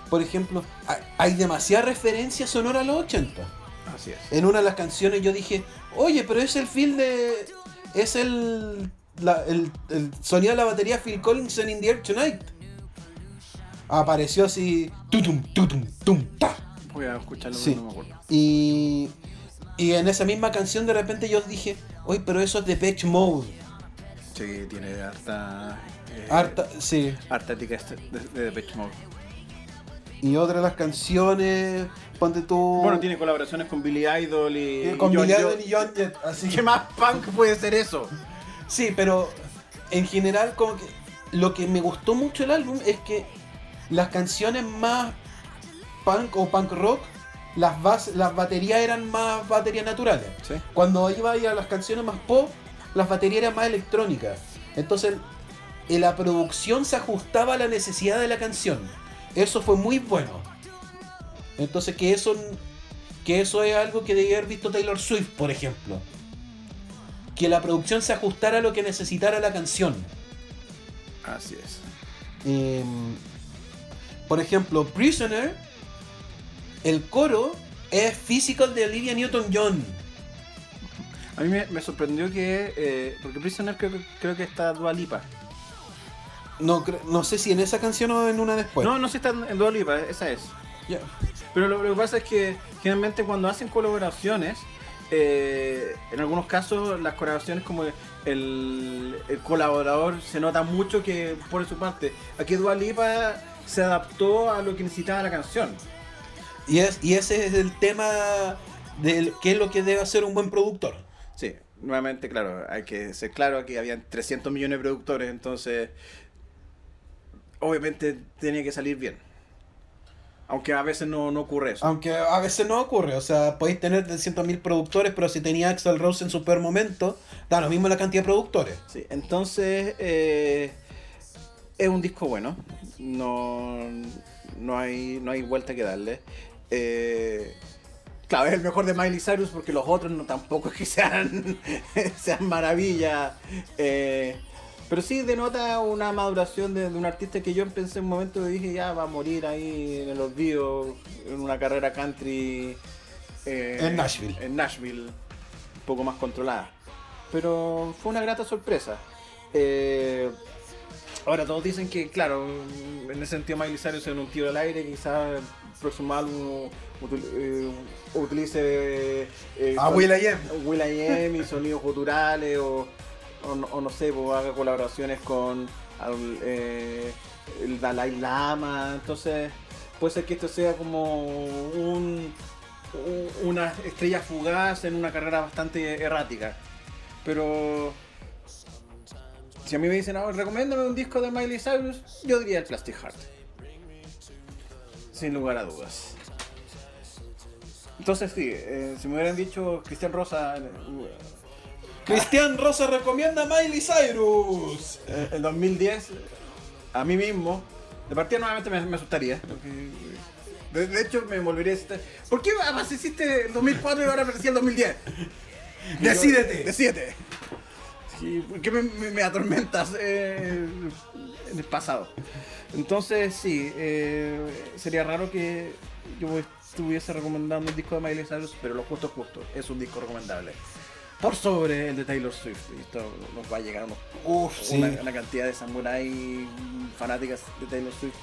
Por ejemplo, hay, hay demasiada referencia sonora a los 80. Así es. En una de las canciones yo dije, oye, pero es el feel de. Es el. la- el, el sonido de la batería Phil Collins en In the Air Tonight. Apareció así. Tutum, tutum, tum, ta. Voy a escucharlo Sí. no me acuerdo. Y, y en esa misma canción de repente yo dije, oye, pero eso es de Pitch Mode. Sí, tiene harta. eh, Harta, sí. harta ética este- de, de Depeche Mode. Y otra de las canciones, ponte tú. Bueno, tiene colaboraciones con Billy Idol y. eh, con Billy Idol y John Jett, así ¿Qué más punk puede ser eso? Sí, pero en general como que lo que me gustó mucho el álbum es que las canciones más punk o punk rock, las bas- las baterías eran más baterías naturales. Sí. Cuando iba a ir a las canciones más pop, las baterías eran más electrónicas. Entonces, eh, la producción se ajustaba a la necesidad de la canción. Eso fue muy bueno. Entonces, que eso, que eso es algo que debía haber visto Taylor Swift, por ejemplo. Que la producción se ajustara a lo que necesitara la canción. Así es. Eh, por ejemplo, Prisoner, el coro es Physical de Olivia Newton-John. A mí me, me sorprendió que. eh, porque Prisoner creo, que- creo que está Dua Lipa. No, no sé si en esa canción o en una después. no, no sé si está en Dua Lipa, esa es. Pero lo, lo que pasa es que generalmente cuando hacen colaboraciones, eh, en algunos casos las colaboraciones como el, el colaborador se nota mucho que pone su parte. Aquí Dua Lipa se adaptó a lo que necesitaba la canción. Y, es, y ese es el tema de qué es lo que debe hacer un buen productor. Sí, nuevamente, claro, hay que ser claro que habían 300 millones de productores, entonces obviamente tenía que salir bien. Aunque a veces no, no ocurre eso. Aunque a veces no ocurre, o sea, podéis tener 300.000 productores, pero si tenía Axel Rose en su peor momento, da lo mismo la cantidad de productores. Sí, entonces eh, es un disco bueno. No, no, hay, no hay vuelta que darle. Eh, claro, es el mejor de Miley Cyrus porque los otros no tampoco es que sean, sean maravillas. Eh, pero sí denota una maduración de, de un artista que yo pensé en un momento y dije ya va a morir ahí en el olvido, en una carrera country. eh, En Nashville. En Nashville, un poco más controlada. Pero fue una grata sorpresa. Eh, ahora todos dicen que, claro, en ese sentido Miley Cyrus en un tiro al aire, quizás el próximo álbum util- eh, utilice eh, A son- Will.i.am. Y sonidos guturales o, o, no- o no sé, pues haga colaboraciones con al- eh, el Dalai Lama. Entonces puede ser que esto sea como un, un- una estrella fugaz en una carrera bastante errática. Pero si a mí me dicen, ahora recomiéndame un disco de Miley Cyrus, yo diría el Plastic Heart. Sin lugar a dudas. Entonces sí, eh, si me hubieran dicho Cristian Rosa eh, Cristian Rosa recomienda a Miley Cyrus. eh, en 2010, a mí mismo, de partida nuevamente me, me asustaría. porque, De, de hecho, me volvería a asustar. ¿Por qué además hiciste el 2004 y ahora aparecía el 2010? Decídete. Decídete. Sí, ¿Por qué me, me- me atormentas eh, en el pasado? Entonces, sí, eh, sería raro que yo estuviese recomendando un disco de Miley Cyrus, pero lo justo justo, es un disco recomendable. Por sobre el de Taylor Swift. Y esto nos va a llegar unos Uf, sí. una, una cantidad de samurai fanáticas de Taylor Swift.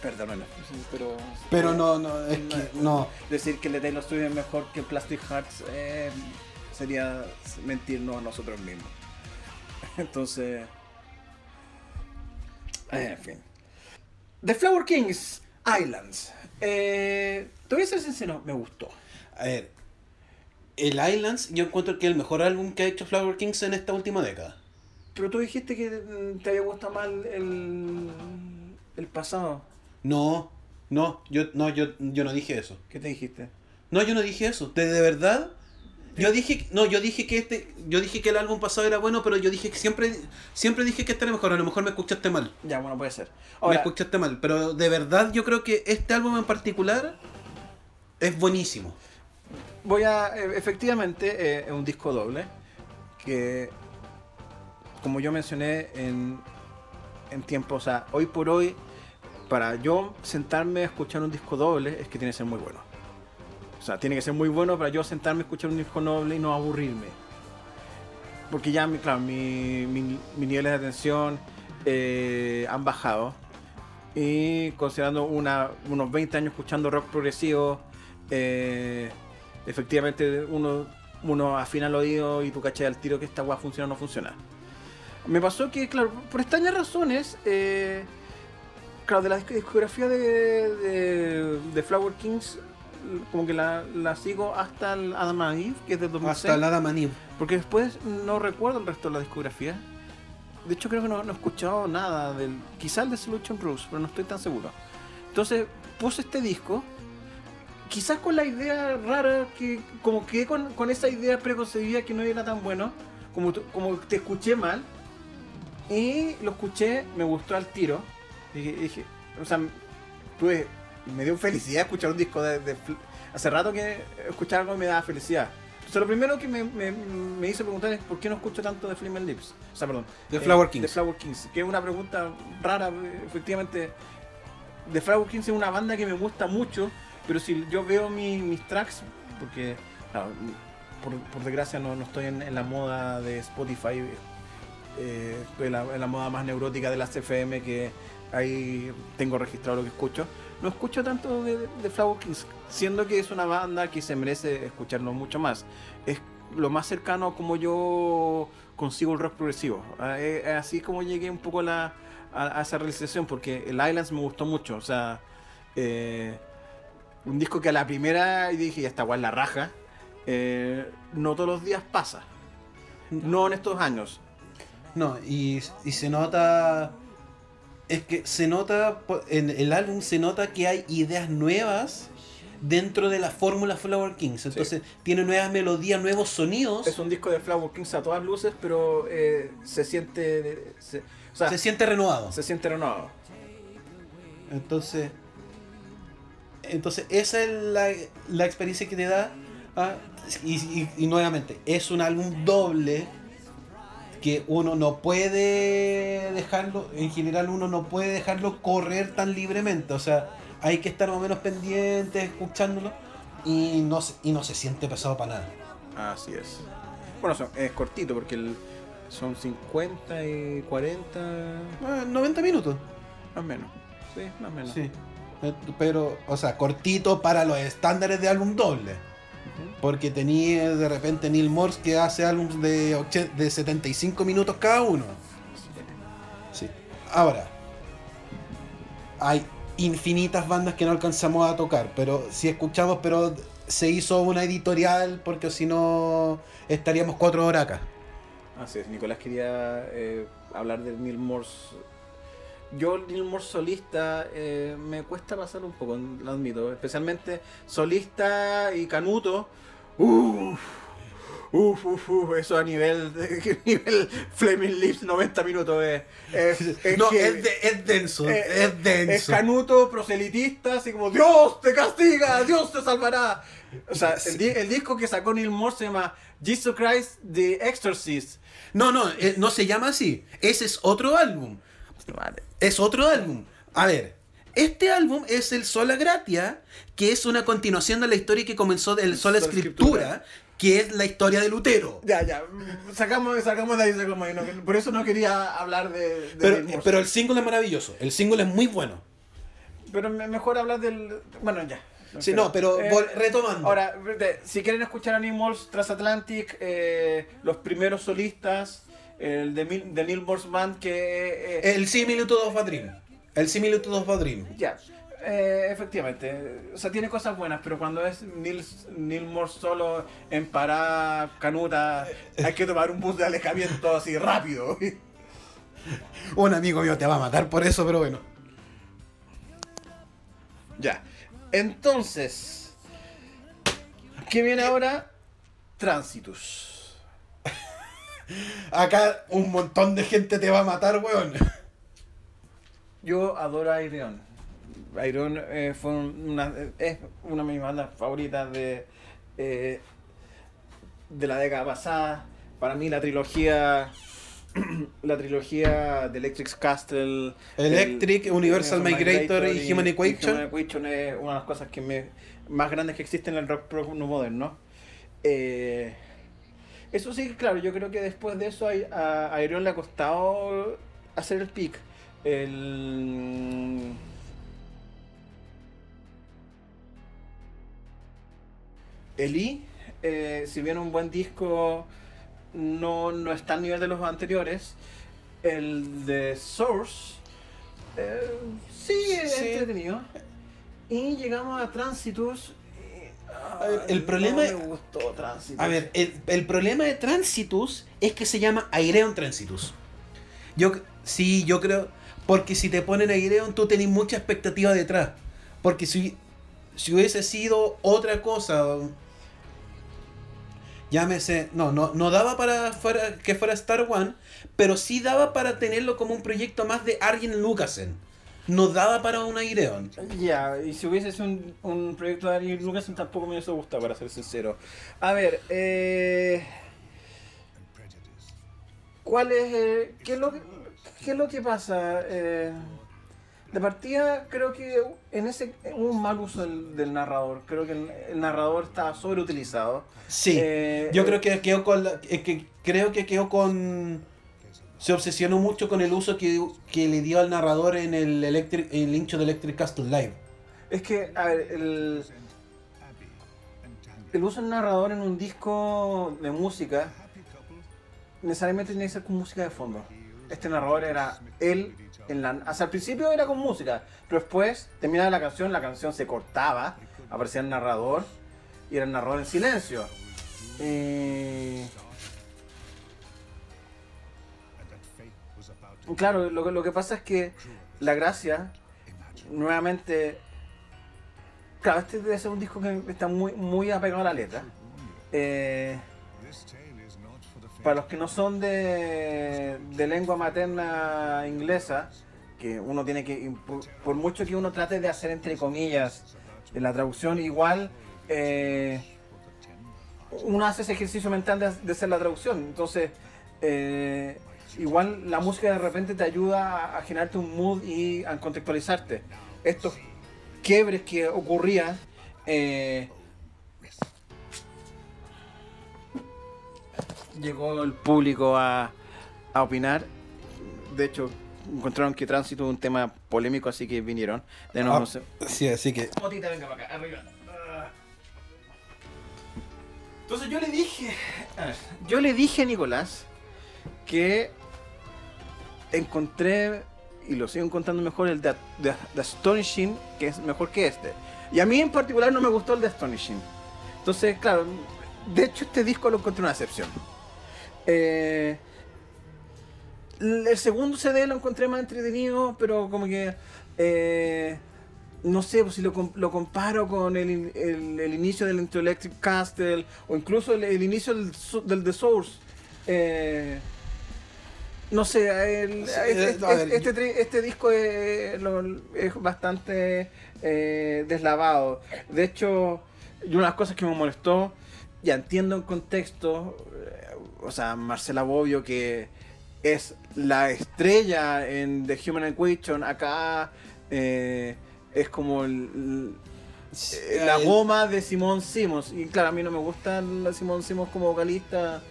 Perdónenlo, sí, pero. Pero no, no, es que no. Decir que el de Taylor Swift es mejor que Plastic Hearts eh, sería mentirnos a nosotros mismos. Entonces. En fin. The Flower Kings Islands. Eh, te voy a ser sincero, me gustó. A ver, el Islands yo encuentro que es el mejor álbum que ha hecho Flower Kings en esta última década. Pero tú dijiste que te había gustado más el, el pasado. No, no, yo no, yo, yo no dije eso. ¿Qué te dijiste? No, yo no dije eso. ¿De, de verdad? Yo dije, no, yo dije que este, yo dije que el álbum pasado era bueno, pero yo dije que siempre, siempre dije que este era mejor. A lo mejor me escuchaste mal. Ya, bueno, puede ser. me escuchaste mal, pero de verdad yo creo que este álbum en particular es buenísimo. voy a. eh, Efectivamente, eh, es un disco doble. Que. Como yo mencioné en, en tiempo, o sea, hoy por hoy, para yo sentarme a escuchar un disco doble, es que tiene que ser muy bueno. O sea, tiene que ser muy bueno para yo sentarme escuchar un disco doble y no aburrirme. Porque ya, mi- claro, mi, mi- mis niveles de atención eh, han bajado. Y considerando unos 20 años escuchando rock progresivo, eh, efectivamente uno, uno afina el oído y tú cachas al tiro que esta weá funciona o no funciona. Me pasó que, claro, por extrañas razones, eh, claro, de la disc- discografía de, de, de Flower Kings, como que la, la sigo hasta el Adam and Eve, que es del 2006. Hasta la Damanim. Porque después no recuerdo el resto de la discografía. De hecho, creo que no, no he escuchado nada del. Quizá el de Solution Rose, pero no estoy tan seguro. Entonces, puse este disco. Quizás con la idea rara que. Como que con, con esa idea preconcebida que no era tan bueno. Como, como te escuché mal. Y lo escuché, me gustó al tiro. Dije- o sea, tuve, me dio felicidad escuchar un disco de, de Hace rato que escuchar algo me daba felicidad. Entonces, lo primero que me, me, me hizo preguntar es por qué no escucho tanto de Flaming Lips. O sea, perdón. De eh, Flower Kings. De Flower Kings. Que es una pregunta rara, efectivamente. The Flower Kings es una banda que me gusta mucho, pero si yo veo mi- mis tracks, porque por, por desgracia no, no estoy en, en la moda de Spotify, eh, estoy en la, en la moda más neurótica de las FM que ahí tengo registrado lo que escucho. No escucho tanto de, de Flower Kings, siendo que es una banda que se merece escucharlo mucho más. Es lo más cercano a como yo consigo el rock progresivo. Ah, eh, eh, Así como llegué un poco a, la, a, a esa realización, porque el Islands me gustó mucho. O sea, eh, un disco que a la primera dije, ya está guay la raja. eh, no todos los días pasa. No en estos años. No, y, y se nota. Es que se nota. En el álbum se nota que hay ideas nuevas dentro de la fórmula Flower Kings. Entonces, tiene nuevas melodías, nuevos sonidos. Es un disco de Flower Kings a todas luces, pero eh, se siente. Se, o sea, se se, siente renovado. siente renovado. Entonces. Entonces, esa es la, la experiencia que te da. ah, y, y- y nuevamente, es un álbum doble que uno no puede dejarlo, en general uno no puede dejarlo correr tan libremente, o sea, hay que estar más o menos pendiente, escuchándolo, y no se, y no se siente pesado para nada. Así es. Bueno, son- es cortito porque el- son 50 y 40. Ah, 90 minutos, Más o menos. Sí, más o menos. sí. Eh, Pero, o sea, cortito para los estándares de álbum doble. Porque tenía de repente Neil Morse que hace álbumes de, de 75 minutos cada uno. Sí. Ahora, hay infinitas bandas que no alcanzamos a tocar, pero si escuchamos, pero se hizo una editorial porque si no estaríamos cuatro horas acá. Así es, Nicolás quería eh, hablar de Neil Morse. Yo, Neil Morse solista, eh, me cuesta pasar un poco, lo admito. Especialmente solista y canuto. Uff, uff, uff, uf, eso a nivel, de, nivel Flaming Lips 90 minutos es. es, es no, que- es, de- es denso, eh, es Es denso. canuto, proselitista, así como Dios te castiga, Dios te salvará. O sea, el, di- el disco que sacó Neil Morse se llama Jesus Christ the Exorcist. No, no, eh, no se llama así. Ese es otro álbum. Es otro álbum. A ver, este álbum es el Sola Gratia, que es una continuación de la historia que comenzó del Sola Sola Escritura, que es la historia de Lutero. Ya, ya, sacamos, sacamos de ahí, sacamos de ahí. No, por eso no quería hablar de, de Pero, Morse. pero el single es maravilloso. El single es muy bueno. Pero me- mejor hablar del. Bueno, ya. Sí, no, pero Eh, retomando. Ahora, si quieren escuchar a Neil Morse Transatlantic, eh, los primeros solistas, el de, Mil- de Neil Morse Band, que. eh, El Similitude of a Dream. El Similitude of a Dream. Ya, eh, efectivamente. O sea, tiene cosas buenas, pero cuando es Neil, Neil Morse solo en parada canuta, hay que tomar un bus de alejamiento así rápido. Un amigo mío te va a matar por eso, pero bueno. ya. Entonces, ¿qué viene ahora? Tránsitus. Acá un montón de gente te va a matar, weón. Yo adoro a Ireon. Ireon eh, fue una, es una de mis bandas favoritas de, eh, de la década pasada. Para mí la trilogía la trilogía de Electric Castle, Electric, Universal Migrator y Human Equation. Human Equation es una de las cosas que me, más grandes que existen en el rock pro- no moderno. Eh, eso sí, claro, yo creo que después de eso a, a Iron le ha costado hacer el pick. El... Eli, eh, si bien un buen disco, no, no está al nivel de los anteriores. El de Source, eh, sí, es Sí. entretenido. Y llegamos a Transitus. Y, A ver, el no problema me gustó Transitus. A ver, el, el problema de Transitus es que se llama Aireon Transitus. Yo, sí, yo creo. Porque si te ponen Aireon, tú tenés mucha expectativa detrás. Porque si, si hubiese sido otra cosa. Llámese. No, no, no daba para fuera, que fuera Star One. Pero sí daba para tenerlo como un proyecto más de Arjen Lucasen. No daba para un Aireon. Ya, y si hubiese sido un, un proyecto de Ari Lucas tampoco me hubiese gustado, para ser sincero. A ver, eh, ¿cuál es, eh, qué es lo que, qué es lo que pasa? Eh, de partida, creo que en ese hubo un mal uso del, del narrador. Creo que el, el narrador estaba sobreutilizado. Sí. Eh, Yo creo que quedó con la- que creo que quedó con se obsesionó mucho con el uso que, que le dio al narrador en el electric, el hincho de Electric Castle Live. Es que, a ver, el, el uso del narrador en un disco de música necesariamente tiene que ser con música de fondo. Este narrador era él, en la, hasta el principio era con música, pero después terminaba la canción, la canción se cortaba, aparecía el narrador y era el narrador en silencio. Eh, claro, lo, que- lo que pasa es que la gracia, nuevamente, claro, este debe ser un disco que está muy, muy apegado a la letra. Eh, para los que no son de, de lengua materna inglesa, que uno tiene que, por, mucho que uno trate de hacer entre comillas en la traducción, igual eh, uno hace ese ejercicio mental de, hacer la traducción. Entonces, eh, igual la música de repente te ayuda a, a generarte un mood y a contextualizarte. Estos quiebres que ocurrían. eh, llegó el público a, a opinar. De hecho, encontraron que tránsito es un tema polémico, así que vinieron. De nuevo, Ah, no sé- Sí, así que Motita, venga para acá, arriba. Ah. Entonces yo le dije. a ver, yo le dije a Nicolás que encontré y lo sigo encontrando mejor el de, de- de Astonishing, que es mejor que este. Y a mí en particular no me gustó el de Astonishing. Entonces, claro, de hecho este disco lo encontré una excepción. Eh, el segundo CD lo encontré más entretenido, pero como que... eh, no sé pues, si lo, lo comparo con el, in- el- el inicio del Into Electric Castle o incluso el, inicio del The Source. eh, no sé, el- Sí, este, eh, este tri- este disco es, lo- es bastante eh, deslavado. De hecho, y una de las cosas que me molestó, ya entiendo el contexto, eh, o sea, Marcela Bobbio que es la estrella en The Human Equation, acá eh, es como el- la goma de Simón Simons. Y claro, a mí no me gusta la Simón Simons como vocalista.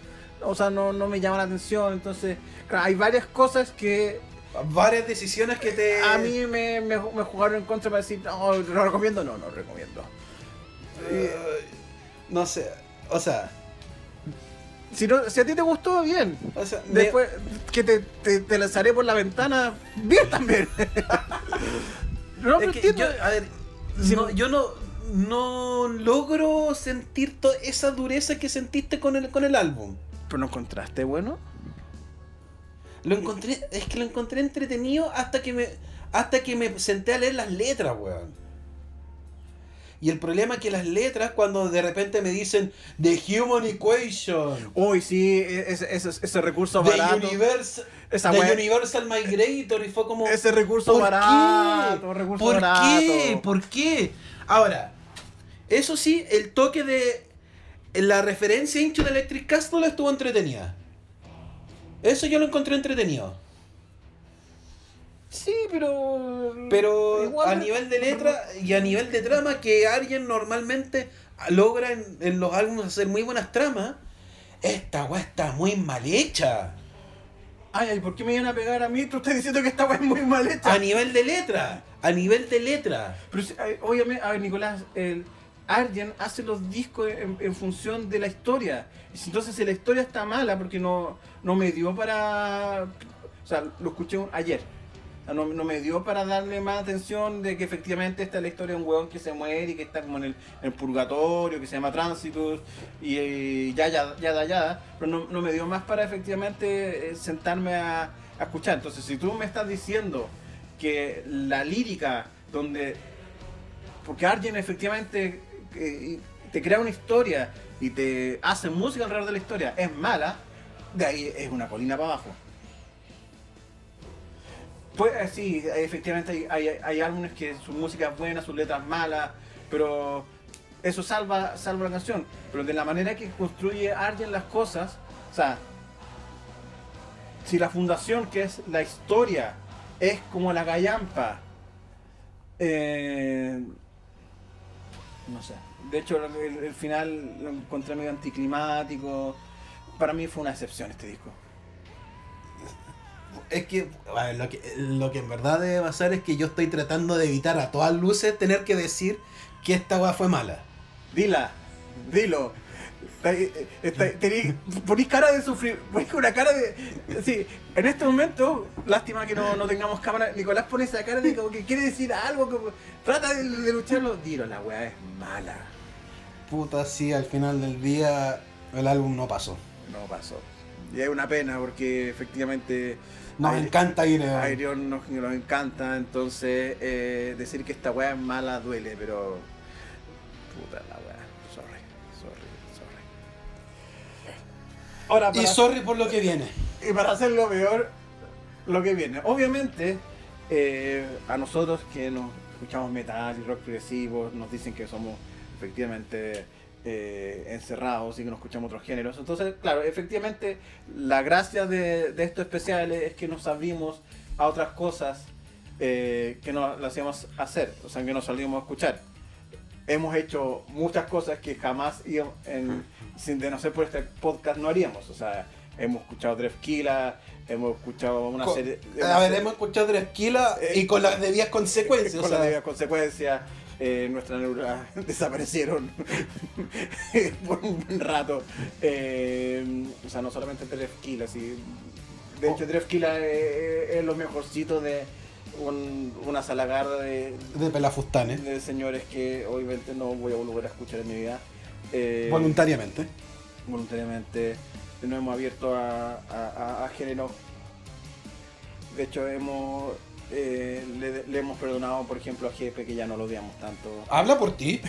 O sea, no, no me llama la atención. Entonces, claro, hay varias cosas que varias decisiones que te. a mí me, me, me jugaron en contra para decir, no, lo recomiendo. No, no lo recomiendo. Eh, no sé. O sea. Si, no, si a ti te gustó, bien. O sea, me- Después que te, te, te lanzaré por la ventana, bien también. no, es que yo, a ver, Si no- no- yo no, no logro sentir toda esa dureza que sentiste con el, con el álbum. ¿Pero no encontraste bueno? Lo encontré, es que lo encontré entretenido hasta que me, hasta que me senté a leer las letras, weón. Y el problema es que las letras, cuando de repente me dicen The Human Equation, Uy, sí, e, ese, ese, ese recurso The barato. Universal, Esa The wea- Universal Migrator, y fue como. Ese recurso ¿Por barato. qué? Recurso ¿Por barato. qué? ¿Por qué? Ahora, eso sí, el toque de la referencia a Into the Electric Castle estuvo entretenida. Eso yo lo encontré entretenido. Sí, pero. Pero Igual- a nivel de letra y a nivel de trama, que alguien normalmente logra en, en los álbumes hacer muy buenas tramas, esta weá está muy mal hecha. Ay, ay, ¿por qué me iban a pegar a mí? Tú estás diciendo que esta weá es muy mal hecha. A nivel de letra, a nivel de letra. Pero obviamente, a ver, Nicolás, el Arjen hace los discos en, función de la historia. Entonces si la historia está mala, porque no, no me dio para. O sea, lo escuché ayer. No, no me dio para darle más atención de que efectivamente esta es la historia de un weón que se muere y que está como en el, purgatorio, que se llama Tránsitos, y eh, ya, ya, ya, ya. Pero no, no me dio más para efectivamente eh, sentarme a, a escuchar. Entonces, si tú me estás diciendo que la lírica, donde porque Arjen efectivamente te crea una historia y te hace música alrededor de la historia, es mala, de ahí es una colina para abajo. Pues eh, sí, efectivamente hay, hay, hay álbumes que su música es buena, sus letras malas, pero eso salva, salva la canción. Pero de la manera que construye Arjen las cosas, o sea, si la fundación que es la historia es como la gallampa, eh, no sé. De hecho, el, el final lo encontré medio anticlimático. Para mí fue una excepción este disco. Es que, a ver, lo que lo que en verdad debe pasar es que yo estoy tratando de evitar a todas luces tener que decir que esta weá fue mala. Dila, dilo. Tení- Ponís cara de sufrir, ponís una cara de. Sí, en este momento, lástima que no, no tengamos cámara. Nicolás pone esa cara de como que quiere decir algo, como, trata de, de lucharlo. Dilo, la weá es mala. Puta, sí, al final del día el álbum no pasó. No pasó. Y es una pena porque efectivamente. Nos Aire- encanta ir a... Airion nos, nos encanta, entonces eh, decir que esta weá es mala duele, pero. Puta la Ahora, Y sorry por lo que viene. y para hacerlo peor, lo que viene. Obviamente, eh, a nosotros que nos escuchamos metal y rock progresivo, nos dicen que somos efectivamente eh, encerrados y que no escuchamos otros géneros. Entonces, claro, efectivamente, la gracia de, de estos especiales es que nos abrimos a otras cosas eh, que no las hacíamos hacer, o sea, que nos salimos a escuchar. Hemos hecho muchas cosas que jamás íbamos en- sin de no ser por este podcast no haríamos. O sea, hemos escuchado Drefkila, hemos escuchado una serie. A ver, serie- hemos escuchado tres kilas Eh, y con las debidas consecuencias. con o sea, las debidas consecuencias, eh, nuestras neuronas desaparecieron por un buen rato. Eh, o sea, no solamente Drefkila, sí. De hecho, Drefkila es, es lo mejorcito de, un- una salagarda de, De pelafustanes. de señores que obviamente no voy a volver a escuchar en mi vida. Eh, Voluntariamente. voluntariamente nos hemos abierto a, a, a-. De hecho, hemos eh, le, le hemos perdonado, por ejemplo, a Jefe, que ya no lo odiamos tanto. Habla por ti.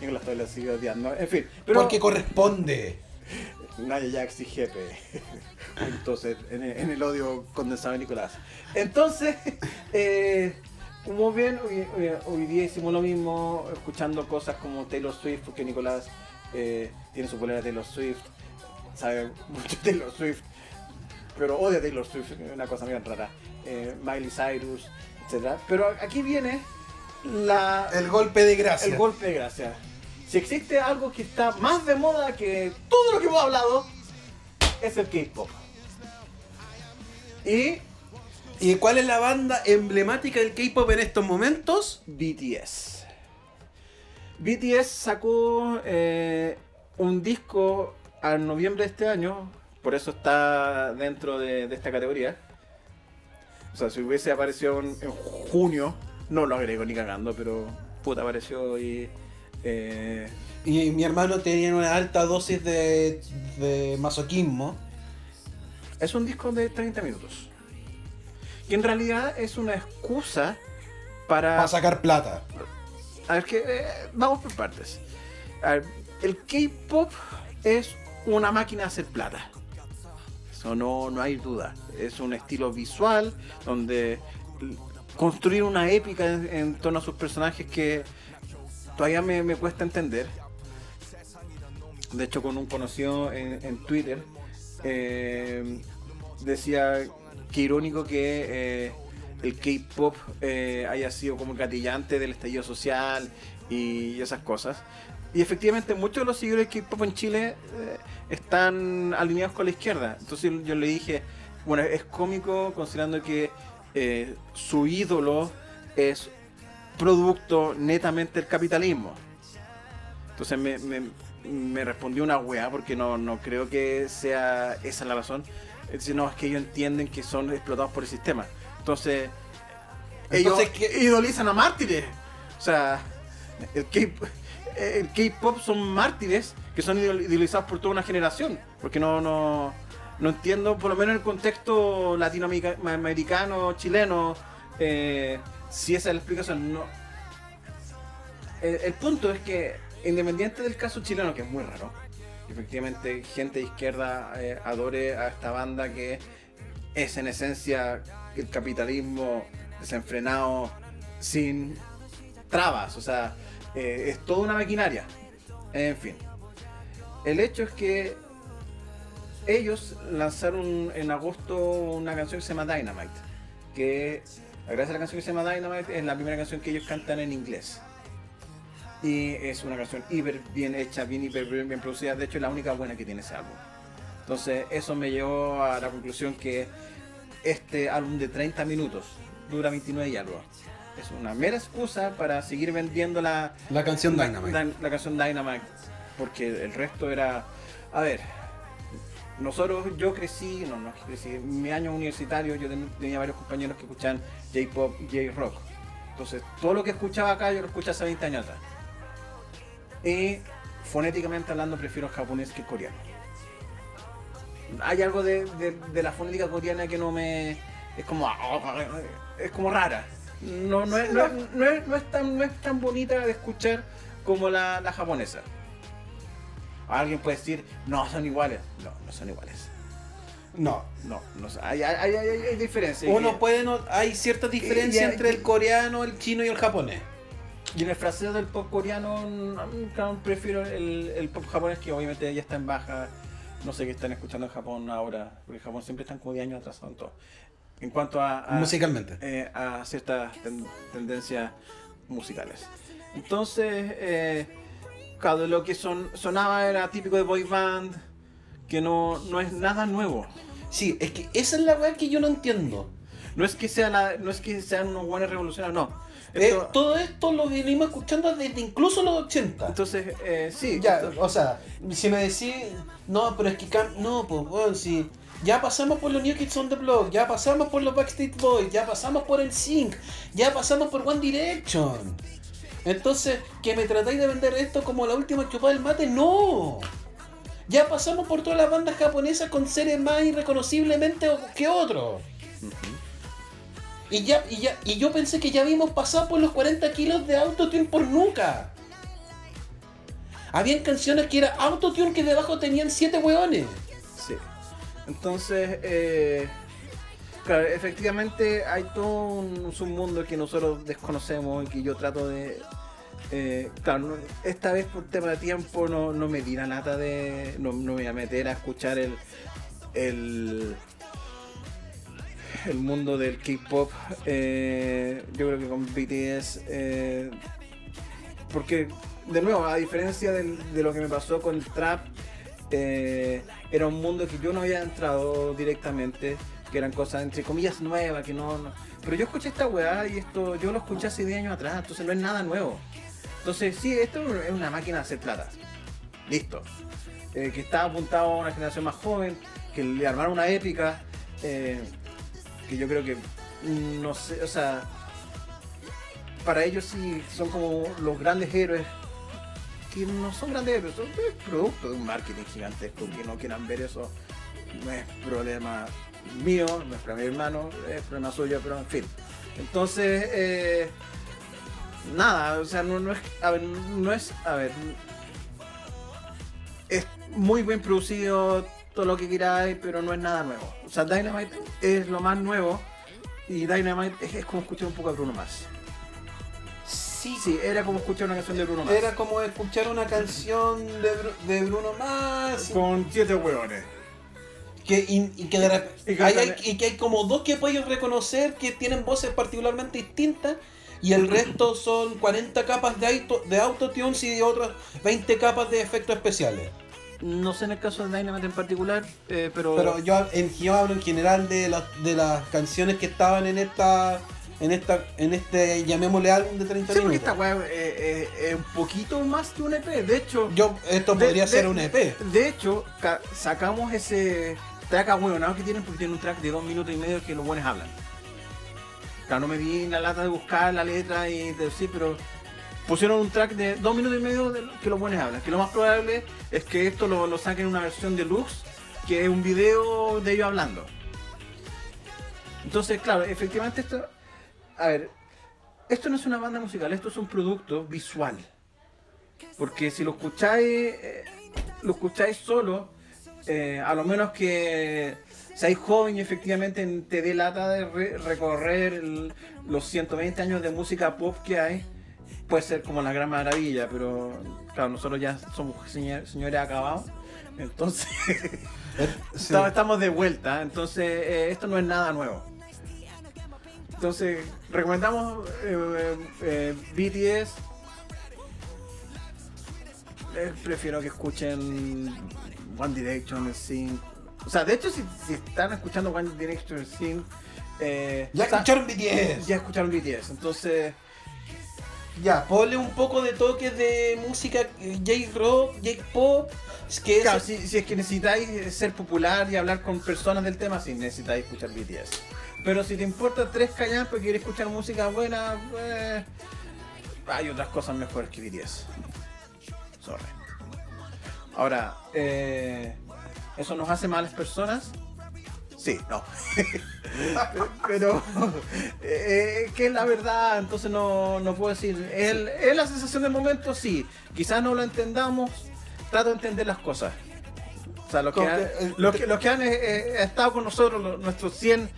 Con las tablas sigue odiando. En fin, pero Porque corresponde. Nadie Jax y Jefe. Entonces, en el, en el odio condensado de Nicolás. Entonces, eh, como bien, hoy, hoy- hoy día hicimos lo mismo, escuchando cosas como Taylor Swift, porque Nicolás eh, tiene su polera de Taylor Swift, sabe mucho Taylor Swift, pero odia Taylor Swift, una cosa bien rara. Eh, Miley Cyrus, etc. Pero aquí viene la, El golpe de gracia. el golpe de gracia. Si existe algo que está más de moda que todo lo que hemos hablado, es el K-pop. Y ¿Y cuál es la banda emblemática del K-pop en estos momentos? BTS. BTS sacó eh, un disco en noviembre de este año, por eso está dentro de, de esta categoría. O sea, si hubiese aparecido en, en junio, no lo agrego ni cagando, pero puta apareció y... eh, Y mi hermano tenía una alta dosis de, de masoquismo. Es un disco de 30 minutos. Que en realidad es una excusa para... Para sacar plata. A ver, que, eh, vamos por partes. A ver, el K-pop es una máquina de hacer plata. Eso no, no hay duda. Es un estilo visual donde construir una épica en, en torno a sus personajes que todavía me, me cuesta entender. De hecho, con un conocido en, en Twitter eh, decía que irónico que eh, el K-pop eh, haya sido como el gatillante del estallido social y esas cosas. Y efectivamente muchos de los seguidores del K-pop en Chile eh, están alineados con la izquierda. Entonces yo le dije, bueno, es cómico considerando que su ídolo es producto netamente del capitalismo. Entonces me respondió una weá porque no, no creo que sea esa la razón. Es decir, no, es que ellos entienden que son explotados por el sistema. Entonces, Entonces, ellos ¿qué- idolizan a mártires. O sea, el K-pop son mártires que son idol- idolizados por toda una generación. Porque no, no, no entiendo, por lo menos en el contexto latinoamericano, chileno, eh, si esa es la explicación. No. El, el punto es que, independiente del caso chileno, que es muy raro, efectivamente gente de izquierda eh, adore a esta banda que es en esencia el capitalismo desenfrenado sin trabas, o sea, eh, es toda una maquinaria. En fin, el hecho es que ellos lanzaron en agosto una canción que se llama Dynamite, que gracias a la canción que se llama Dynamite es la primera canción que ellos cantan en inglés. Y es una canción hiper bien hecha, bien hiper bien, bien producida, de hecho es la única buena que tiene ese álbum. Entonces eso me llevó a la conclusión que este álbum de 30 minutos dura 29 y algo. Es una mera excusa para seguir vendiendo la, La canción la, Dynamite. la- la canción Dynamite. Porque el resto era. A ver. Nosotros, yo crecí, no, no crecí, en mi año universitario yo ten- tenía varios compañeros que escuchaban J-pop y J-rock. Entonces, todo lo que escuchaba acá yo lo escuché hace 20 años atrás. Y fonéticamente hablando, prefiero japonés que coreano. Hay algo de, de- de la fonética coreana que no me. Es como. Es como rara. No, no, es, no, es, no es- no es tan, no es tan bonita de escuchar como la, la japonesa. Alguien puede decir, no, son iguales. No, no son iguales. No. No, no hay, hay, hay, hay, diferencias. Uno puede no- hay cierta diferencia y- entre el coreano, el chino y el japonés. Y en el fraseo del pop coreano, prefiero el, el pop japonés que obviamente ya está en baja. No sé qué están escuchando en Japón ahora, porque en Japón siempre están como 10 años atrasados en todo. En cuanto a, a, Musicalmente. eh, a ciertas ten- tendencias musicales. Entonces, eh, claro, lo que son, sonaba era típico de boy band, que no, no es nada nuevo. Sí, es que esa es la weá que yo no entiendo. No es que sea la, no es que sean unos buenos revolucionarios, no. Eh, todo esto lo venimos escuchando desde incluso los 80. entonces, eh, sí, Ya, o sea, si me decís, no, pero es que cam- no, pues bueno, si Ya pasamos por los New Kids on the Block, ya pasamos por los Backstreet Boys, ya pasamos por el Sync, ya pasamos por One Direction. Entonces, que me tratáis de vender esto como la última chupada del mate, no. Ya pasamos por todas las bandas japonesas con seres más irreconociblemente que otros. Y ya, y ya, y yo pensé que ya habíamos pasado por los 40 kilos de autotune por nuca. Habían canciones que era autotune que debajo tenían 7 hueones. Sí. Entonces, eh, claro, efectivamente hay todo un submundo que nosotros desconocemos y que yo trato de... eh, claro, esta vez por tema de tiempo no, no me di la lata de... No, no me voy a meter a escuchar el... el el mundo del K-pop, eh, yo creo que con BTS, eh, porque de nuevo, a diferencia de lo que me pasó con el trap, eh, era un mundo que yo no había entrado directamente, que eran cosas entre comillas nuevas, que no, Pero yo escuché esta weá y esto, yo lo escuché hace 10 años atrás, entonces no es nada nuevo. Entonces, sí, esto es una máquina de hacer plata. Listo. Que está apuntado a una generación más joven, que le armaron una épica, que yo creo que, no sé, o sea, para ellos sí son como los grandes héroes que no son grandes héroes, son producto de un marketing gigantesco. Que no quieran ver eso no es problema mío, no es problema de mi hermano, es problema suyo, pero en fin. Entonces, eh, nada, o sea, no, no es, a ver, no es, a ver, es muy bien producido todo lo que queráis, pero no es nada nuevo. O sea, Dynamite es lo más nuevo y Dynamite es, es como escuchar un poco a Bruno Mars. Sí, Sí, era como escuchar una canción de Bruno Mars. Era como escuchar una canción de, Bru- de Bruno Mars. con siete hueones. Que, y, y que de rep- Y que hay- también- hay- y que hay como dos que puedes reconocer que tienen voces particularmente distintas y el resto son 40 capas de, auto, de autotunes y otras 20 capas de efectos especiales. No sé en el caso de Dynamite en particular, eh, pero... Pero yo, en, yo hablo en general de, las de las canciones que estaban en esta en esta en este llamémosle álbum de 30 Sí, porque minutos. esta weá eh, eh, es un poquito más que un EP. De hecho, Yo esto podría de- ser un EP. De hecho, ca- sacamos ese track ahueonado que tienen porque tienen un track de dos minutos y medio que los buenos hablan. Claro, no me di la lata de buscar la letra y de decir, pero pusieron un track de dos minutos y medio de que los buenos hablan. Que lo más probable es que esto lo, lo saquen en una versión deluxe, que es un video de ellos hablando. Entonces, claro, efectivamente esto... A ver, esto no es una banda musical, esto es un producto visual. Porque si lo escucháis, eh, lo escucháis solo, eh, a lo menos que seáis joven y efectivamente te dé lata de re- recorrer el- los 120 años de música pop que hay, puede ser como la gran maravilla, pero claro, nosotros ya somos señor- señores acabados, entonces estamos, estamos de vuelta, entonces eh, esto no es nada nuevo. Entonces, recomendamos eh, eh, BTS. Eh, prefiero que escuchen One Direction, Sing. O sea, de hecho, si, si están escuchando One Direction, Sing, eh, Ya escucharon BTS. ya escucharon BTS. Entonces, Ya, ponle un poco de toques de música eh, J-Rock, J-Pop. Es que claro, eso- si, si es que necesitáis eh, ser popular y hablar con personas del tema, sí necesitáis escuchar BTS. Pero si te importa tres callan porque quieres escuchar música buena, pues, hay otras cosas mejores que BTS. Sorry. Ahora, eh, ¿eso nos hace malas personas? Sí, no. Pero, eh, que es la verdad, entonces no, no puedo decir. ¿Es, ¿Es la sensación del momento? Sí. Quizás no lo entendamos, trato de entender las cosas. O sea, los que han, eh, los que, los que han eh, eh, estado con nosotros, los- nuestros 100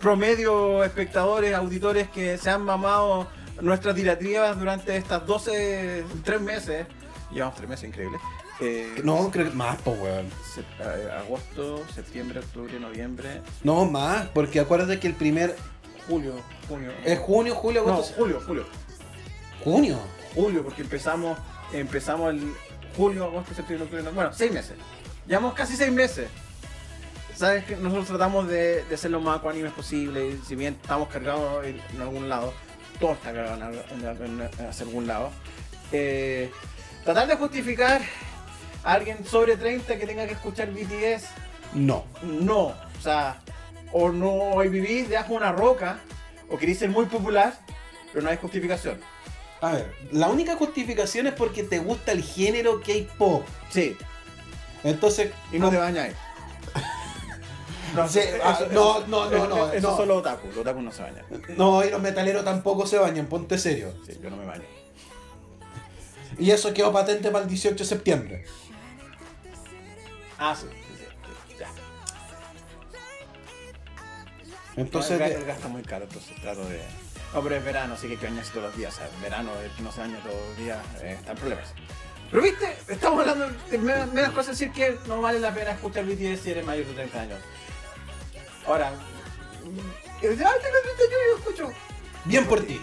promedio espectadores, auditores que se han mamado nuestras diatribas durante estas 12, 3 meses. Llevamos 3 meses, increíble. Eh, No, creo que más, po, weón. eh, agosto, septiembre, octubre, noviembre, No, más, porque acuérdate que el primer. julio, junio. Es junio, julio, no, agosto. julio, julio. Junio. Julio, porque empezamos, empezamos el julio, agosto, septiembre, octubre, noviembre. Bueno, 6 meses. Llevamos casi 6 meses. Sabes que nosotros tratamos de, de ser lo más ecuánimes posible. y Si bien estamos cargados en, en algún lado, todo está cargado en, en- hacia algún lado. eh, tratar de justificar alguien sobre 30 que tenga que escuchar BTS No. No. O sea, o no vivís debajo de una roca, o querís ser muy popular, pero no hay justificación. A ver, la única justificación es porque te gusta el género K-pop. Sí, Entonces, y no te bañáis. No, Sí, ah, no, no, no, no, Eso no. son los otaku, los otaku no se bañan. No, y los metaleros tampoco se bañan, ponte serio. Sí, yo no me baño. Y eso quedó patente para el 18 de septiembre. Ah, sí, ya. Entonces, el, gas- de- el gas está muy caro, entonces trato de... No, pero es verano, así que hay que bañarse todos los días. O sea, en verano, que no se baña todos los días, eh, está en problemas. Pero viste, estamos hablando de menos, menos cosas decir que no vale la pena escuchar BTS si eres mayor de 30 años. Ahora, y dice, ay, tengo 30 años y yo escucho. bien por ti.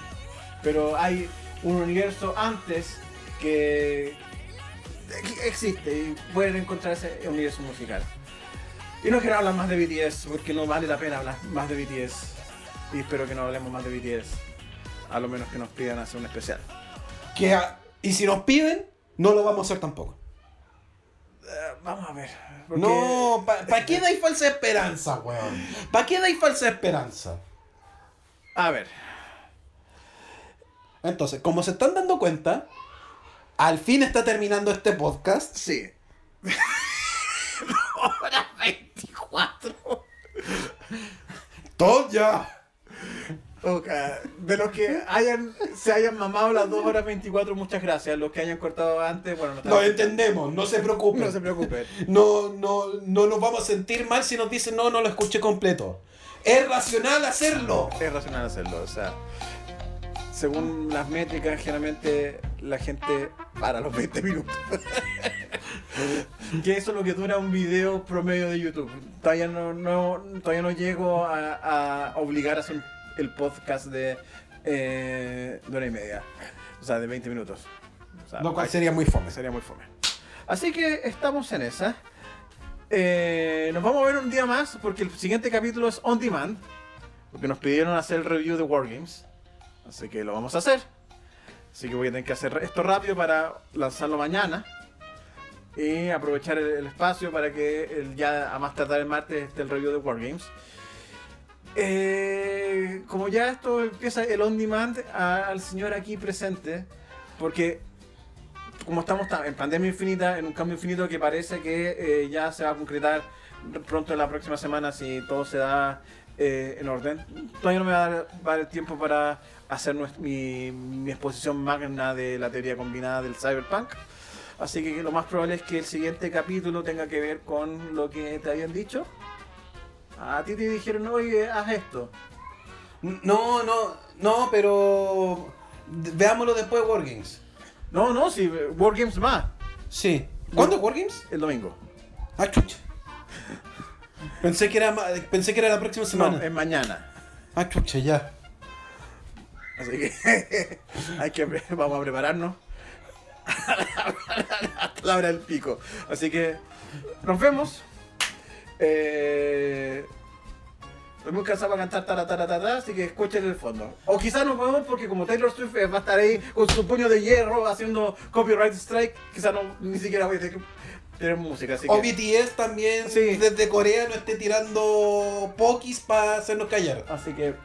Pero hay un universo antes que existe y pueden encontrar ese universo musical. Y no quiero hablar más de BTS porque no vale la pena hablar más de BTS. Y espero que no hablemos más de BTS. A lo menos que nos pidan hacer un especial. Que, a- y si nos piden, no lo vamos a hacer tampoco. Eh, vamos a ver. porque- No, ¿para qué dais falsa esperanza, weón? ¿Para qué dais falsa esperanza? A ver. Entonces, como se están dando cuenta, al fin está terminando este podcast. Sí. Hora 24. Todo ya. Ok, De los que hayan, se hayan mamado las 2 horas 24, muchas gracias. Los que hayan cortado antes, bueno, no Lo entendemos, no se preocupen. No se preocupen. No, no, no nos vamos a sentir mal si nos dicen no, no lo escuché completo. Es racional hacerlo. Es racional hacerlo, o sea, según las métricas, generalmente la gente para los 20 minutos. que eso es lo que dura un video promedio de YouTube. Todavía no, no, todavía no llego a, a obligar a hacer el podcast de, eh, de hora y media, o sea, de 20 minutos. O sea, Lo cual sería muy fome. sería muy fome. Así que estamos en esa. Eh, nos vamos a ver un día más porque el siguiente capítulo es on demand. Porque nos pidieron hacer el review de Wargames. Así que lo vamos a hacer. Así que voy a tener que hacer esto rápido para lanzarlo mañana. Y aprovechar el, espacio para que ya a más tardar el martes esté el review de Wargames. Eh, como ya esto empieza el on demand al señor aquí presente. Porque como estamos ta- en pandemia infinita, en un cambio infinito que parece que eh, ya se va a concretar pronto en la próxima semana si todo se da eh, en orden. Todavía no me va a dar, va a dar el tiempo para hacer mi, mi exposición magna de la teoría combinada del cyberpunk. Así que lo más probable es que el siguiente capítulo tenga que ver con lo que te habían dicho. A ti te dijeron, oye, haz esto. No, no, no, pero veámoslo después de Wargames. No, no, si Wargames más, Sí. ¿Cuándo es Wargames? el domingo. Ah, chucha. Pensé que era pensé que era la próxima semana. No, es mañana. Ah, chucha, ya. Así que hay que vamos a prepararnos hasta la hora del pico. Así que nos vemos. Eh, estoy muy cansado para cantar tara, tara, tara, así que escuchen el fondo. O quizás nos vemos porque como Taylor Swift eh, va a estar ahí con su puño de hierro haciendo copyright strike, quizás no, ni siquiera voy a tener, tener música. Así O que, BTS también Sí. desde Corea no esté tirando pokis para hacernos callar. así que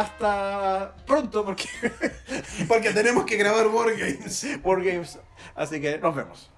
hasta pronto porque Porque tenemos que grabar Wargames. Wargames. Así que nos vemos.